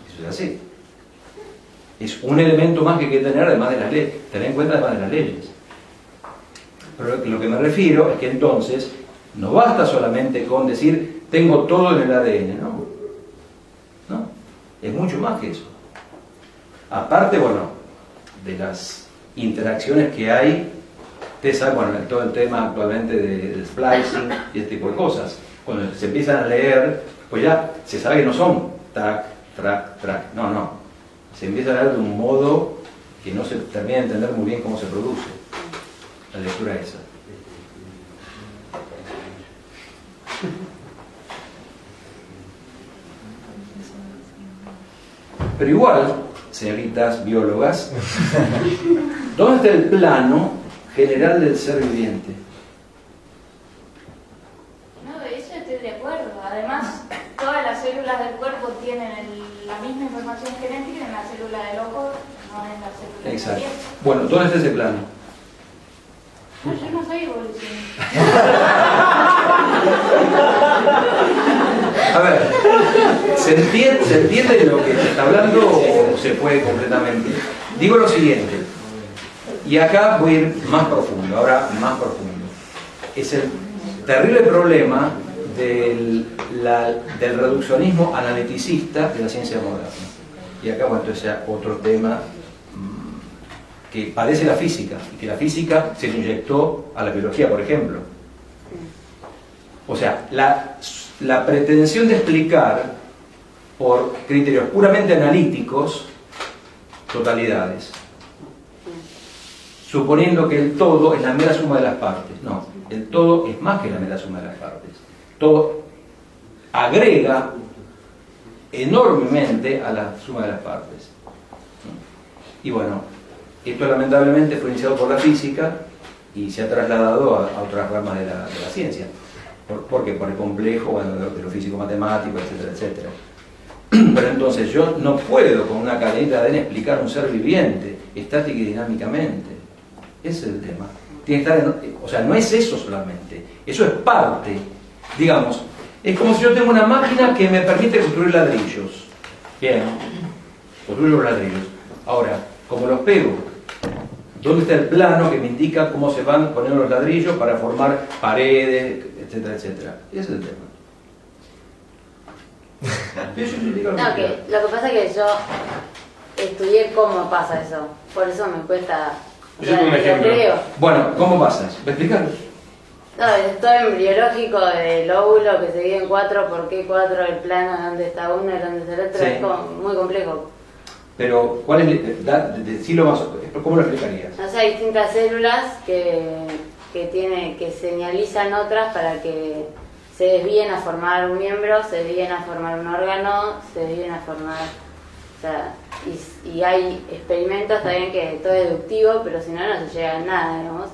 Eso es así. Es un elemento más que hay que tener además de las leyes, tener en cuenta además de las leyes. Pero lo que me refiero es que entonces no basta solamente con decir tengo todo en el ADN, ¿no? No, es mucho más que eso. Aparte, bueno, de las interacciones que hay, ustedes saben, bueno, en todo el tema actualmente de- del splicing y este tipo de cosas. Cuando se empiezan a leer, pues ya se sabe que no son track, track, track. No, no. Se empieza a leer de un modo que no se termina de entender muy bien cómo se produce la lectura esa. Pero igual, señoritas biólogas, [laughs] ¿dónde está el plano general del ser viviente? No, de eso estoy de acuerdo. Además, todas las células del cuerpo tienen el- la misma información genética en la célula del ojo, no en la célula de la Exacto. piel. Bueno, ¿dónde está ese plano? No, yo no soy evolucionista. [laughs] A ver, ¿se entiende, ¿se lo que se está hablando o se fue completamente? Digo lo siguiente, y acá voy a ir más profundo, ahora más profundo. Es el terrible problema del, del reduccionismo analiticista de la ciencia moderna. Y acá, bueno, esto sea otro tema mm, que padece la física y que la física se inyectó a la biología, por ejemplo. O sea, la, la pretensión de explicar por criterios puramente analíticos totalidades, suponiendo que el todo es la mera suma de las partes. No, el todo es más que la mera suma de las partes. Todo agrega enormemente a la suma de las partes. Y bueno, esto lamentablemente fue iniciado por la física y se ha trasladado a, otras ramas de la ciencia. ¿Por, por? Por el complejo bueno, de, lo, físico-matemático, etcétera, etcétera. [clears throat] Pero entonces yo no puedo con una cadenita de ADN explicar un ser viviente, estática y dinámicamente. Ese es el tema. Tiene que estar o sea, no es eso solamente, eso es parte. Digamos, es como si yo tengo una máquina que me permite construir ladrillos. Bien, construir los ladrillos. Ahora, como los pego, ¿dónde está el plano que me indica cómo se van poniendo los ladrillos para formar paredes, etcétera, etcétera? Ese es el tema. [laughs] No, que lo que pasa es que yo estudié cómo pasa eso. Por eso me cuesta. Yo sea, tengo un lo ejemplo. creo. Bueno, ¿cómo pasas? ¿Me explicas? No, estoy embriológico del óvulo que se divide en cuatro, ¿por qué cuatro? El plano, dónde está uno y dónde está el otro, Sí. es como muy complejo. Pero, ¿cuál es? Da, de- decilo más, ¿cómo lo explicarías? O sea, hay distintas células que, que, tiene, que señalizan otras para que se desvíen a formar un miembro, se desvíen a formar un órgano, se desvíen a formar... O sea, y, y hay experimentos también que todo es deductivo, pero si no, no se llega a nada, digamos.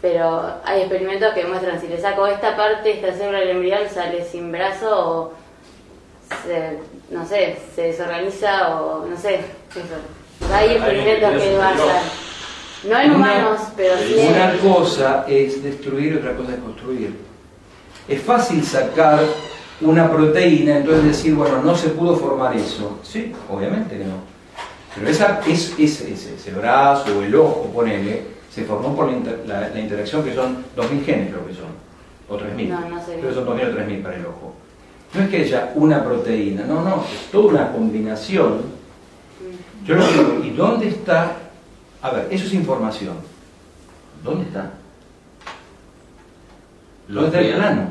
Pero hay experimentos que demuestran si le saco esta parte, esta célula del embrión sale sin brazo o se, no sé, se desorganiza o no sé, eso. Hay experimentos que basan, no en Una- humanos, pero sí en... Una cosa es destruir y otra cosa es construir. Es fácil sacar una proteína, entonces decir, bueno, no se pudo formar eso. Sí, obviamente que no. Pero esa, es, ese, ese, ese brazo o el ojo, ponele, se formó por la, inter- la- la interacción que son 2.000 genes, creo que son, o 3.000. No, no sé. Creo que son 2.000 o 3.000 para el ojo. No es que haya una proteína, no, no, es toda una combinación. Yo lo que digo, ¿y dónde está? A ver, eso es información. ¿Dónde está? ¿Dónde está el plano?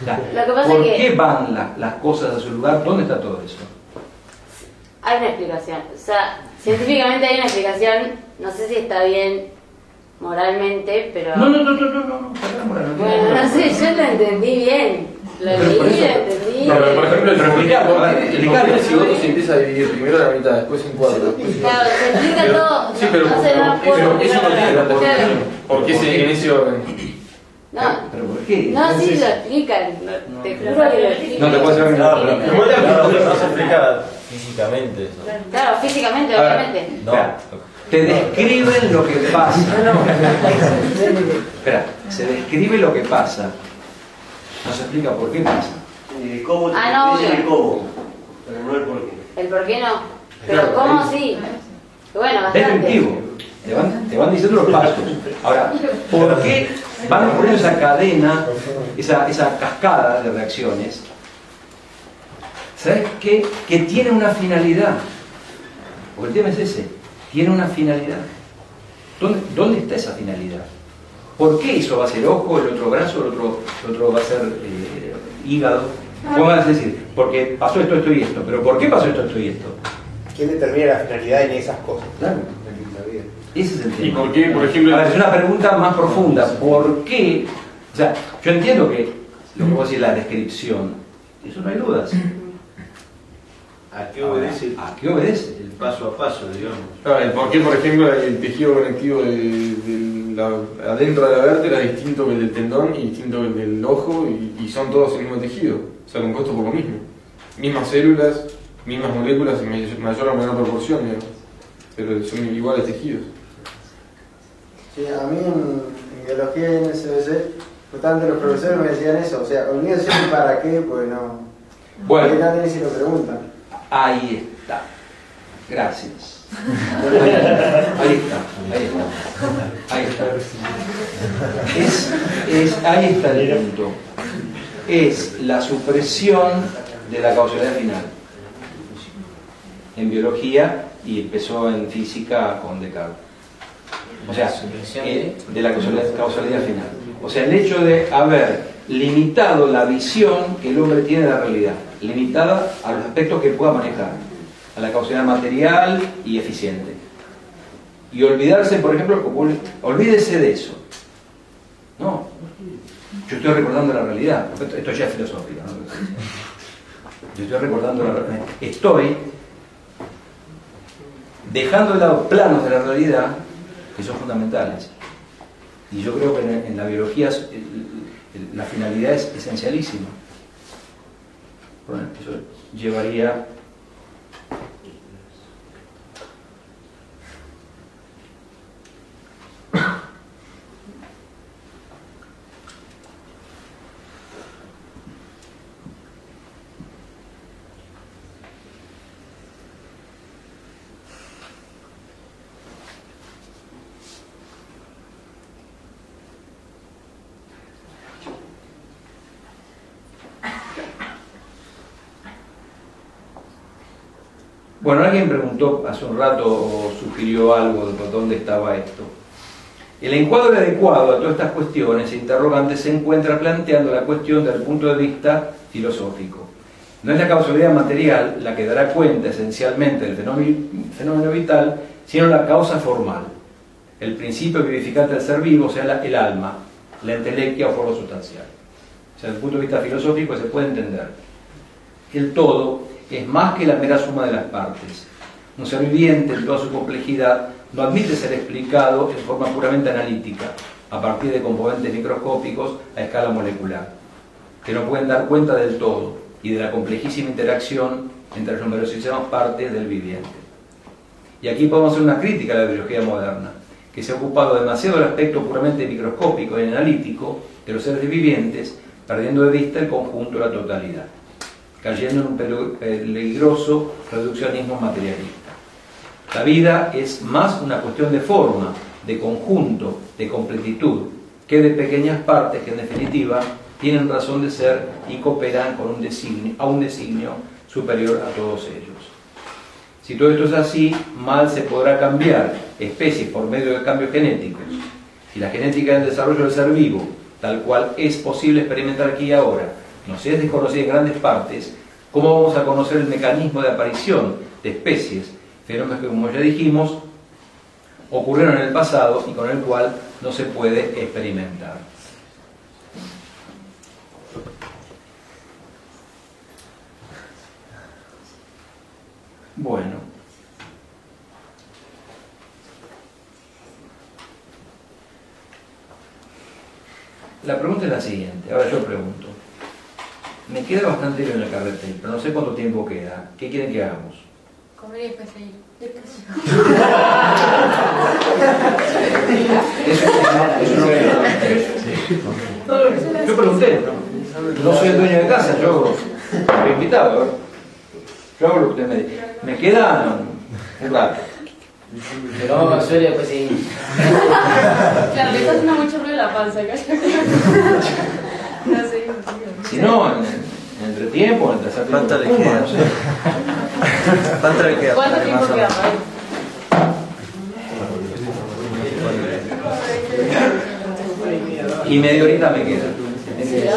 O sea, Lo que pasa ¿Por es que- qué van la- las cosas a su lugar? ¿Dónde está todo eso? Hay una explicación. O sea, científicamente hay una explicación, no sé si está bien moralmente, pero... No, no, no, no, no, no, no, perdón, bueno, no tiene Bueno, no nada. sé, yo lo entendí bien. Lo leí, por eso- lo entendí. No, pero por ejemplo, el Pero a ver, el explicalo. cigoto se empieza a dividir primero la mitad, después en cuatro, Claro, se explica todo. Sí, pero, no se da pero por eso no tiene tanta. ¿Por en ese orden? No, ¿Pero por qué? no, sí lo explican. no, te juro que lo explican. No te puedo hacer No, pero no se explica físicamente eso. Claro, físicamente, obviamente. No. Te describen lo que pasa. [laughs] Espera, se describe lo que pasa. No se explica por qué pasa. Eh, ¿Cómo te Ah, no, el cómo? Pero no el por qué. El por qué no. Pero Claro, cómo ahí- sí. Bueno, bastante. Descriptivo. Te van, te van diciendo los pasos. Ahora, ¿por qué van ocurriendo esa cadena, esa, esa cascada de reacciones? ¿Sabes qué? Que tiene una finalidad. Porque el tema es ese. Tiene una finalidad. ¿Dónde, dónde está esa finalidad? ¿Por qué eso va a ser ojo, el otro brazo, el otro, el otro va a ser eh, hígado? ¿Cómo vas a decir? Porque pasó esto, esto y esto. ¿Pero por qué pasó esto, esto y esto? ¿Quién determina la finalidad en esas cosas? Claro. Ese es el tema. ¿Y por qué, por ejemplo, ver, es una pregunta más profunda. ¿Por qué? O sea, yo entiendo que lo que vos decís, la descripción, eso no hay dudas. ¿A qué obedece? ¿A qué obedece? El paso a paso, digamos. Ah, el por qué, por ejemplo, el tejido conectivo de, de la- adentro de la vértebra es distinto que el del tendón y distinto que el del ojo y, y son todos el mismo tejido, o sea, compuestos por lo mismo. Mismas células, mismas moléculas en may- mayor o menor proporción, digamos. pero son iguales tejidos. Sí, a mí en, en biología y en el CBC, justamente los profesores me decían eso, o sea, siempre para qué, pues no. Bueno. Porque nadie se lo preguntan. Ahí está. Gracias. Ahí está, ahí está. Ahí está. Es, es- ahí está el punto. Es la supresión de la causalidad final. En biología y empezó en física con Descartes. O sea, eh, de la causalidad, causalidad final. O sea, el hecho de haber limitado la visión que el hombre tiene de la realidad, limitada a los aspectos que pueda manejar, a la causalidad material y eficiente. Y olvidarse, por ejemplo, olvídese de eso. No, yo estoy recordando la realidad. Esto, ya es filosófico. ¿no? Yo estoy recordando la realidad. Estoy dejando de lado planos de la realidad que son fundamentales. Y yo creo que en, la biología la finalidad es esencialísima. Eso llevaría Bueno, alguien preguntó hace un rato o sugirió algo de dónde estaba esto. El encuadre adecuado a todas estas cuestiones e interrogantes se encuentra planteando la cuestión desde el punto de vista filosófico. No es la causalidad material la que dará cuenta esencialmente del fenómeno, vital, sino la causa formal, el principio vivificante del ser vivo, o sea, el alma, la entelequia o forma sustancial. O sea, desde el punto de vista filosófico se puede entender el todo es más que la mera suma de las partes. Un ser viviente en toda su complejidad no admite ser explicado en forma puramente analítica, a partir de componentes microscópicos a escala molecular, que no pueden dar cuenta del todo y de la complejísima interacción entre las numerosísimas partes del viviente. Y aquí podemos hacer una crítica a la biología moderna, que se ha ocupado demasiado del aspecto puramente microscópico y analítico de los seres vivientes, perdiendo de vista el conjunto la totalidad cayendo en un peligroso reduccionismo materialista. La vida es más una cuestión de forma, de conjunto, de completitud, que de pequeñas partes que en definitiva tienen razón de ser y cooperan con un designio, a un designio superior a todos ellos. Si todo esto es así, mal se podrá cambiar especies por medio de cambios genéticos. Si la genética del desarrollo del ser vivo, tal cual es posible experimentar aquí y ahora, nos es desconocida en grandes partes, ¿cómo vamos a conocer el mecanismo de aparición de especies, fenómenos que, como ya dijimos, ocurrieron en el pasado y con el cual no se puede experimentar? Bueno. La pregunta es la siguiente, ahora yo pregunto. Me queda bastante bien el carretel, pero no sé cuánto tiempo queda. ¿Qué quieren que hagamos? Comer y después seguir. Eso no Yo pregunté, no soy el dueño de casa, yo me he invitado. Yo hago lo que usted me dice. Me queda un rato. Pero vamos a hacer y después seguimos. Claro, me está haciendo mucho ruido la panza acá. No [laughs] seguimos. Si no, en, en entretiempo, en el tercer tiempo. ¿Cuánto le queda? no sé. [laughs] ¿Cuánto le queda? ¿Cuánto tiempo queda? Y media horita me queda. Sí, sí, sí,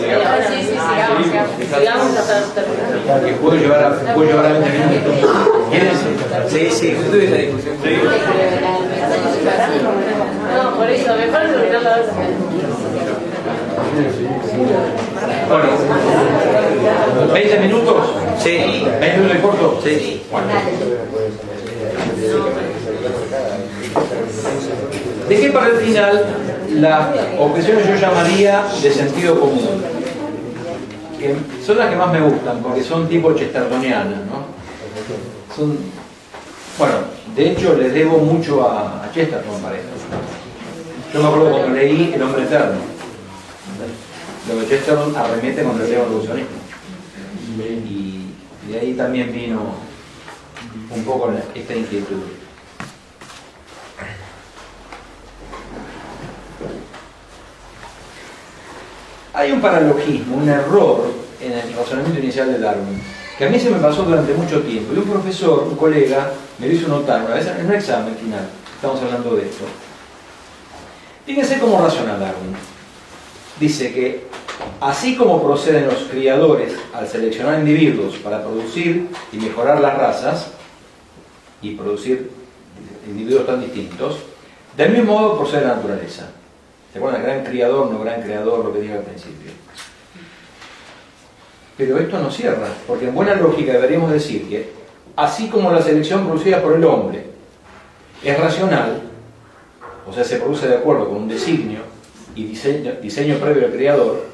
sigamos, sigamos. Sigamos hasta terminar. Que puedo llevar a, puedo llevar a 20 minutos. Sí, sí, justo esa discusión. No, por eso, mejor terminar la otra. Bueno, 20 minutos. Sí. 20 minutos corto. Sí. Dejé para el final las objeciones yo llamaría de sentido común, que son las que más me gustan, porque son tipo chestertonianas, ¿no? Son, bueno, de hecho les debo mucho a, a Chesterton para esto. Yo me acuerdo cuando leí El hombre eterno. Lo que Chesterton arremete contra el tema evolucionismo. Y de ahí también vino un poco esta inquietud. Hay un paralogismo, un error en el razonamiento inicial de Darwin. que a mí se me pasó durante mucho tiempo. Y un profesor, un colega, me lo hizo notar una vez en un examen final, estamos hablando de esto. Fíjense cómo razona Darwin. Dice que así como proceden los criadores al seleccionar individuos para producir y mejorar las razas y producir individuos tan distintos, del mismo modo procede la naturaleza. ¿Se acuerdan? Gran criador, no gran creador, lo que dije al principio. Pero esto no cierra, porque en buena lógica deberíamos decir que, así como la selección producida por el hombre es racional, o sea, se produce de acuerdo con un designio y diseño, diseño previo del creador,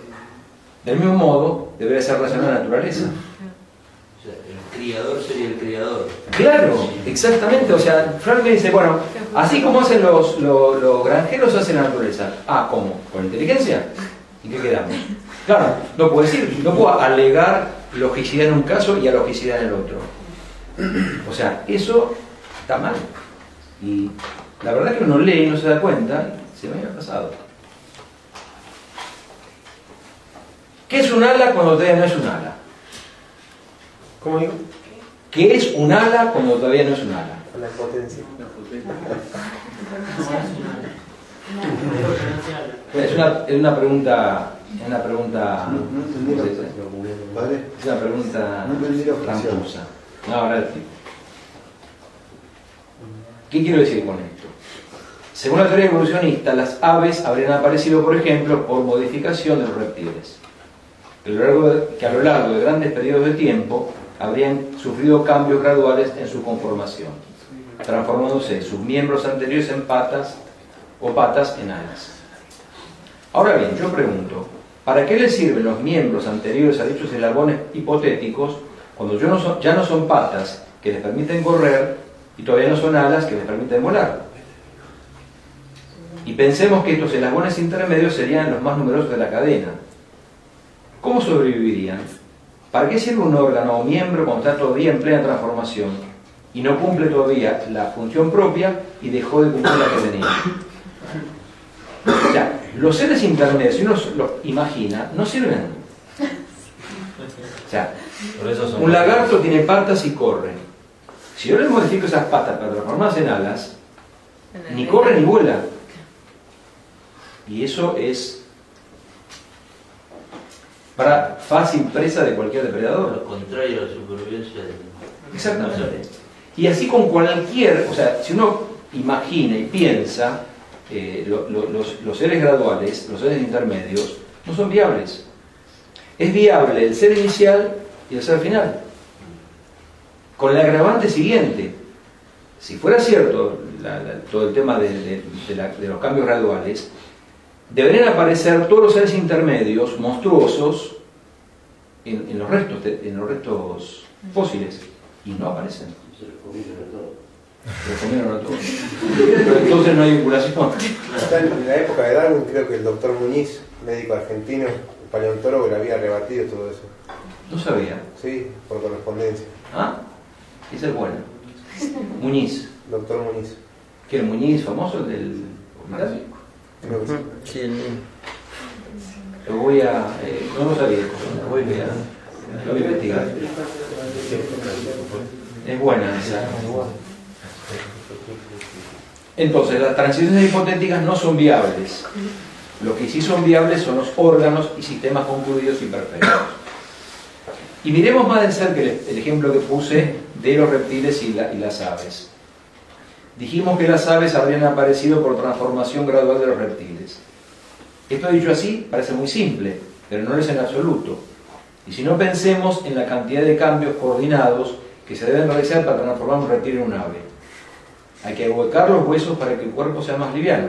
del mismo modo debería ser racional la naturaleza. O sea, el criador sería el creador. Claro, exactamente. O sea, Frank me dice, bueno, así como hacen los, los, los granjeros, hace la naturaleza. Ah, ¿cómo? ¿Con inteligencia? ¿Y qué quedamos? Claro, no puedo decir, no puedo alegar logicidad en un caso y alogicidad en el otro. O sea, eso está mal. Y la verdad que uno lee y no se da cuenta, se me había pasado. ¿Qué es un ala cuando todavía no es un ala? ¿Cómo digo? ¿Qué es un ala cuando todavía no es un ala? La potencia. Es una, es una pregunta. Es una pregunta. No, no la. Es una pregunta la tramposa. No, ahora el tipo. ¿Qué quiero decir con esto? Según la teoría evolucionista, las aves habrían aparecido, por ejemplo, por modificación de los reptiles. Que a lo largo de, grandes periodos de tiempo habrían sufrido cambios graduales en su conformación, transformándose sus miembros anteriores en patas o patas en alas. Ahora bien, yo pregunto, ¿para qué les sirven los miembros anteriores a dichos eslabones hipotéticos cuando ya no son patas que les permiten correr y todavía no son alas que les permiten volar? Y pensemos que estos eslabones intermedios serían los más numerosos de la cadena. ¿Cómo sobrevivirían? ¿Para qué sirve un órgano o miembro cuando está todavía en plena transformación y no cumple todavía la función propia y dejó de cumplir la que tenía? O sea, los seres intermedios, si uno los imagina, no sirven. O sea, Por eso son un lagarto tiene patas y corre. Si yo le modifico esas patas para transformarse en alas, ni corre ni vuela. Y eso es para fácil presa de cualquier depredador. Lo contrario a la supervivencia del. Exactamente. Y así con cualquier, o sea, si uno imagina y piensa, eh, lo- lo- los, los seres graduales, los seres intermedios, no son viables. Es viable el ser inicial y el ser final. Con el agravante siguiente, si fuera cierto la- la- todo el tema de, de- de la- de los cambios graduales, deberían aparecer todos los seres intermedios monstruosos en, en los restos, de- en los restos fósiles y no aparecen. Se lo comieron a todos. Se los comieron a todos. Pero entonces no hay vinculación. En la época de Darwin creo que el doctor Muñiz, médico argentino, paleontólogo, le había rebatido todo eso. No sabía. Sí, por correspondencia. Ah, esa es buena. Muñiz. Doctor Muñiz. ¿Qué el Muñiz famoso el del hospital? Sí. Lo voy a. eh, no lo sabía. Lo voy a, lo voy a investigar. Es buena esa. Entonces, las transiciones hipotéticas no son viables. Lo que sí son viables son los órganos y sistemas concluidos y perfectos. Y miremos más de cerca el, el ejemplo que puse de los reptiles y, la- y las aves. Dijimos que las aves habrían aparecido por transformación gradual de los reptiles. Esto dicho así parece muy simple, pero no lo es en absoluto. Y si no pensemos en la cantidad de cambios coordinados que se deben realizar para transformar un reptil en un ave. Hay que ahuecar los huesos para que el cuerpo sea más liviano.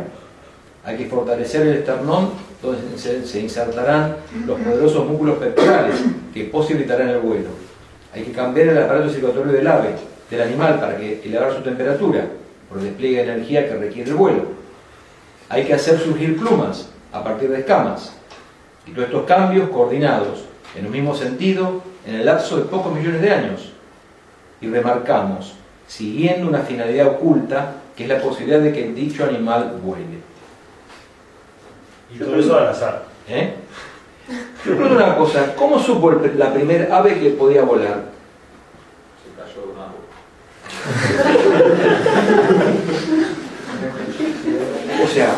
Hay que fortalecer el esternón, donde se, se insertarán los poderosos músculos pectorales que posibilitarán el vuelo. Hay que cambiar el aparato circulatorio del ave, del animal, para que elevar su temperatura, por el despliegue de energía que requiere el vuelo. Hay que hacer surgir plumas a partir de escamas. Y todos estos cambios coordinados en un mismo sentido en el lapso de pocos millones de años. Y remarcamos, siguiendo una finalidad oculta, que es la posibilidad de que dicho animal vuele. Y todo eso al azar. ¿Eh? Yo pregunto una cosa, ¿cómo supo el- la primera ave que podía volar? O [laughs] sea,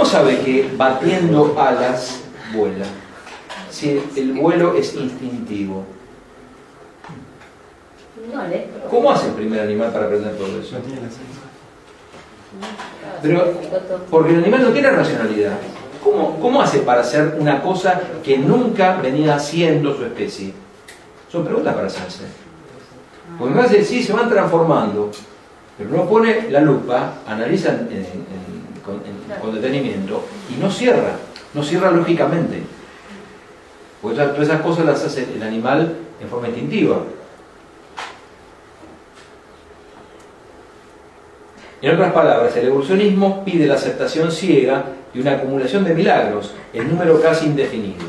¿cómo sabe que batiendo alas vuela? Si el vuelo es instintivo. ¿Cómo hace el primer animal para aprender todo eso? Pero, porque el animal no tiene racionalidad. ¿Cómo, ¿Cómo hace para hacer una cosa que nunca venía haciendo su especie? Son preguntas para hacerse. Porque me hace, sí, se van transformando, pero uno pone la lupa, analiza en- en- en- con, en- con detenimiento y no cierra, no cierra lógicamente. Porque todas esas cosas las hace el animal en forma instintiva. En otras palabras, el evolucionismo pide la aceptación ciega de una acumulación de milagros, en número casi indefinido.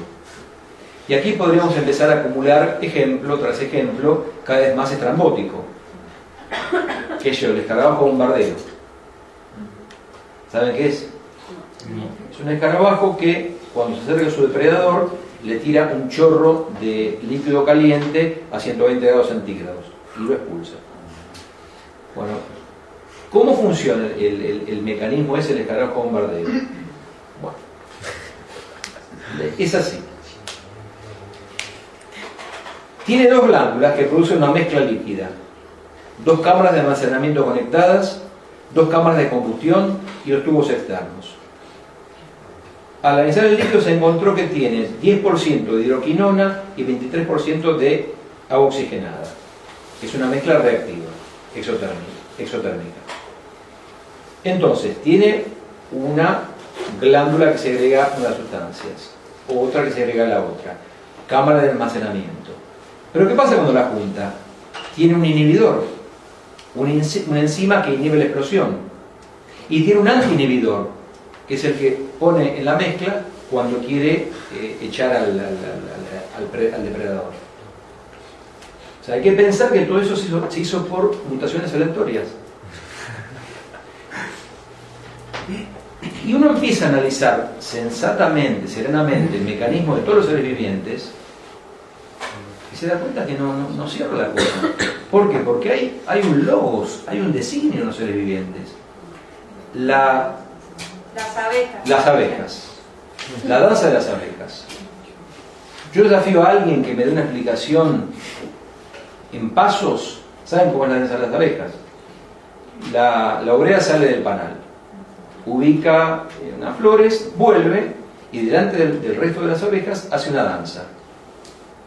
Y aquí podríamos empezar a acumular ejemplo tras ejemplo cada vez más estrambótico. Que yo, el escarabajo bombardero. ¿Saben qué es? Es un escarabajo que cuando se acerca a su depredador le tira un chorro de líquido caliente a 120 grados centígrados y lo expulsa. Bueno, ¿cómo funciona el, el- mecanismo ese del escarabajo bombardero? Bueno, es así. Tiene dos glándulas que producen una mezcla líquida, dos cámaras de almacenamiento conectadas, dos cámaras de combustión y los tubos externos. Al analizar el líquido se encontró que tiene 10% de hidroquinona y 23% de agua oxigenada. Es una mezcla reactiva, exotérmica. Entonces, tiene una glándula que segrega unas sustancias, otra que segrega la otra, cámara de almacenamiento. Pero ¿qué pasa cuando la junta? Tiene un inhibidor, una enzima que inhibe la explosión, y tiene un antiinhibidor, que es el que pone en la mezcla cuando quiere eh, echar al, pre- al depredador. O sea, hay que pensar que todo eso se hizo por mutaciones aleatorias. Y uno empieza a analizar sensatamente, serenamente, el mecanismo de todos los seres vivientes y se da cuenta que no, no, no cierra la cosa. ¿Por qué? Porque hay, hay un logos, hay un designio en los seres vivientes. La, Las abejas. las abejas. La danza de las abejas. Yo desafío a alguien que me dé una explicación en pasos. ¿Saben cómo es la danza de las abejas? La, la obrea sale del panal, ubica eh, unas flores, vuelve y delante del, del resto de las abejas hace una danza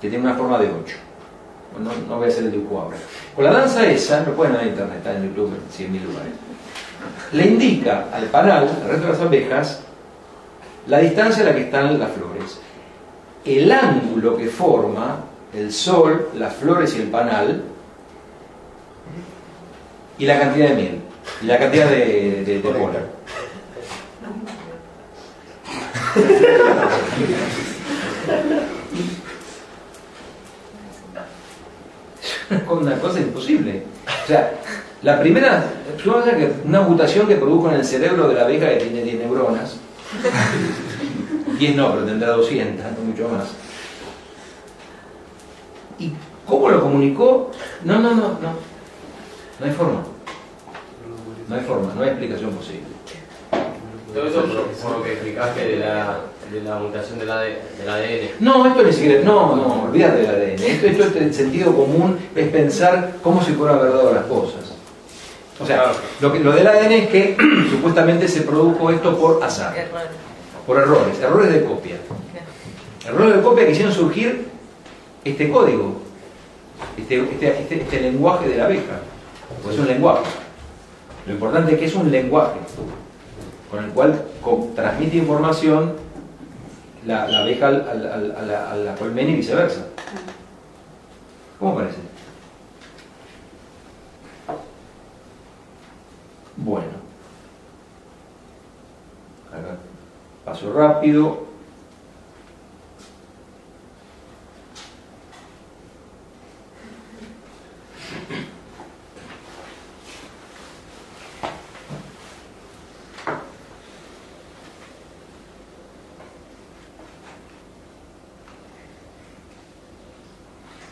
que tiene una forma de 8. No, no voy a hacer el dibujo ahora. Con la danza esa, lo pueden ver en internet, está en YouTube en 100.000 lugares le indica al panal, al resto de las abejas, la distancia a la que están las flores, el ángulo que forma el sol, las flores y el panal, y la cantidad de miel, y la cantidad de, de, de [laughs] [laughs] polen. una cosa imposible. O sea, la primera, que una mutación que produjo en el cerebro de la abeja que tiene 10 neuronas, [laughs] 10 no, pero tendrá 200, no mucho más. ¿Y cómo lo comunicó? No, no, no, no. No hay forma. No hay forma, no hay explicación posible. Todo eso por, por lo que explicaste de la, de la mutación del, AD del ADN. No, esto ni siquiera, no, no, olvídate del ADN. Esto, esto es el sentido común, es pensar cómo se fueron verdad las cosas. O sea, lo, que, lo del ADN es que [clears throat] supuestamente se produjo esto por azar, por errores, errores de copia. Errores de copia que hicieron surgir este código, este, este, este- este lenguaje de la abeja. Pues es un lenguaje. Lo importante es que es un lenguaje con el cual transmite información la, abeja al- al- a, la, a la colmena y viceversa. ¿Cómo parece? Bueno. Acá paso rápido.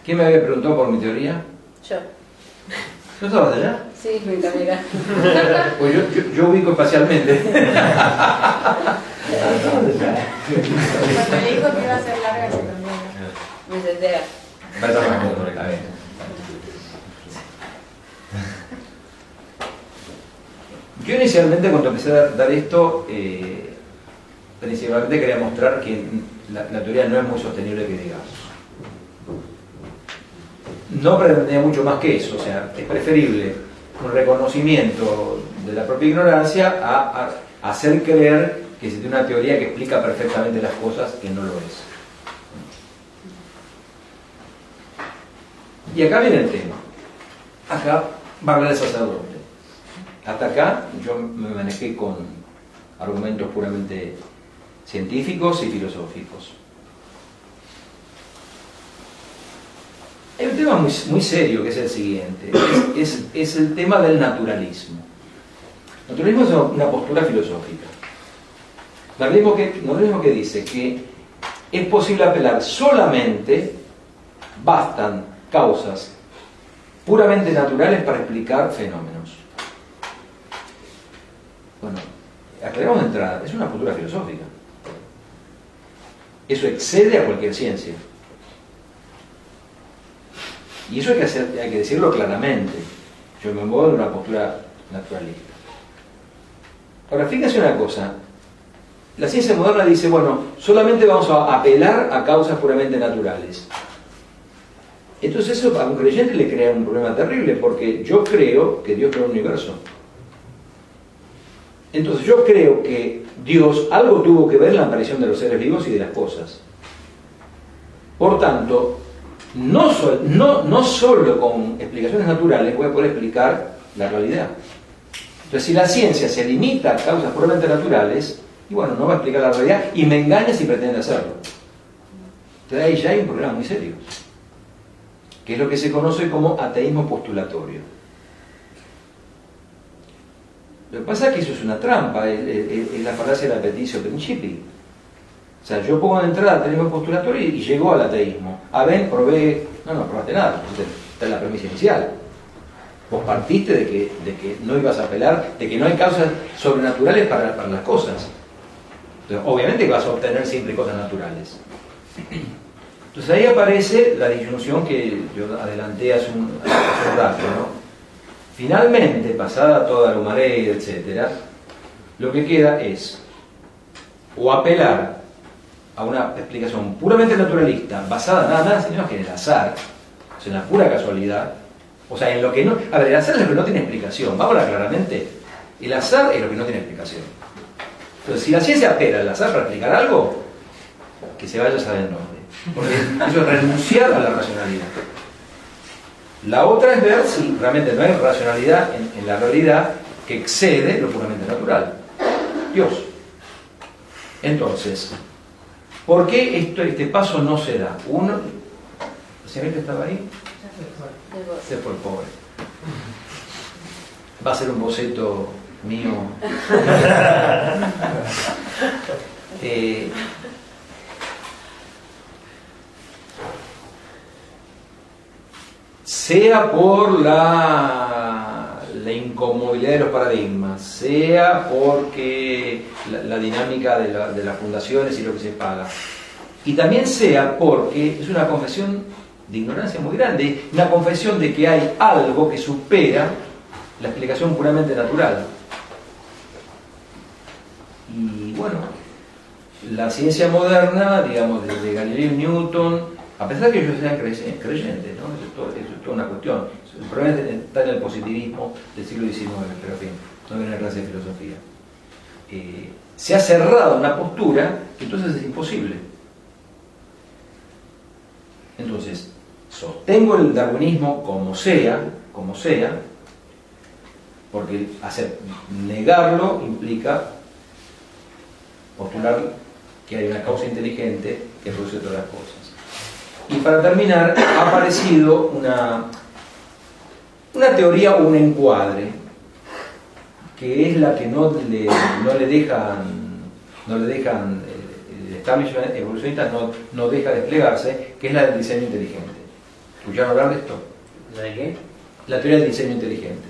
¿Quién me había preguntado por mi teoría? Yo. ¿No estabas allá? Sí, me encanta. [laughs] Pues yo, yo, yo ubico espacialmente. [laughs] Cuando le dijo que iba a ser larga, se cambió. Me senté. Está bien. Yo inicialmente cuando empecé a dar esto, eh, principalmente quería mostrar que la, la teoría no es muy sostenible que digamos. No pretendía mucho más que eso, o sea, es preferible un reconocimiento de la propia ignorancia a, hacer creer que se tiene una teoría que explica perfectamente las cosas que no lo es. Y acá viene el tema. Acá va a hablar el sacerdote. Hasta acá yo me manejé con argumentos puramente científicos y filosóficos. Hay un tema muy, muy serio que es el siguiente, es, es- el tema del naturalismo. El naturalismo es una- postura filosófica. Naturalismo que, naturalismo que dice que es posible apelar solamente, bastan causas puramente naturales para explicar fenómenos. Bueno, aclaramos de entrada, es una postura filosófica. Eso excede a cualquier ciencia. Y eso hay que, decirlo claramente. Yo me muevo en una postura naturalista. Ahora, fíjense una cosa. La ciencia moderna dice, bueno, solamente vamos a apelar a causas puramente naturales. Entonces eso a un creyente le crea un problema terrible, porque yo creo que Dios creó un universo. Entonces yo creo que Dios algo tuvo que ver en la aparición de los seres vivos y de las cosas. Por tanto, no, no, no solo con explicaciones naturales voy a poder explicar la realidad. Entonces, si la ciencia se limita a causas puramente naturales, y bueno, no va a explicar la realidad y me engaña si pretende hacerlo. Entonces ahí ya hay un problema muy serio, que es lo que se conoce como ateísmo postulatorio. Lo que pasa es que eso es una trampa, es, la falacia del apeticio principi. O sea, yo pongo de entrada ateísmo postulatorio y, y llego al ateísmo. A ver, probé. No, no probaste nada. Esta es la premisa inicial. Vos partiste de que, de que no ibas a apelar, de que no hay causas sobrenaturales para, las cosas. Entonces, obviamente vas a obtener siempre cosas naturales. Entonces ahí aparece la disyunción que yo adelanté hace un, hace un rato, ¿no? Finalmente, pasada toda la humareda, etc., lo que queda es o apelar a una explicación puramente naturalista, basada nada más que en el azar, en la pura casualidad, o sea, en lo que no... A ver, el azar es lo que no tiene explicación, vamos a claramente, el azar es lo que no tiene explicación. Entonces, si la ciencia apela al azar para explicar algo, que se vaya a saber dónde. Porque eso es renunciar a la racionalidad. La otra es ver si realmente no hay racionalidad en la realidad que excede lo puramente natural. Dios. Entonces, ¿por qué esto, este paso no se da? Uno, ¿la señorita estaba ahí? Se fue el pobre. Va a ser un boceto mío. [laughs] Eh, sea por la, la incomodidad de los paradigmas, sea porque la, dinámica de, la- de las fundaciones y lo que se paga, y también sea porque es una confesión de ignorancia muy grande, una confesión de que hay algo que supera la explicación puramente natural. Y bueno, la ciencia moderna, digamos, desde Galileo y Newton, a pesar de que ellos sean crey- creyentes, ¿no? Eso es toda una cuestión. El problema está en el positivismo del siglo XIX, pero fin, no viene una clase de filosofía. Eh, se ha cerrado una postura que entonces es imposible. Entonces, sostengo el darwinismo como sea, como sea, porque hacer, negarlo implica postular que hay una causa inteligente que produce todas las cosas. Y para terminar, ha aparecido una, una teoría o un encuadre que es la que no le, no le dejan, no le dejan, eh, el establishment evolucionista no, no deja desplegarse, que es la del diseño inteligente. ¿Escucharon hablar de esto? ¿La de qué? la teoría del diseño inteligente.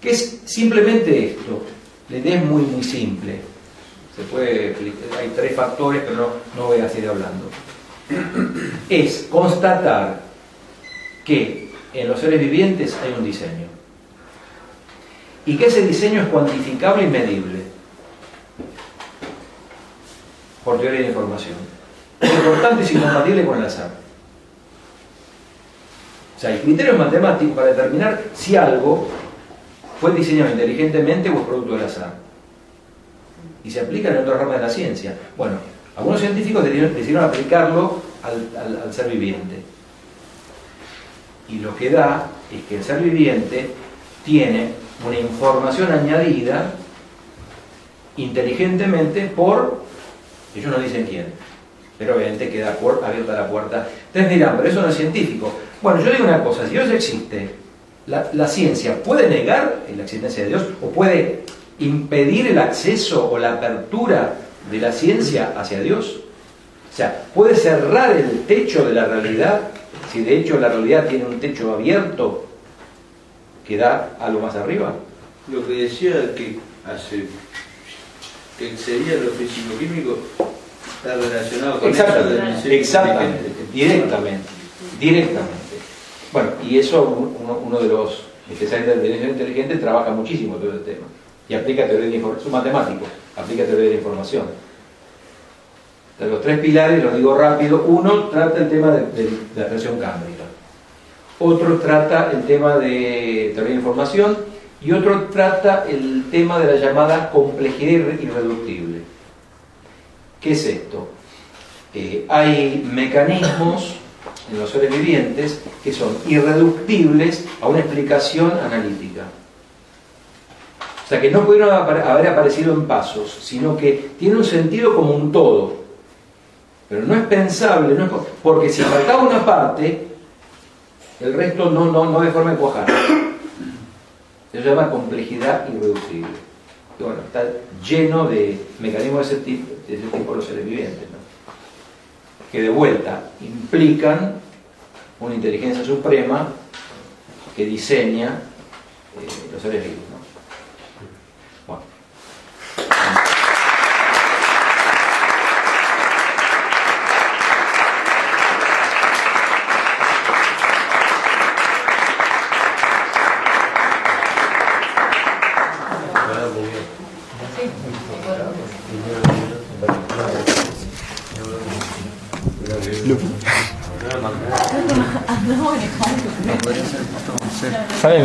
Que es simplemente esto. La idea es muy, muy simple. Se puede, hay tres factores, pero no, no voy a seguir hablando. Es constatar que en los seres vivientes hay un diseño. Y que ese diseño es cuantificable y medible. Por teoría de información. Lo tanto, es incompatible con el azar. O sea, el criterio matemático para determinar si algo fue diseñado inteligentemente o es producto del azar. Y se aplica en otras ramas de la ciencia. Bueno, algunos científicos decidieron, aplicarlo al ser viviente. Y lo que da es que el ser viviente tiene una información añadida inteligentemente por, ellos no dicen quién, pero obviamente queda abierta la puerta. Ustedes dirán, pero eso no es científico. Bueno, yo digo una cosa, si Dios existe, la, la ciencia puede negar la existencia de Dios o puede impedir el acceso o la apertura de la ciencia hacia Dios. O sea, puede cerrar el techo de la realidad, si de hecho la realidad tiene un techo abierto que da algo más arriba. Lo que decía que hace que sería lo físico-químico está relacionado con eso Exactamente, diseño exactamente, directamente, directamente. Bueno, y eso uno, uno de los especialistas de diseño inteligente trabaja muchísimo todo el tema y aplica teoría de información, matemático, aplica teoría de la información. De los tres pilares, los digo rápido, uno trata el tema de, la reacción cámbrica, otro trata el tema de teoría de información y otro trata el tema de la llamada complejidad irre- irreductible. ¿Qué es esto? Eh, hay mecanismos en los seres vivientes que son irreductibles a una explicación analítica. O sea, que no pudieron haber aparecido en pasos, sino que tiene un sentido como un todo. Pero no es pensable, no es porque si faltaba una parte, el resto no, no, no de forma cuajar. Eso se llama complejidad irreductible. Y bueno, está lleno de mecanismos de ese tipo, de ese tipo los seres vivientes, ¿no? que de vuelta implican una inteligencia suprema que diseña eh, los seres vivos. 可以的。